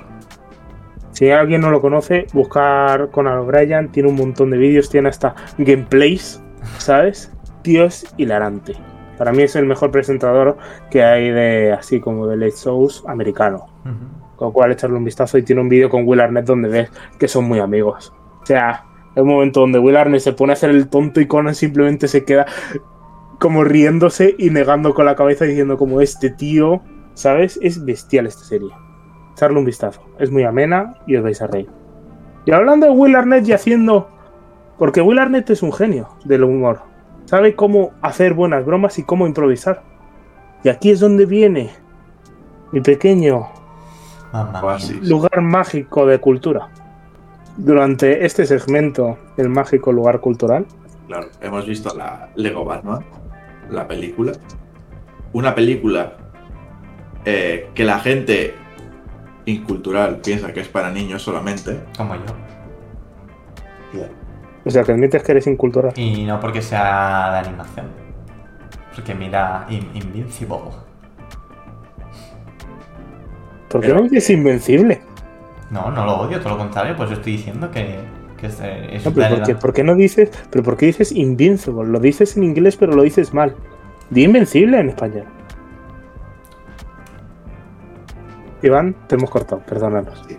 Si alguien no lo conoce, buscar Conan O'Brien, tiene un montón de vídeos, tiene hasta gameplays, ¿sabes? Es hilarante. Para mí es el mejor presentador que hay de así como de late shows americano. Con lo cual echarle un vistazo y tiene un vídeo con Will Arnett donde ves que son muy amigos. O sea, hay un momento donde Will Arnett se pone a hacer el tonto y Conan simplemente se queda como riéndose y negando con la cabeza diciendo como este tío, ¿sabes? Es bestial esta serie. Echarle un vistazo. Es muy amena y os vais a reír. Y hablando de Will Arnett y haciendo... Porque Will Arnett es un genio del humor. Sabe cómo hacer buenas bromas y cómo improvisar. Y aquí es donde viene mi pequeño lugar mágico de cultura. Durante este segmento, el mágico lugar cultural, Claro, hemos visto la Lego Batman, la película. Una película eh, que la gente incultural piensa que es para niños solamente. Como yo. o sea, que admites que eres incultural. Y no porque sea de animación. Porque mira In- Invincible. ¿Por qué Pero- no dices invencible? No, no lo odio, todo lo contrario, pues yo estoy diciendo que, que es, eh, es No, pero de ¿por qué, la- por qué no dices, pero por qué dices invincible? Lo dices en inglés, pero lo dices mal. Di invencible en español. Iván, te hemos cortado, perdónanos.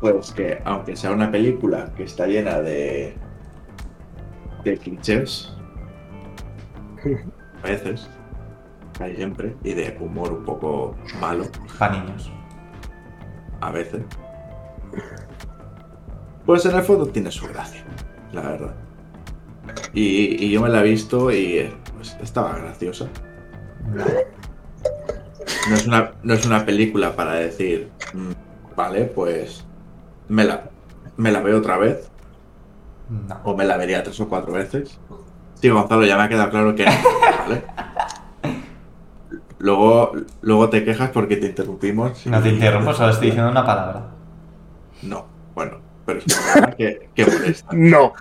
Pues que, aunque sea una película que está llena de. de clichés. A veces. Hay siempre. Y de humor un poco malo. para niños. A veces. Pues en el fondo tiene su gracia. La verdad. Y, y yo me la he visto y eh, pues, estaba graciosa. No. Es una, no es una película para decir, "Mm, vale, pues me la, me la veo otra vez No. o me la vería tres o cuatro veces. Sí, Gonzalo, ya me ha quedado claro que no, ¿vale? Luego, luego te quejas porque te interrumpimos. No te y- interrumpo, solo estoy diciendo una palabra. No, bueno, pero es una palabra que, que molesta. No.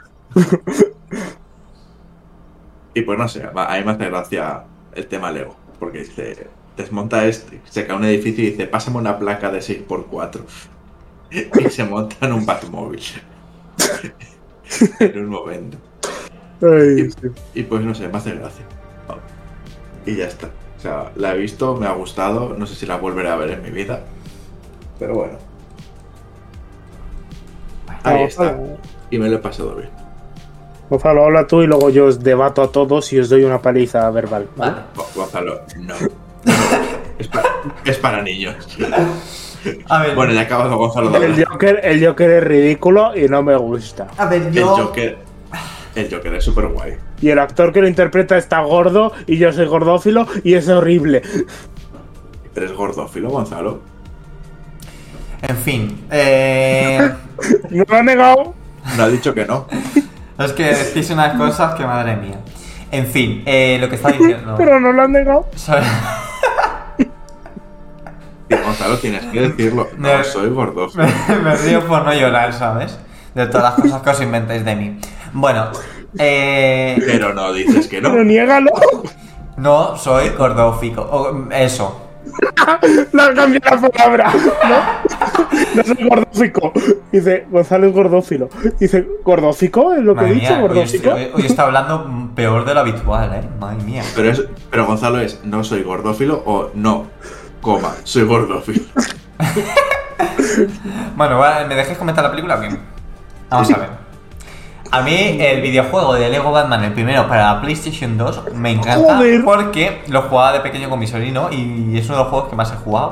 Y pues no sé, a mí me hace gracia el tema Lego, porque dice, desmonta este, se cae un edificio y dice, pásame una placa de 6x4. Y se monta en un Batmóvil. en un momento. Ay, sí. Y pues no sé, me hace gracia. Y ya está. O sea, la he visto, me ha gustado, no sé si la volveré a ver en mi vida. Pero bueno. Ahí está. Y me lo he pasado bien. Gonzalo, habla tú y luego yo os debato a todos y os doy una paliza verbal. ¿vale? Vale. Go- Gonzalo, no. es, para, es para niños. A ver, Bueno, ya ha acabado Gonzalo de El. Joker, el Joker es ridículo y no me gusta. a ver, El yo. Joker. El Joker es súper guay. Y el actor que lo interpreta está gordo y yo soy gordófilo y es horrible. Pero es gordófilo, Gonzalo. En fin, eh. No lo ha negado. No ha dicho que no. es que decís unas cosas que madre mía. En fin, eh, lo que estaba diciendo. Pero no lo han negado. sobre- Y Gonzalo, tienes que decirlo. No, soy gordófilo. me, me río por no llorar, ¿sabes? De todas las cosas que os inventáis de mí. Bueno, eh. Pero no dices que no. Pero niégalo. No soy gordófico. O, eso. Le han cambiado la palabra. ¿no? No soy gordófico. Dice, Gonzalo es gordófilo. Dice, ¿gordófico? ¿Es lo que he dicho? mía, hoy, ¿Gordófico? hoy- hoy está hablando peor de lo habitual, ¿eh? Madre mía. Pero, es, pero Gonzalo es no soy gordófilo o no, coma, soy gordófilo. Bueno, vale, ¿me dejáis comentar la película o qué? Vamos a ver. A mí el videojuego de Lego Batman, el primero para la PlayStation 2, me encanta Joder. porque lo jugaba de pequeño con mi sobrino y es uno de los juegos que más he jugado.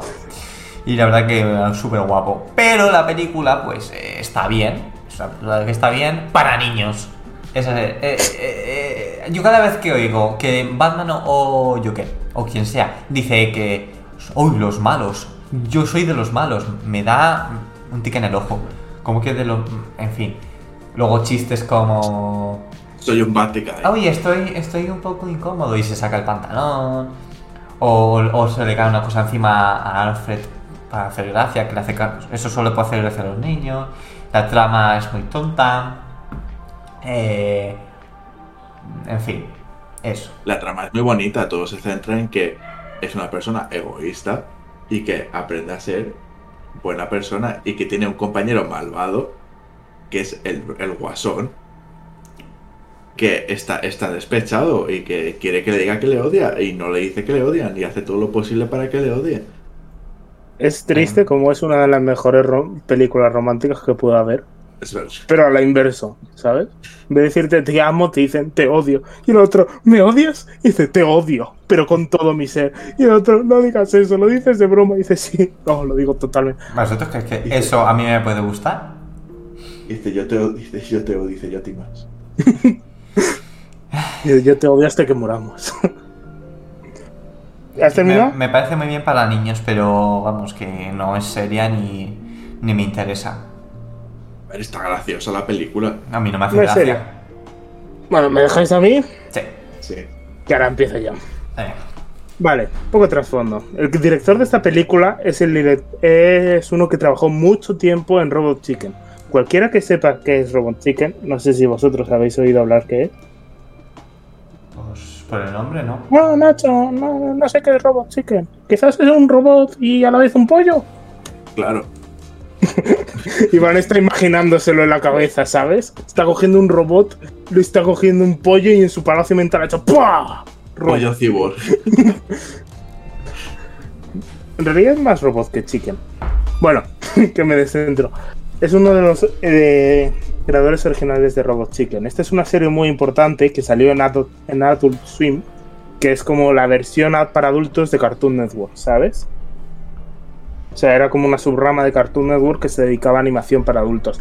Y la verdad que es súper guapo. Pero la película, pues, eh, está bien. O sea, la verdad que está bien para niños. Es, eh, eh, eh, yo cada vez que oigo que Batman o- o Joker, o quien sea, dice que, uy, los malos, yo soy de los malos, me da un tic en el ojo. Como que de los... En fin. Luego chistes como... Soy un Batica. Oye, estoy, estoy un poco incómodo y se saca el pantalón. O, o se le cae una cosa encima a Alfred para hacer gracia, que le hace eso solo puede hacer gracia a los niños. La trama es muy tonta. Eh, en fin, eso. La trama es muy bonita, todo se centra en que es una persona egoísta y que aprende a ser buena persona y que tiene un compañero malvado, que es el, el guasón, que está, está despechado y que quiere que le diga que le odia y no le dice que le odian y hace todo lo posible para que le odie. Es triste como es una de las mejores ro- películas románticas que pueda haber. Es verdad. Pero a la inverso, ¿sabes? En vez de decirte te amo, te dicen te odio. Y el otro, ¿me odias? Y dice te odio, pero con todo mi ser. Y el otro, no digas eso, lo dices de broma. Y dice sí, no, lo digo totalmente. ¿Vosotros creéis que eso a mí me puede gustar? Dice yo te odio, dice yo te odio, dice yo a ti más. Y yo te odio hasta que moramos. ¿Has terminado? Me, me parece muy bien para niños, pero vamos, que no es seria ni, ni me interesa. A ver, está graciosa la película. A mí no me hace No gracia. seria. Bueno, ¿me dejáis a mí? Sí. Sí. Que ahora empieza ya. Eh, Vale, poco trasfondo. El director de esta película es, el es uno que trabajó mucho tiempo en Robot Chicken. Cualquiera que sepa qué es Robot Chicken, no sé si vosotros habéis oído hablar qué es. pues por el nombre, ¿no? No, Nacho, no, no sé qué es Robot Chicken. Quizás es un robot y a la vez un pollo. Claro. Iván está imaginándoselo en la cabeza, ¿sabes? Está cogiendo un robot, lo está cogiendo un pollo y en su palacio mental ha hecho ¡Pua! Robot. Pollo cibor. En realidad es más robot que chicken. Bueno, que me descentro. Es uno de los eh, creadores originales de Robot Chicken. Esta es una serie muy importante que salió en Adult, en Adult Swim, que es como la versión para adultos de Cartoon Network, ¿sabes? O sea, era como una subrama de Cartoon Network que se dedicaba a animación para adultos.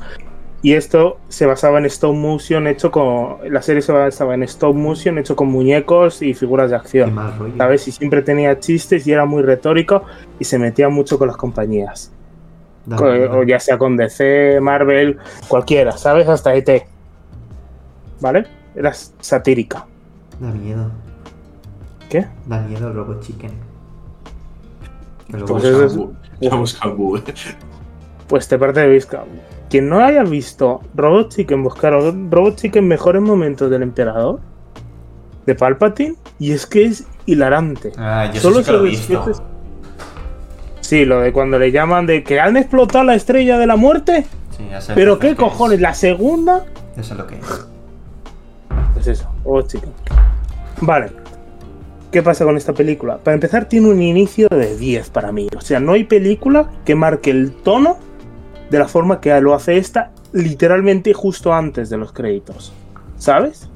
Y esto se basaba en stop motion hecho con... La serie se basaba en stop motion hecho con muñecos y figuras de acción. ¿sabes? Y siempre tenía chistes y era muy retórico y se metía mucho con las compañías. O ya sea con DC, Marvel, cualquiera, ¿sabes? Hasta ET. ¿Vale? Era satírica. Da miedo. ¿Qué? Da miedo Robot Chicken. Pues busca- Google. Pues te parte de. Quien no haya visto Robot Chicken, buscaron Robot Chicken mejores momentos del emperador de Palpatine y es que es hilarante. Ah, yo Solo sí que lo he esos visto. Sí, lo de cuando le llaman de que han explotado la estrella de la muerte. Sí, ya sé Pero qué cojones, la segunda Ya sé lo que es. Pues eso, oh chico. Vale. ¿Qué pasa con esta película? Para empezar, tiene un inicio de 10 para mí. O sea, no hay película que marque el tono de la forma que lo hace esta, literalmente justo antes de los créditos. ¿Sabes?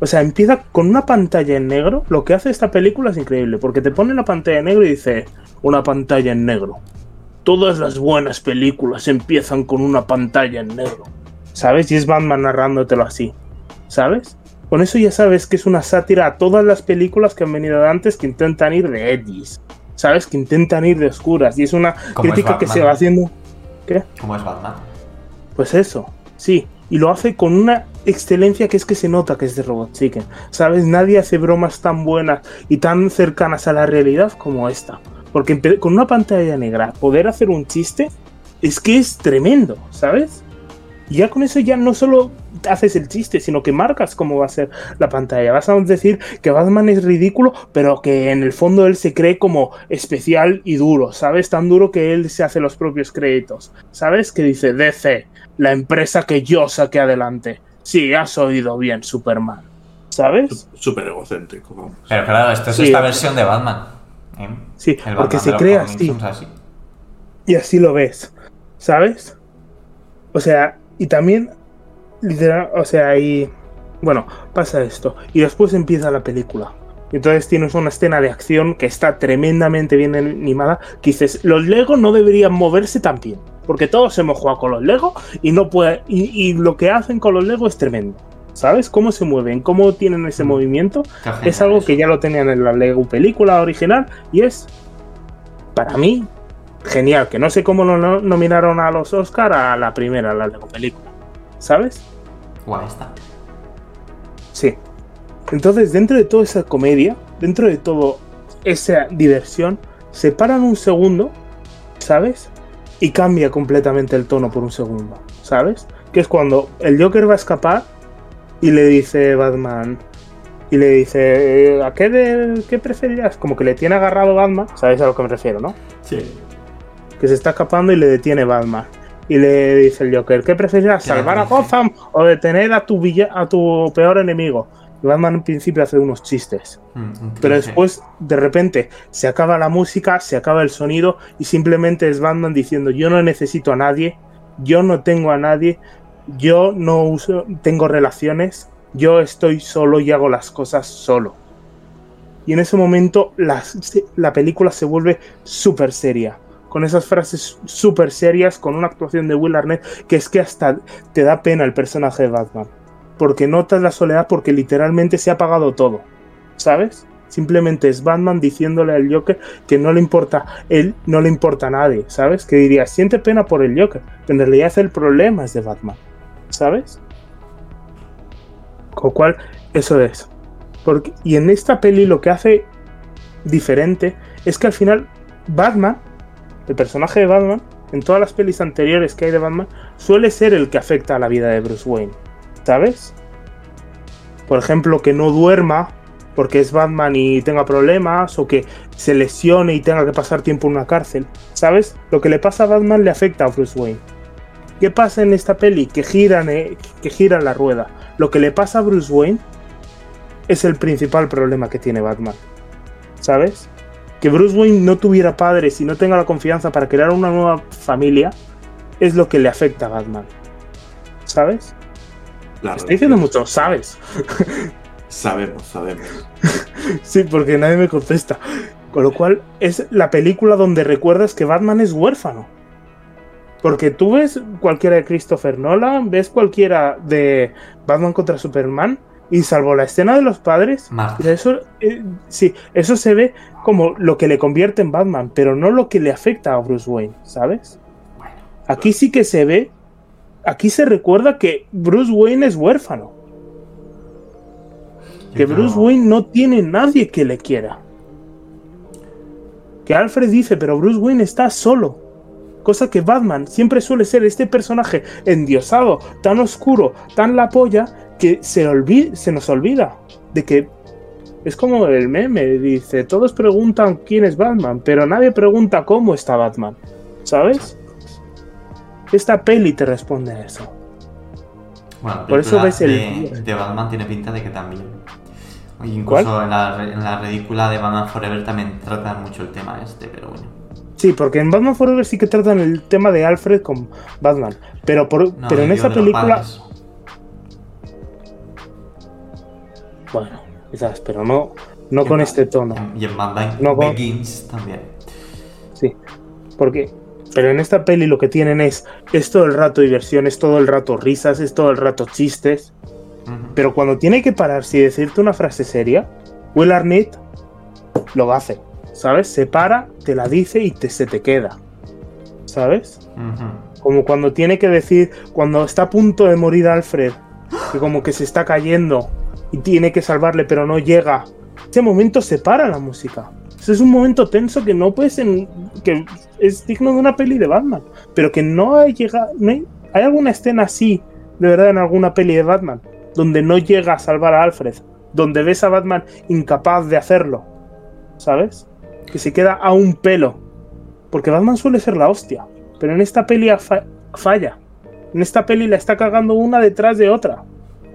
O sea, empieza con una pantalla en negro. Lo que hace esta película es increíble, porque te pone la pantalla en negro y dice, una pantalla en negro. Todas las buenas películas empiezan con una pantalla en negro. ¿Sabes? Y es Batman narrándotelo así. ¿Sabes? Con eso ya sabes que es una sátira a todas las películas que han venido de antes que intentan ir de edgies. ¿Sabes? Que intentan ir de oscuras. Y es una es crítica que se va haciendo. ¿Qué? ¿Cómo es Batman? Pues eso, sí. Y lo hace con una excelencia que es que se nota que es de Robot Chicken. ¿Sabes? Nadie hace bromas tan buenas y tan cercanas a la realidad como esta. Porque con una pantalla negra, poder hacer un chiste es que es tremendo, ¿sabes? Y ya con eso ya no solo haces el chiste, sino que marcas cómo va a ser la pantalla. Vas a decir que Batman es ridículo, pero que en el fondo él se cree como especial y duro, ¿sabes? Tan duro que él se hace los propios créditos. ¿Sabes? Que dice DC, la empresa que yo saqué adelante. Sí, has oído bien, Superman. ¿Sabes? Súper egocéntrico, vamos. Pero claro, esto es Sí. esta versión de Batman. ¿eh? Sí, El porque Batman se crea así. Y así lo ves, ¿sabes? O sea, y también, literal, o sea, y bueno, pasa esto. Y después empieza la película. Y entonces tienes una escena de acción que está tremendamente bien animada. Que dices, los Lego no deberían moverse tan bien. Porque todos hemos jugado con los Lego y no puede. Y, y lo que hacen con los Lego es tremendo. ¿Sabes? Cómo se mueven, cómo tienen ese Mm. movimiento. Es algo eso. que ya lo tenían en la Lego película original y es, para mí, genial. Que no sé cómo lo no- nominaron a los Oscar a la primera, a la Lego película. ¿Sabes? Guay está. Sí. Entonces, dentro de toda esa comedia, dentro de todo esa diversión, se paran un segundo ¿sabes? Y cambia completamente el tono por un segundo, ¿sabes? Que es cuando el Joker va a escapar y le dice Batman, y le dice, ¿a qué, de, qué preferirías? Como que le tiene agarrado Batman, ¿sabes a lo que me refiero, no? Sí. Que se está escapando y le detiene Batman. Y le dice el Joker, ¿qué le ¿Salvar a? Gotham o detener a tu, villa- a tu peor enemigo? Batman en principio hace unos chistes. Mm, Pero después, de repente, se acaba la música, se acaba el sonido y simplemente es Batman diciendo, yo no necesito a nadie, yo no tengo a nadie, yo no uso, tengo relaciones, yo estoy solo y hago las cosas solo. Y en ese momento la, la película se vuelve súper seria. Con esas frases súper serias, con una actuación de Will Arnett que es que hasta te da pena el personaje de Batman. Porque notas la soledad porque literalmente se ha apagado todo. ¿Sabes? Simplemente es Batman diciéndole al Joker que no le importa, él no le importa a nadie, ¿sabes? Que diría, siente pena por el Joker, pero en realidad el problema es de Batman, ¿sabes? Con lo cual, eso es. Porque, y en esta peli lo que hace diferente es que al final Batman, el personaje de Batman, en todas las pelis anteriores que hay de Batman, suele ser el que afecta a la vida de Bruce Wayne, ¿sabes? Por ejemplo, que no duerma porque es Batman y tenga problemas, o que se lesione y tenga que pasar tiempo en una cárcel, ¿sabes? Lo que le pasa a Batman le afecta a Bruce Wayne. ¿Qué pasa en esta peli? Que giran, eh, que giran la rueda. Lo que le pasa a Bruce Wayne es el principal problema que tiene Batman. ¿Sabes? Que Bruce Wayne no tuviera padres y no tenga la confianza para crear una nueva familia es lo que le afecta a Batman. ¿Sabes? La Estoy diciendo mucho, ¿sabes? Sabemos, sabemos. Sí, porque nadie me contesta. Con lo cual, es la película donde recuerdas que Batman es huérfano. Porque tú ves cualquiera de Christopher Nolan, ves cualquiera de Batman contra Superman, y salvo la escena de los padres, Marta. eso, eh, sí, eso se ve como lo que le convierte en Batman, pero no lo que le afecta a Bruce Wayne, ¿sabes? Bueno, Aquí sí que se ve, aquí se recuerda que Bruce Wayne es huérfano, que Bruce Wayne no tiene nadie que le quiera. Que Alfred dice, pero Bruce Wayne está solo. Cosa que Batman siempre suele ser este personaje endiosado, tan oscuro, tan la polla, que se, olvi- se nos olvida de que es como el meme, dice, todos preguntan quién es Batman, pero nadie pregunta cómo está Batman. ¿Sabes? Esta peli te responde a eso. Bueno, Por eso ves el- de, de Batman tiene pinta de que también. Incluso en la, en la ridícula de Batman Forever también tratan mucho el tema este, pero bueno. Sí, porque en Batman Forever sí que tratan el tema de Alfred con Batman. Pero, por, No, pero en los película. Bueno, quizás, pero no, no con en- este tono. Y en Batman No con- Begins también. Sí. Porque. Pero en esta peli lo que tienen es. Es todo el rato diversión, es todo el rato risas, es todo el rato chistes. Pero cuando tiene que pararse y decirte una frase seria, Will Arnett lo hace. ¿Sabes? Se para, te la dice y te, se te queda. ¿Sabes? Como cuando tiene que decir, cuando está a punto de morir Alfred, que como que se está cayendo y tiene que salvarle, pero no llega. Ese momento se para la música. Ese es un momento tenso que no puedes en- que es digno de una peli de Batman, pero que no hay llega, no hay, hay alguna escena así, de verdad, en alguna peli de Batman, donde no llega a salvar a Alfred, donde ves a Batman incapaz de hacerlo, ¿sabes? Que se queda a un pelo, porque Batman suele ser la hostia, pero en esta peli fa- falla. En esta peli la está cagando una detrás de otra,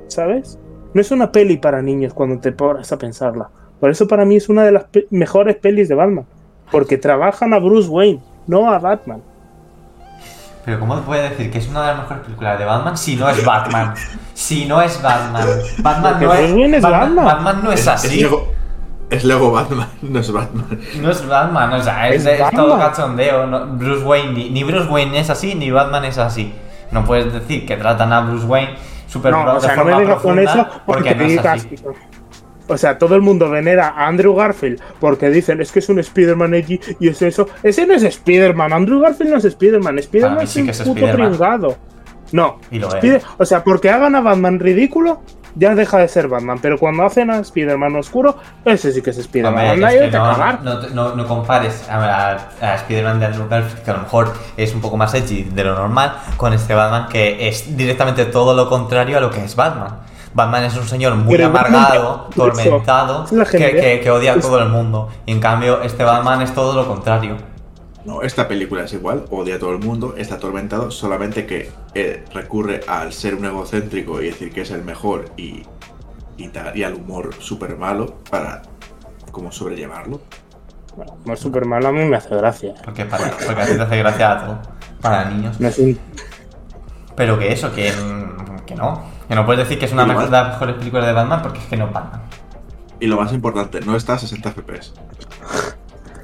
¿sabes? No es una peli para niños cuando te pones a pensarla. Por eso para mí es una de las pe- mejores pelis de Batman, porque trabajan a Bruce Wayne, no a Batman. Pero ¿cómo puede decir que es una de las mejores películas de Batman si no es Batman? Si no es Batman. Batman no es, Bruce Wayne es Batman. Batman no es Es, así. Es Lego Batman, no es Batman. No es Batman, o sea, es, Es es todo cachondeo. no- Bruce Wayne, ni, ni Bruce Wayne es así, ni Batman es así. No puedes decir que tratan a Bruce Wayne super No, o sea, de no me forma digas con profunda, eso porque, porque no es. O sea, todo el mundo venera a Andrew Garfield porque dicen es que es un Spider-Man y es eso. Ese no es Spider-Man. Andrew Garfield no es Spider-Man. Spider-Man es sí un que es puto pringado. No. Y lo es. Spider- o sea, porque hagan a Batman ridículo, ya deja de ser Batman. Pero cuando hacen a Spider-Man oscuro, ese sí que es Spider-Man. No, no, no- no compares a, a- a Spider-Man de Andrew Garfield, que a lo mejor es un poco más edgy de lo normal, con este Batman que es directamente todo lo contrario a lo que es Batman. Batman es un señor muy Pero amargado, tormentado, que, genialidad. que- que odia a todo el mundo. Y en cambio, este Batman es todo lo contrario. No, esta película es igual, odia a todo el mundo, está atormentado, solamente que eh, recurre al ser un egocéntrico y decir que es el mejor y, y, tal, y al humor súper malo para como sobrellevarlo. Bueno, como es súper malo, a mí me hace gracia. Porque, para, porque a ti te hace gracia a todo. Para niños. No es un- Pero que eso, que, que no. Que no puedes decir que es una de las mejores películas de Batman porque es que no es Batman. Y lo más importante, no está a 60 FPS.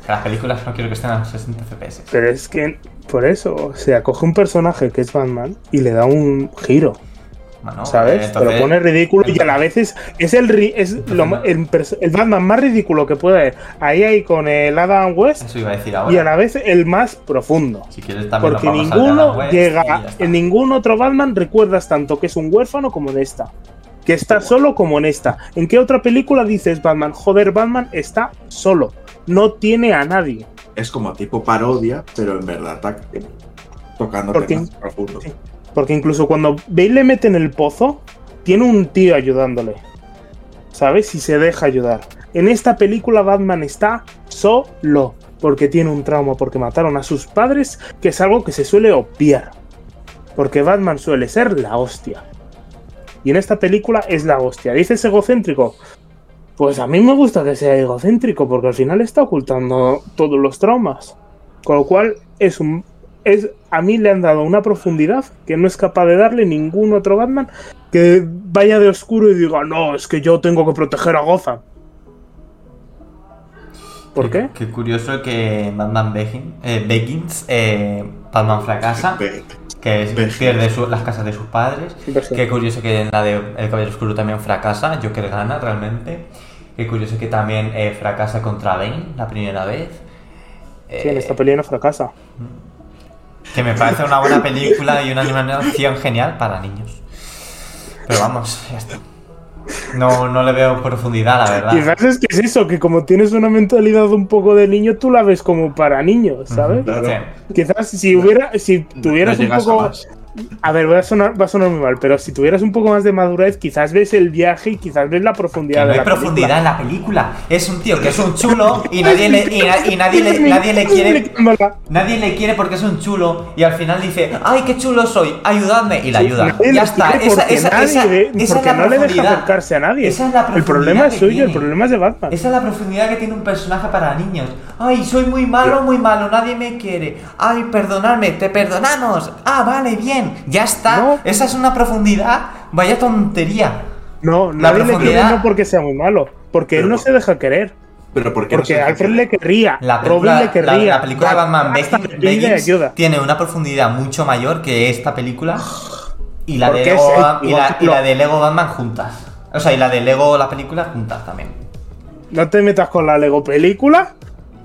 Que las películas no quiero que estén a 60 FPS. Pero es que por eso, o sea, coge un personaje que es Batman y le da un giro. Bueno, ¿Sabes? eh, Te entonces- lo pone ridículo y a la vez es, es, el, ri- es lo el, el Batman más ridículo que puede haber. Ahí hay con el Adam West Eso iba a decir ahora. y a la vez el más profundo. Si quieres también Porque ninguno Adam West y llega, en ningún otro Batman recuerdas tanto que es un huérfano como en esta. Que está solo como en esta. ¿En qué otra película dices Batman? Joder, Batman está solo. No tiene a nadie. Es como tipo parodia, pero en verdad tocando temas profundos. sí. Porque incluso cuando Bale le mete en el pozo, tiene un tío ayudándole. ¿Sabes? Si se deja ayudar. En esta película Batman está solo. Porque tiene un trauma, porque mataron a sus padres, que es algo que se suele obviar. Porque Batman suele ser la hostia. Y en esta película es la hostia. ¿Dices egocéntrico? Pues a mí me gusta que sea egocéntrico, porque al final está ocultando todos los traumas. Con lo cual es un. Es, a mí le han dado una profundidad que no es capaz de darle ningún otro Batman que vaya de oscuro y diga, no, es que yo tengo que proteger a Gotham. ¿Por qué? Qué curioso que Batman Begin- eh, Begins, eh, Batman fracasa, que es- pierde su- las casas de sus padres. Qué curioso que en la de El Caballero Oscuro también fracasa, Joker gana realmente. Qué curioso que también eh, fracasa contra Bane la primera vez. Sí, en esta pelea no fracasa. Que me parece una buena película y una animación genial para niños. Pero vamos, ya está. No, no le veo profundidad, la verdad. Quizás es que es eso, que como tienes una mentalidad un poco de niño, tú la ves como para niños, ¿sabes? Claro. Sí. Quizás si hubiera, si tuvieras No un poco. A ver, voy a sonar, va a sonar muy mal, pero si tuvieras un poco más de madurez, quizás ves el viaje y quizás ves la Que profundidad no de hay la profundidad película. en la película. Es un tío que es un chulo y nadie le, y, na- y nadie le, nadie le quiere. Nadie le quiere porque es un chulo y al final dice, ¡ay, qué chulo soy! ¡Ayudadme! Y la ayuda. Ya está. Esa, esa, esa- es la no le deja acercarse a nadie. Esa es la el problema es que suyo, el problema es de Batman. Esa es la profundidad que tiene un personaje para niños. ¡Ay, soy muy malo, muy malo! Nadie me quiere. ¡Ay, perdonadme! ¡Te perdonamos! ¡Ah, vale, bien! ¡Ya está! No. Esa es una profundidad. Vaya tontería. No, La nadie le quiere no porque sea muy malo, porque él no se deja querer. Pero ¿por qué no Porque deja Alfred le querría, La Robin película, le la- querría. la película de Batman Begins, ayuda. tiene una profundidad mucho mayor que esta película y la, de Lego, es el- Ba- y, la, y la de Lego Batman juntas. O sea, y la de Lego la película juntas también. No te metas con la Lego película.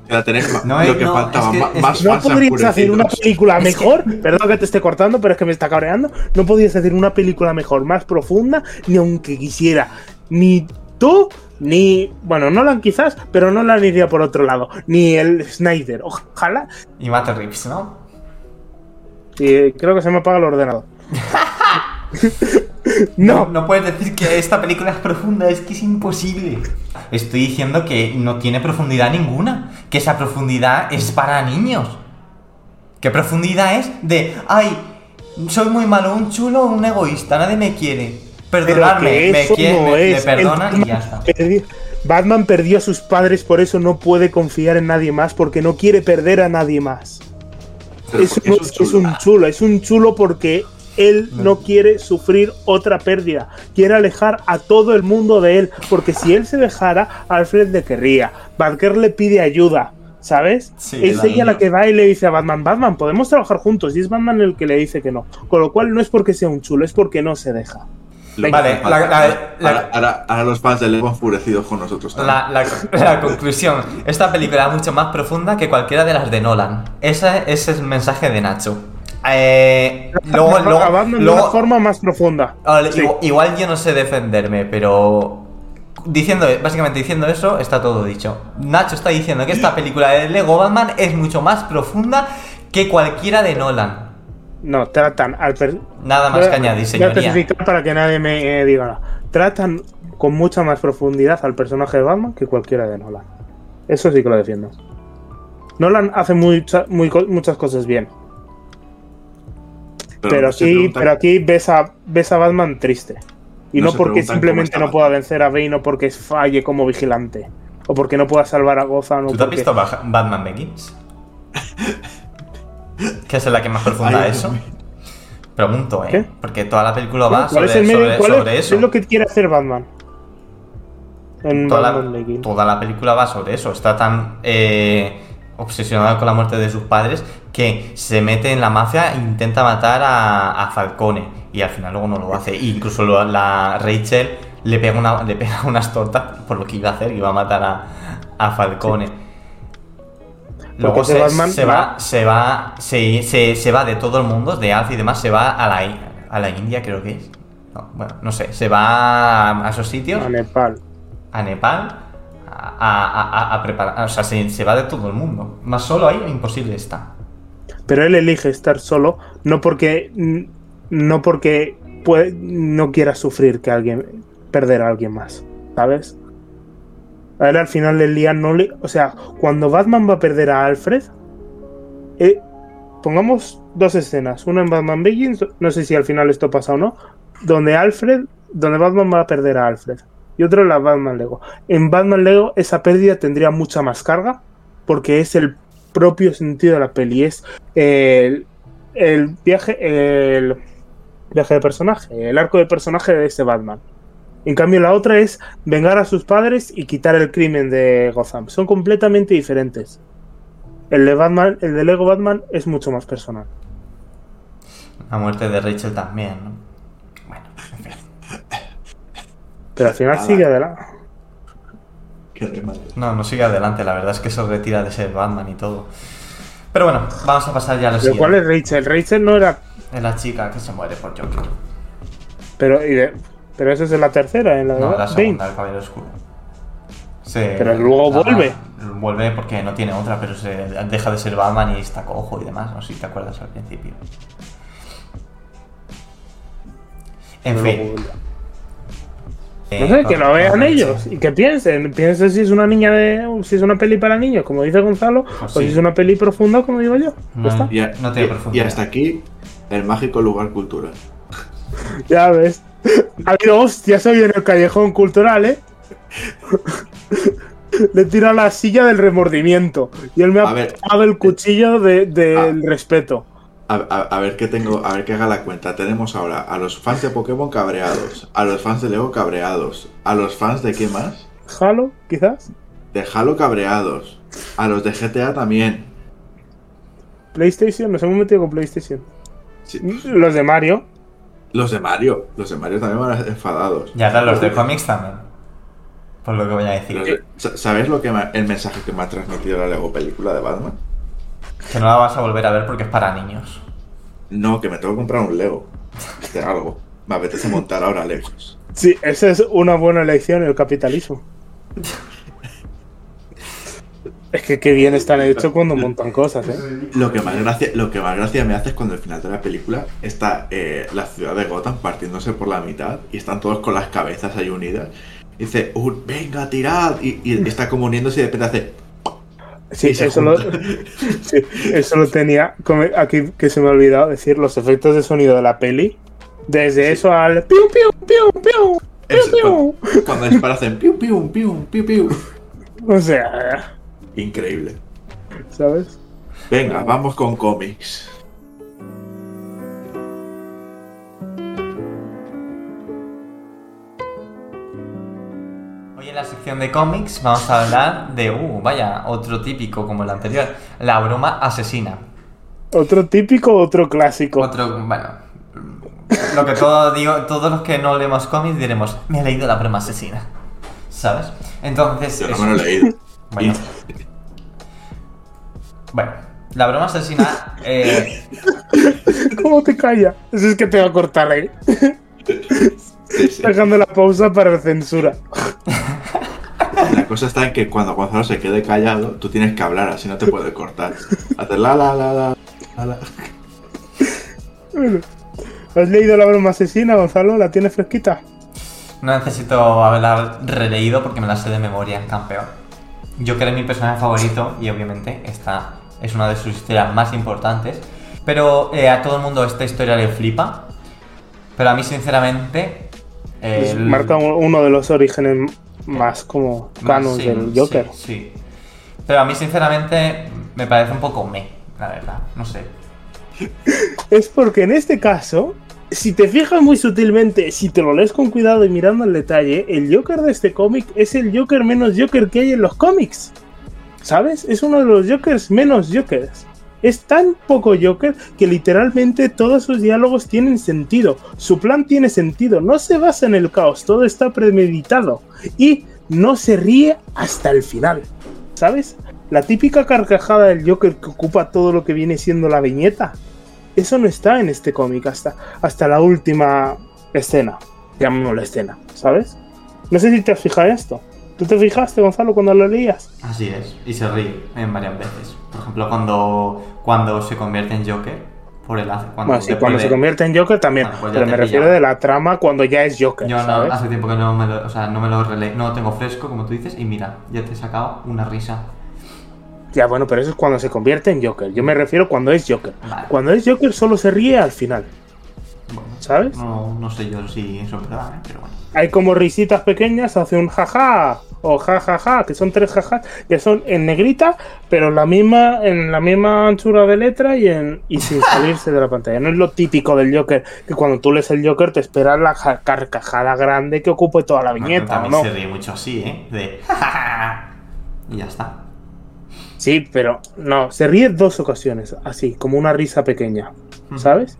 Ya tenés ma- No es- lo que no, faltaba, es que- ma- es más que- No podrías hacer una película Es que- mejor. Perdón que te esté cortando, pero es que me está cabreando. No podrías hacer una película mejor, más profunda, ni aunque quisiera. Ni tú, ni. Bueno, Nolan quizás, pero Nolan iría por otro lado. Ni el Snyder. Ojalá. Y Matt Reeves, ¿no? Y creo que se me apaga el ordenador. no. No puedes decir que esta película es profunda, es que es imposible. Estoy diciendo que no tiene profundidad ninguna. Que esa profundidad es para niños. ¿Qué profundidad es? De, ay, soy muy malo, un chulo, un egoísta, nadie me quiere. Perdonarme, me, quiere, no me- me perdonan y ya está. Batman perdió a sus padres, por eso no puede confiar en nadie más, porque no quiere perder a nadie más. Es un chulo, es un chulo porque él no quiere sufrir otra pérdida, quiere alejar a todo el mundo de él, porque si él se dejara, Alfred le querría, Batgirl le pide ayuda, ¿sabes? Sí, es la- ella la que va y le dice a Batman, Batman, podemos trabajar juntos, y es Batman el que le dice que no, con lo cual no es porque sea un chulo, es porque no se deja. Vale, que falta. la- la- la- ahora, ahora- ahora los fans de Lego enfurecidos con nosotros también. La, la- la conclusión, esta película es mucho más profunda que cualquiera de las de Nolan. Ese, ese es el mensaje de Nacho. Eh, luego, a luego, Batman de una forma más profunda. Sí. igual, igual yo no sé defenderme, pero diciendo, básicamente diciendo eso, está todo dicho. Nacho está diciendo que esta película de Lego Batman es mucho más profunda que cualquiera de Nolan. No, tratan al per- Nada más que añadir, señoría. para que nadie me eh, diga nada. Tratan con mucha más profundidad al personaje de Batman que cualquiera de Nolan. Eso sí que lo defiendo. Nolan hace muy muchas cosas bien. Pero, aquí, pregunta- pero aquí ves a, ves a Batman triste. Y No porque simplemente no pueda vencer a Bane o porque falle como vigilante. O porque no pueda salvar a Gotham. ¿Tú te has visto Ba- Batman Begins? ¿Qué es la que más profunda Ay, eso? Pregunto, ¿eh? ¿Qué? Porque toda la película va ¿Cuál sobre, es el medio- sobre- cuál es- sobre eso. es lo que quiere hacer Batman? En toda, Batman la, Begins. toda la película va sobre eso. Está tan eh, obsesionado con la muerte de sus padres que se mete en la mafia e intenta matar a, a Falcone. Y al final luego no lo hace. E incluso lo- la Rachel le pega, una, le pega unas tortas por lo que iba a hacer. Iba a matar a, a Falcone. Luego ese se, Batman se va- se va, se, se- se va de todo el mundo, de Alf y demás, se va a la, a la India, creo que es. No, bueno, no sé, se va a, a esos sitios A Nepal. a Nepal a, preparar. O sea, se, va de todo el mundo. Más solo ahí, imposible está. Pero él elige estar solo, no porque no porque no quiera sufrir que alguien perder a alguien más, ¿sabes? A él al final del día no le, o sea, cuando Batman va a perder a Alfred, eh, pongamos dos escenas, una en Batman Begins, no sé si al final esto pasa o no, donde Alfred, donde Batman va a perder a Alfred y otro la Batman Lego. En Batman Lego esa pérdida tendría mucha más carga porque es el propio sentido de la peli, es el, el viaje, el viaje de personaje, el arco de personaje de ese Batman. En cambio, la otra es vengar a sus padres y quitar el crimen de Gotham. Son completamente diferentes. El de Batman, el de Lego Batman es mucho más personal. La muerte de Rachel también, ¿no? Bueno, en fin. Pero al final Nada. sigue adelante. Qué. No, no sigue adelante, la verdad es que se retira de ser Batman y todo. Pero bueno, vamos a pasar ya a lo Pero ¿Cuál siguiente. es Rachel? Rachel no era. Es la chica que se muere por Joker. Pero, y de- pero eso es en la tercera, en la de No, la Bane. segunda, el Caballero Oscuro. Se- Pero luego la- vuelve. Vuelve porque no tiene otra, pero se deja de ser Batman y está cojo y demás. No sé si te acuerdas al principio. En Pero fin. luego No sé, que lo vean ellos y que piensen. Piensen si es una niña de. si es una peli para niños, como dice Gonzalo, Pues o si es una peli profunda, como digo yo. Ya No, está. Y, a- No tiene y- profundidad. y hasta aquí el mágico lugar cultural. Ya ves. Ha habido hostias hoy en el callejón cultural, ¿eh? Le he tirado la silla del remordimiento. Y él me ha dado el cuchillo de- del respeto. A, a- a ver qué tengo, a ver qué haga la cuenta. Tenemos ahora a los fans de Pokémon cabreados, a los fans de Lego cabreados, a los fans de qué más? Halo, quizás. De Halo cabreados, a los de GTA también. PlayStation, nos hemos metido con PlayStation. Sí, Los de Mario. Los de Mario, los de Mario también van enfadados. Y ahora los de cómics también. Por lo que voy a decir. De- ¿Sabes lo que me- el mensaje que me ha transmitido la Lego película de Batman? Que no la vas a volver a ver porque es para niños. No, que me tengo que comprar un Lego. De algo. Me apetece montar ahora Legos. Sí, esa es una buena elección, el capitalismo. Es que qué bien están hechos cuando montan cosas, ¿eh? Lo que más gracia, lo que más gracia me hace es cuando al final de la película está eh, la ciudad de Gotham partiéndose por la mitad y están todos con las cabezas ahí unidas. Y dice, "Uh, venga, tirad. Y, y está como uniéndose y de repente hace. Sí, eso lo, sí, eso lo tenía aquí que se me ha olvidado decir los efectos de sonido de la peli. Desde eso al piu piu piu piu piu cuando, cuando piu piu piu piu. piu. O sea, Increíble. ¿sabes? Venga, vamos con cómics. Hoy en la sección de cómics vamos a hablar de, uh, vaya, otro típico como el anterior, la broma asesina. Otro típico, otro clásico. Otro, bueno, lo que todo digo, todos los que no leemos cómics diremos, me he leído la broma asesina, ¿sabes? Entonces, Yo no me lo he leído. Bueno. Bueno, la broma asesina. eh, ¿Cómo te calla? Eso es que te va a cortar ahí. Sí, sí. Dejando la pausa para la censura. La cosa está en que cuando Gonzalo se quede callado, tú tienes que hablar, así no te puede cortar. Hacer la la la la. la, la. Bueno. ¿Has leído la broma asesina, Gonzalo? ¿La tienes fresquita? no necesito haberla releído porque me la sé de memoria, campeón. Joker es mi personaje favorito y obviamente esta es una de sus historias más importantes. Pero eh, a todo el mundo esta historia le flipa. Pero a mí, sinceramente. El- Marca un- uno de los orígenes más como canon Sí, del Joker. Sí, sí. Pero a mí, sinceramente, me parece un poco me, la verdad. No sé. Es porque en este caso, si te fijas muy sutilmente, si te lo lees con cuidado y mirando el detalle, el Joker de este cómic es el Joker menos Joker que hay en los cómics. ¿Sabes? Es uno de los Jokers menos Jokers. Es tan poco Joker que literalmente todos sus diálogos tienen sentido. Su plan tiene sentido. No se basa en el caos. Todo está premeditado. Y no se ríe hasta el final. ¿Sabes? La típica carcajada del Joker que ocupa todo lo que viene siendo la viñeta. Eso no está en este cómic hasta, hasta la última escena. Llamémosla escena, ¿sabes? No sé si te has fijado esto. ¿Tú te fijaste, Gonzalo, cuando lo leías? Así es. Y se ríe en varias veces. Por ejemplo, cuando, cuando se convierte en Joker. Por el cuando Bueno, sí, le cuando se convierte en Joker también. Bueno, pues pero me refiero de la trama cuando ya es Joker, Yo no, ¿sabes? hace tiempo que no me lo, o sea, no me lo rele- no lo tengo fresco, como tú dices, y mira, ya te he sacado una risa. Ya, bueno, pero eso es cuando se convierte en Joker. Yo me refiero cuando es Joker. Vale. Cuando es Joker solo se ríe al final, Bueno, ¿sabes? no, no sé yo si eso es verdad, ¿eh? pero bueno. Hay como risitas pequeñas, hace un jaja o jajaja, que son tres jajas, que son en negrita, pero en la misma, en la misma anchura de letra y, en, y sin salirse de la pantalla. No es lo típico del Joker, que cuando tú lees el Joker te esperas la ja- carcajada grande que ocupe toda la viñeta, ¿o también no? se ríe mucho así, ¿eh? De... y ya está. Sí, pero no, se ríe dos ocasiones, así, como una risa pequeña, ¿sabes?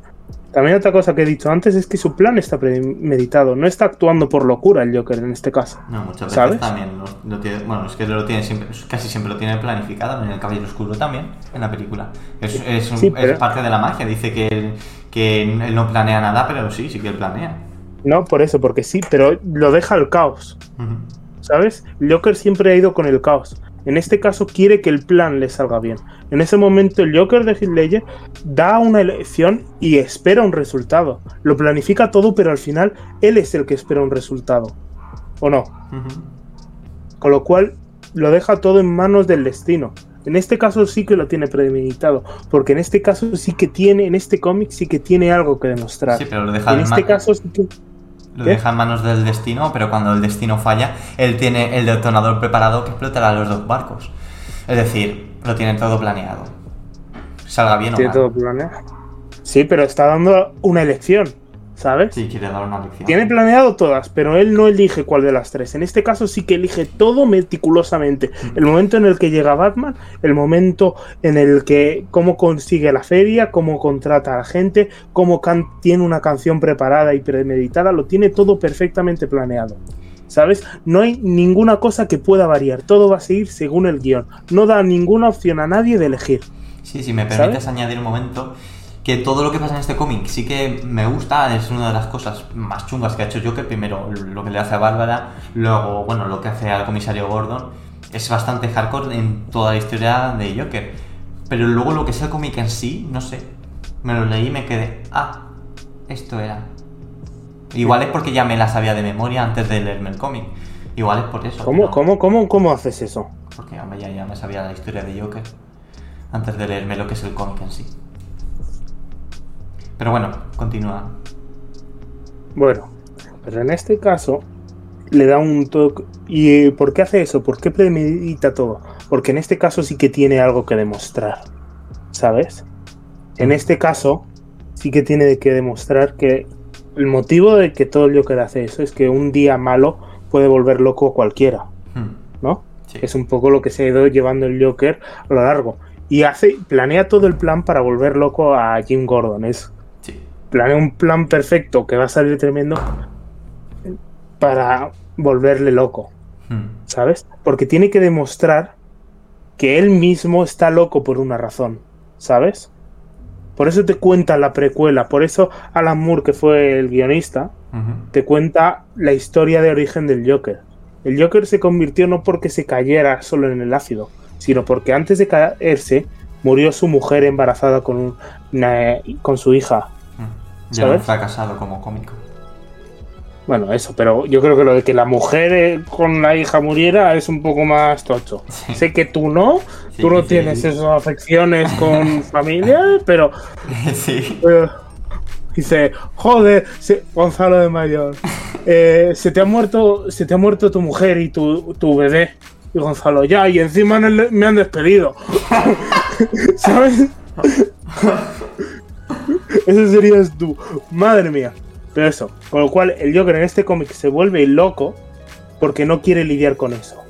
También otra cosa que he dicho antes es que su plan está premeditado, no está actuando por locura el Joker en este caso. No, muchas veces ¿Sabes? también lo, lo tiene, bueno, es que lo tiene siempre, casi siempre lo tiene planificado en el Caballero Oscuro también, en la película. Es, es, un- Sí, es pero- parte de la magia, dice que él, que él no planea nada, pero sí, sí que él planea. No, por eso, porque sí, pero lo deja al caos. ¿Sabes? Joker siempre ha ido con el caos. En este caso quiere que el plan le salga bien. En ese momento el Joker de Ledger da una elección y espera un resultado. Lo planifica todo, pero al final él es el que espera un resultado. ¿O no? Con lo cual lo deja todo en manos del destino. En este caso sí que lo tiene premeditado, porque en este caso sí que tiene, en este cómic sí que tiene algo que demostrar. Sí, pero lo deja en en este caso sí que... Lo ¿Qué? deja en manos del destino, pero cuando el destino falla, él tiene el detonador preparado que explotará los dos barcos. Es decir, lo tiene todo planeado. Salga bien o Tiene mal. todo planeado. Sí, pero está dando una elección, ¿sabes? Sí, quiere dar una lección. Tiene planeado todas, pero él no elige cuál de las tres. En este caso sí que elige todo meticulosamente. El momento en el que llega Batman, el momento en el que cómo consigue la feria, cómo contrata a la gente, cómo can- tiene una canción preparada y premeditada, lo tiene todo perfectamente planeado. ¿Sabes? No hay ninguna cosa que pueda variar, todo va a seguir según el guion. No da ninguna opción a nadie de elegir. Sí, si me permites ¿Sabes? añadir un momento, que todo lo que pasa en este cómic sí que me gusta, es una de las cosas más chungas que ha hecho Joker. Primero, lo que le hace a Bárbara, luego, bueno, lo que hace al comisario Gordon. Es bastante hardcore en toda la historia de Joker. Pero luego lo que es el cómic en sí, no sé. Me lo leí y me quedé, ah, esto era. Igual es porque ya me la sabía de memoria antes de leerme el cómic. Igual es por eso. ¿Cómo, pero- cómo, cómo, cómo haces eso? Porque hombre, ya, ya me sabía la historia de Joker antes de leerme lo que es el cómic en sí. Pero bueno, continúa. Bueno, pero en este caso le da un toque. ¿Y por qué hace eso? ¿Por qué premedita todo? Porque en este caso sí que tiene algo que demostrar. ¿Sabes? En este caso sí que tiene que demostrar que el motivo de que todo el Joker hace eso es que un día malo puede volver loco a cualquiera, Hmm, ¿no? sí. Es un poco lo que se ha ido llevando el Joker a lo largo. Y hace, planea todo el plan para volver loco a Jim Gordon. Es Un plan perfecto que va a salir tremendo para volverle loco, Hmm, ¿sabes? Porque tiene que demostrar que él mismo está loco por una razón. ¿sabes? Por eso te cuenta la precuela, por eso Alan Moore, que fue el guionista, te cuenta la historia de origen del Joker. El Joker se convirtió no porque se cayera solo en el ácido, sino porque antes de caerse murió su mujer embarazada con, un- una- con su hija. Ya ¿Sabes? fracasado como cómico. Bueno, eso, pero yo creo que lo de que la mujer eh, con la hija muriera es un poco más tocho. Sí. Sé que tú no, Sí, tú no sí, tienes esas afecciones con familia, pero sí. Eh, dice, joder, Gonzalo de Mayor, eh, se te ha muerto, se te ha muerto tu mujer y tu, tu bebé. Y Gonzalo, ya, y encima me han despedido. ¿Sabes? Eso serías tú. Madre mía. Pero eso, con lo cual el Joker en este cómic se vuelve loco porque no quiere lidiar con eso.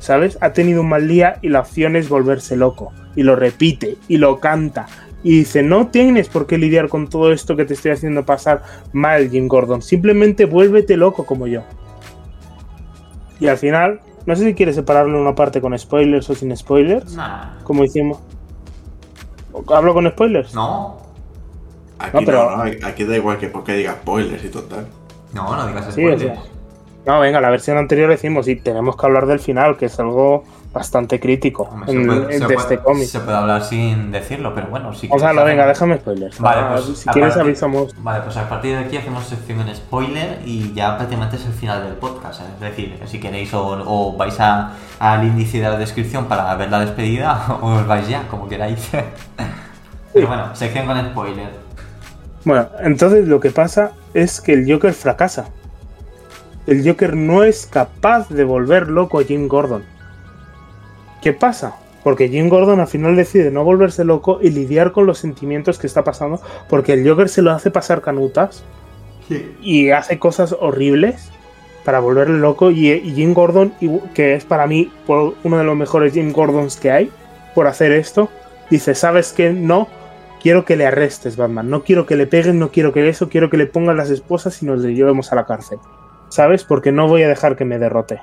¿Sabes? Ha tenido un mal día y la opción es volverse loco. Y lo repite, y lo canta. Y dice, no tienes por qué lidiar con todo esto que te estoy haciendo pasar mal, Jim Gordon. Simplemente vuélvete loco como yo. Y al final, no sé si quieres separarlo en una parte con spoilers o sin spoilers, Nah. como hicimos. ¿Hablo con spoilers? No. Aquí No, no, pero- no, aquí da igual que porque diga spoilers y total. No, no digas Sí, o spoilers. sea. No, venga, la versión anterior decimos y tenemos que hablar del final, que es algo bastante crítico Hombre, se en- puede- en- se de puede- este cómic. Se puede hablar sin decirlo, pero bueno, sí. Gonzalo, venga, déjame spoilers. Vale, Ah, pues, si a quieres partir- avisamos. Vale, pues a partir de aquí hacemos sección en spoiler y ya prácticamente es el final del podcast. ¿eh? Es decir, si queréis o, o vais a- al índice de la descripción para ver la despedida o os vais ya, como queráis. Pero bueno, sección con spoiler. Bueno, entonces lo que pasa es que el Joker fracasa. El Joker no es capaz de volver loco a Jim Gordon. ¿Qué pasa? Porque Jim Gordon al final decide no volverse loco y lidiar con los sentimientos que está pasando, porque el Joker se lo hace pasar canutas y hace cosas horribles para volverle loco y, y Jim Gordon, que es para mí uno de los mejores Jim Gordons que hay, por hacer esto, dice, ¿sabes qué? No, quiero que le arrestes, Batman, no quiero que le peguen, no quiero que eso, quiero que le pongan las esposas y nos le llevemos a la cárcel, ¿sabes? Porque no voy a dejar que me derrote.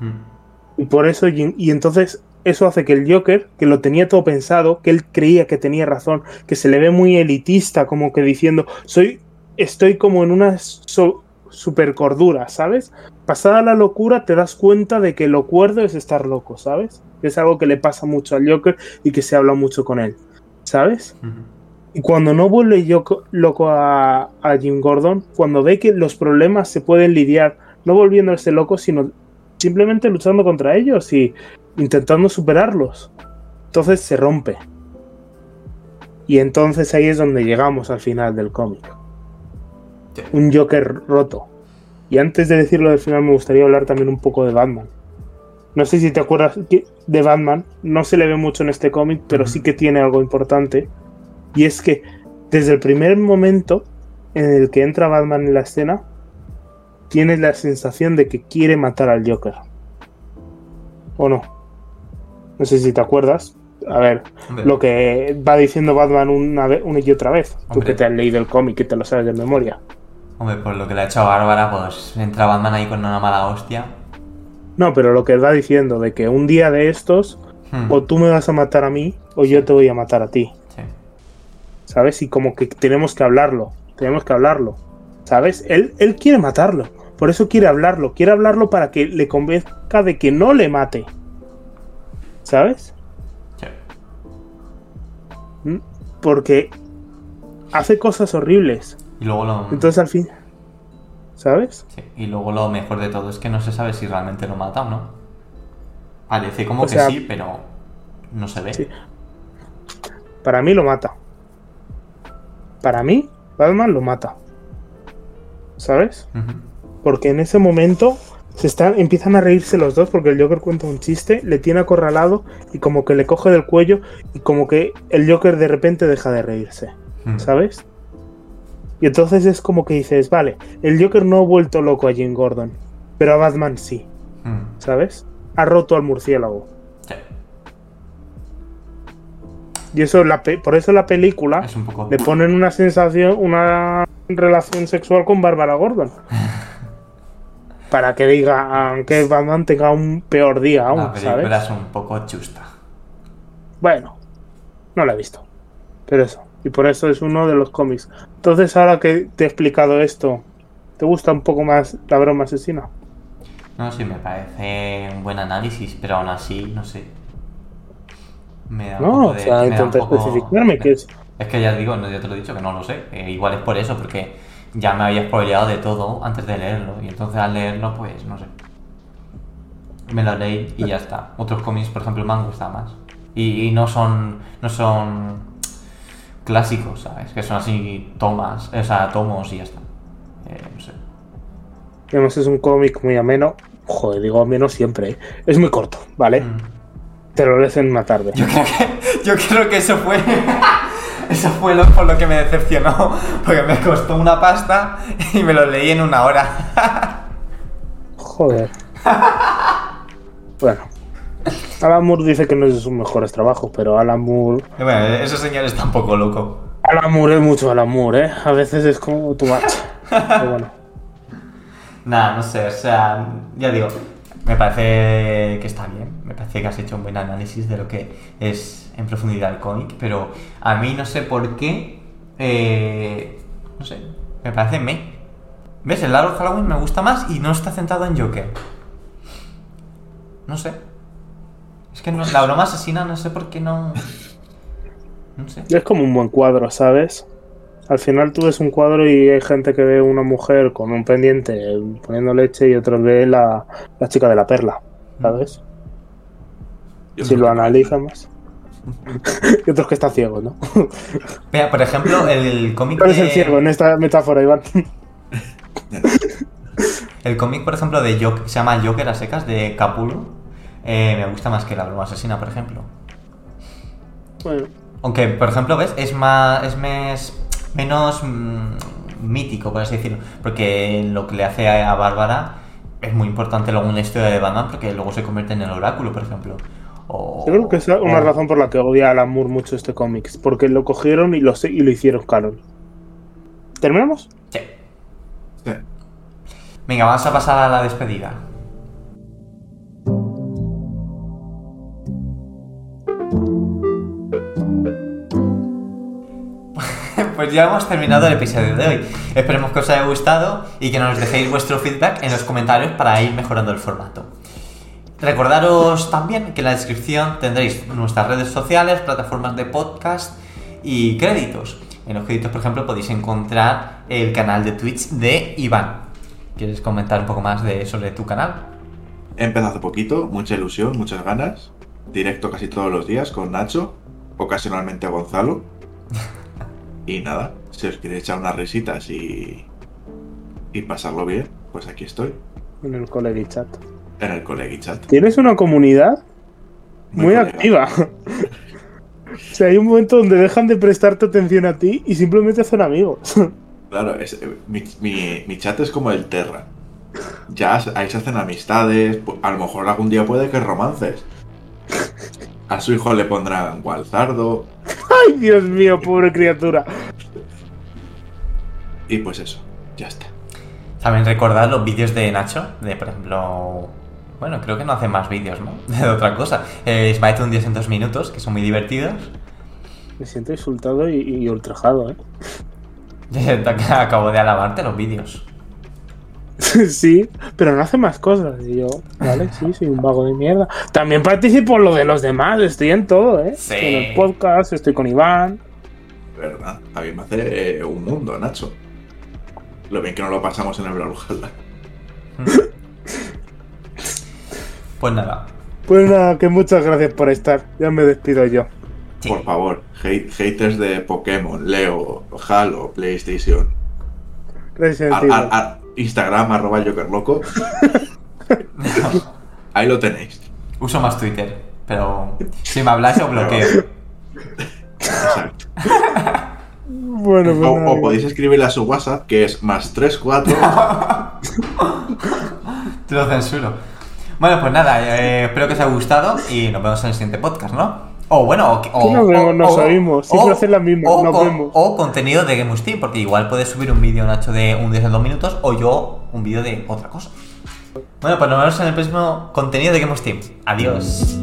Mm. Y por eso, Jim- y entonces eso hace que el Joker, que lo tenía todo pensado, que él creía que tenía razón, que se le ve muy elitista, como que diciendo, soy, estoy como en una so- super cordura, ¿sabes? Pasada la locura te das cuenta de que lo cuerdo es estar loco, ¿sabes? Es algo que le pasa mucho al Joker y que se habla mucho con él, ¿sabes? Y cuando no vuelve Yoko- loco a, a Jim Gordon, cuando ve que los problemas se pueden lidiar, no volviéndose loco, sino simplemente luchando contra ellos y intentando superarlos, entonces se rompe. Y entonces ahí es donde llegamos al final del cómic. Sí. Un Joker roto. Y antes de decirlo del final me gustaría hablar también un poco de Batman. No sé si te acuerdas de Batman, no se le ve mucho en este cómic, pero sí que tiene algo importante. Y es que desde el primer momento en el que entra Batman en la escena, tienes la sensación de que quiere matar al Joker. ¿O no? No sé si te acuerdas. A ver, Hombre, lo que va diciendo Batman una, vez, una y otra vez. Tú Hombre. que te has leído el cómic y te lo sabes de memoria. hombre, por lo que le ha hecho a Bárbara, pues entra Batman ahí con una mala hostia. No, pero lo que va diciendo de que un día de estos, Hmm. o tú me vas a matar a mí, o yo te voy a matar a ti. Sí. ¿sabes? Y como que tenemos que hablarlo, tenemos que hablarlo, ¿sabes? Él, él quiere matarlo, por eso quiere hablarlo, quiere hablarlo para que le convenzca de que no le mate, ¿sabes? Sí. ¿Mm? Porque hace cosas horribles, Y luego lo. entonces al fin, ¿sabes? Sí, Y luego lo mejor de todo es que no se sabe si realmente lo mata o no. Parece como O que sea- sí, pero no se ve. Sí. Para mí lo mata. Para mí, Batman lo mata. ¿Sabes? Porque en ese momento se están, empiezan a reírse los dos porque el Joker cuenta un chiste, le tiene acorralado y como que le coge del cuello y como que el Joker de repente deja de reírse. ¿sabes? Y entonces es como que dices, vale, el Joker no ha vuelto loco a Jim Gordon, pero a Batman sí, Mm. ¿sabes? Ha roto al murciélago. Sí. Y eso la pe- por eso la película Es un poco. le ponen una sensación, una relación sexual con Bárbara Gordon. Para que diga que Batman tenga un peor día aún, La película ¿sabes? es un poco chusta. Bueno, no la he visto. Pero eso, y por eso es uno de los cómics. Entonces, ahora que te he explicado esto, ¿te gusta un poco más la broma asesina? No, sí, me parece un buen análisis, pero aún así, no sé. Me da un No, poco o de- sea, me da intenta un poco- especificarme que es. Es que ya digo, no, ya te lo he dicho, que no lo sé. Eh, igual es por eso, porque ya me había spoileado de todo antes de leerlo. Y entonces al leerlo, pues, no sé. Me lo leí y ya está. Otros cómics, por ejemplo, me han gustado más. Y, y no son. no son clásicos, ¿sabes? Que son así tomas, o sea, tomos y ya está. Eh, no sé. Además, es un cómic muy ameno. Joder, digo ameno siempre, ¿eh? Es muy corto, ¿vale? Mm. Te lo lees en una tarde. Yo creo que, yo creo que eso fue. Eso fue lo, por lo que me decepcionó. Porque me costó una pasta y me lo leí en una hora. Joder. bueno. Alan Moore dice que no es de sus mejores trabajos, pero Alan Moore. Y Bueno, ese señor está un poco loco. Alan Moore es mucho Alan Moore, ¿eh? A veces es como tu match. Pero bueno. Nada, no sé, o sea, ya digo, me parece que está bien. Me parece que has hecho un buen análisis de lo que es en profundidad el cómic, pero a mí no sé por qué. eh, no sé, me parece me. ¿Ves? El Laro Halloween me gusta más y no está centrado en Joker. No sé. Es que no- la broma asesina, no sé por qué no. No sé. Es como un buen cuadro, ¿sabes? Al final tú ves un cuadro y hay gente que ve una mujer con un pendiente poniendo leche y otros ve la, la chica de la perla, ¿sabes? Yo si lo más. y otros que está ciego, ¿no? Mira, por ejemplo, el, cómic. ¿Cuál es el ciego en esta metáfora, Iván? El cómic, por ejemplo, de Joker, se llama Joker a secas, de Capullo. Eh, me gusta más que la broma asesina, por ejemplo. bueno, Aunque, por ejemplo, ¿ves? Es más. Es mes- menos mm, mítico, por así decirlo. Porque lo que le hace a, a Bárbara es muy importante luego en la historia de Batman, porque luego se convierte en el oráculo, por ejemplo. O- yo creo que es una o- razón por la que odia a Alan Moore mucho este cómic, porque lo cogieron y lo, y lo hicieron canon. ¿Terminamos? Sí. Sí. Venga, vamos a pasar a la despedida. Pues ya hemos terminado el episodio de hoy. Esperemos que os haya gustado y que nos dejéis vuestro feedback en los comentarios para ir mejorando el formato. Recordaros también que en la descripción tendréis nuestras redes sociales, plataformas de podcast y créditos. En los créditos, por ejemplo, podéis encontrar el canal de Twitch de Iván. ¿Quieres comentar un poco más de, sobre tu canal? He empezado hace poquito, mucha ilusión, muchas ganas. Directo casi todos los días con Nacho, ocasionalmente a Gonzalo. Y nada, si os queréis echar unas risitas y, y pasarlo bien, pues aquí estoy, En el Colegi Chat. en el Colegi Chat. Tienes una comunidad muy, activa. o sea, hay un momento donde dejan de prestarte atención a ti y simplemente son amigos. Claro, es- eh, mi, mi- mi chat es como el Terra. Ya ahí se hacen amistades, a lo mejor algún día puede que romances. A su hijo le pondrán Gualzardo Ay, Dios mío, pobre criatura. y pues eso, ya está. También recordad los vídeos de Nacho, de por ejemplo. Bueno, creo que no hace más vídeos, ¿no? De otra cosa. Eh, Smite un 10 en 2 minutos, que son muy divertidos. Me siento insultado y, y ultrajado, ¿eh? Acabo de alabarte los vídeos. sí, pero no hace más cosas. Y yo, vale, sí, soy un vago de mierda. También participo en lo de los demás, estoy en todo, ¿eh? Sí. Estoy en el podcast, estoy con Iván. ¿Verdad? A mí me hace eh, un mundo, Nacho. Lo bien que no lo pasamos en el Brawlhalla. Pues nada. Pues nada, que muchas gracias por estar. Ya me despido yo. Sí. Por favor, hate- haters de Pokémon, Leo, Halo, PlayStation, Gracias ar- ar- ar- Instagram, arroba Jokerloco. Ahí lo tenéis. Uso más Twitter, pero si me habláis os bloqueo. Exacto. Bueno, pues O, o podéis escribirle a su WhatsApp, que es más 34. Te lo censuro. Bueno, pues nada, eh, espero que os haya gustado y nos vemos en el siguiente podcast, ¿no? O bueno, o, o- Sí, nos vemos, o- oímos. Siempre o- hacen la misma, o nos vemos. O contenido de Game of Steam, porque igual puedes subir un vídeo, Nacho, de un 10 en 2 minutos, o yo un vídeo de otra cosa. Bueno, pues nos vemos en el próximo contenido de Game of Steam. Adiós.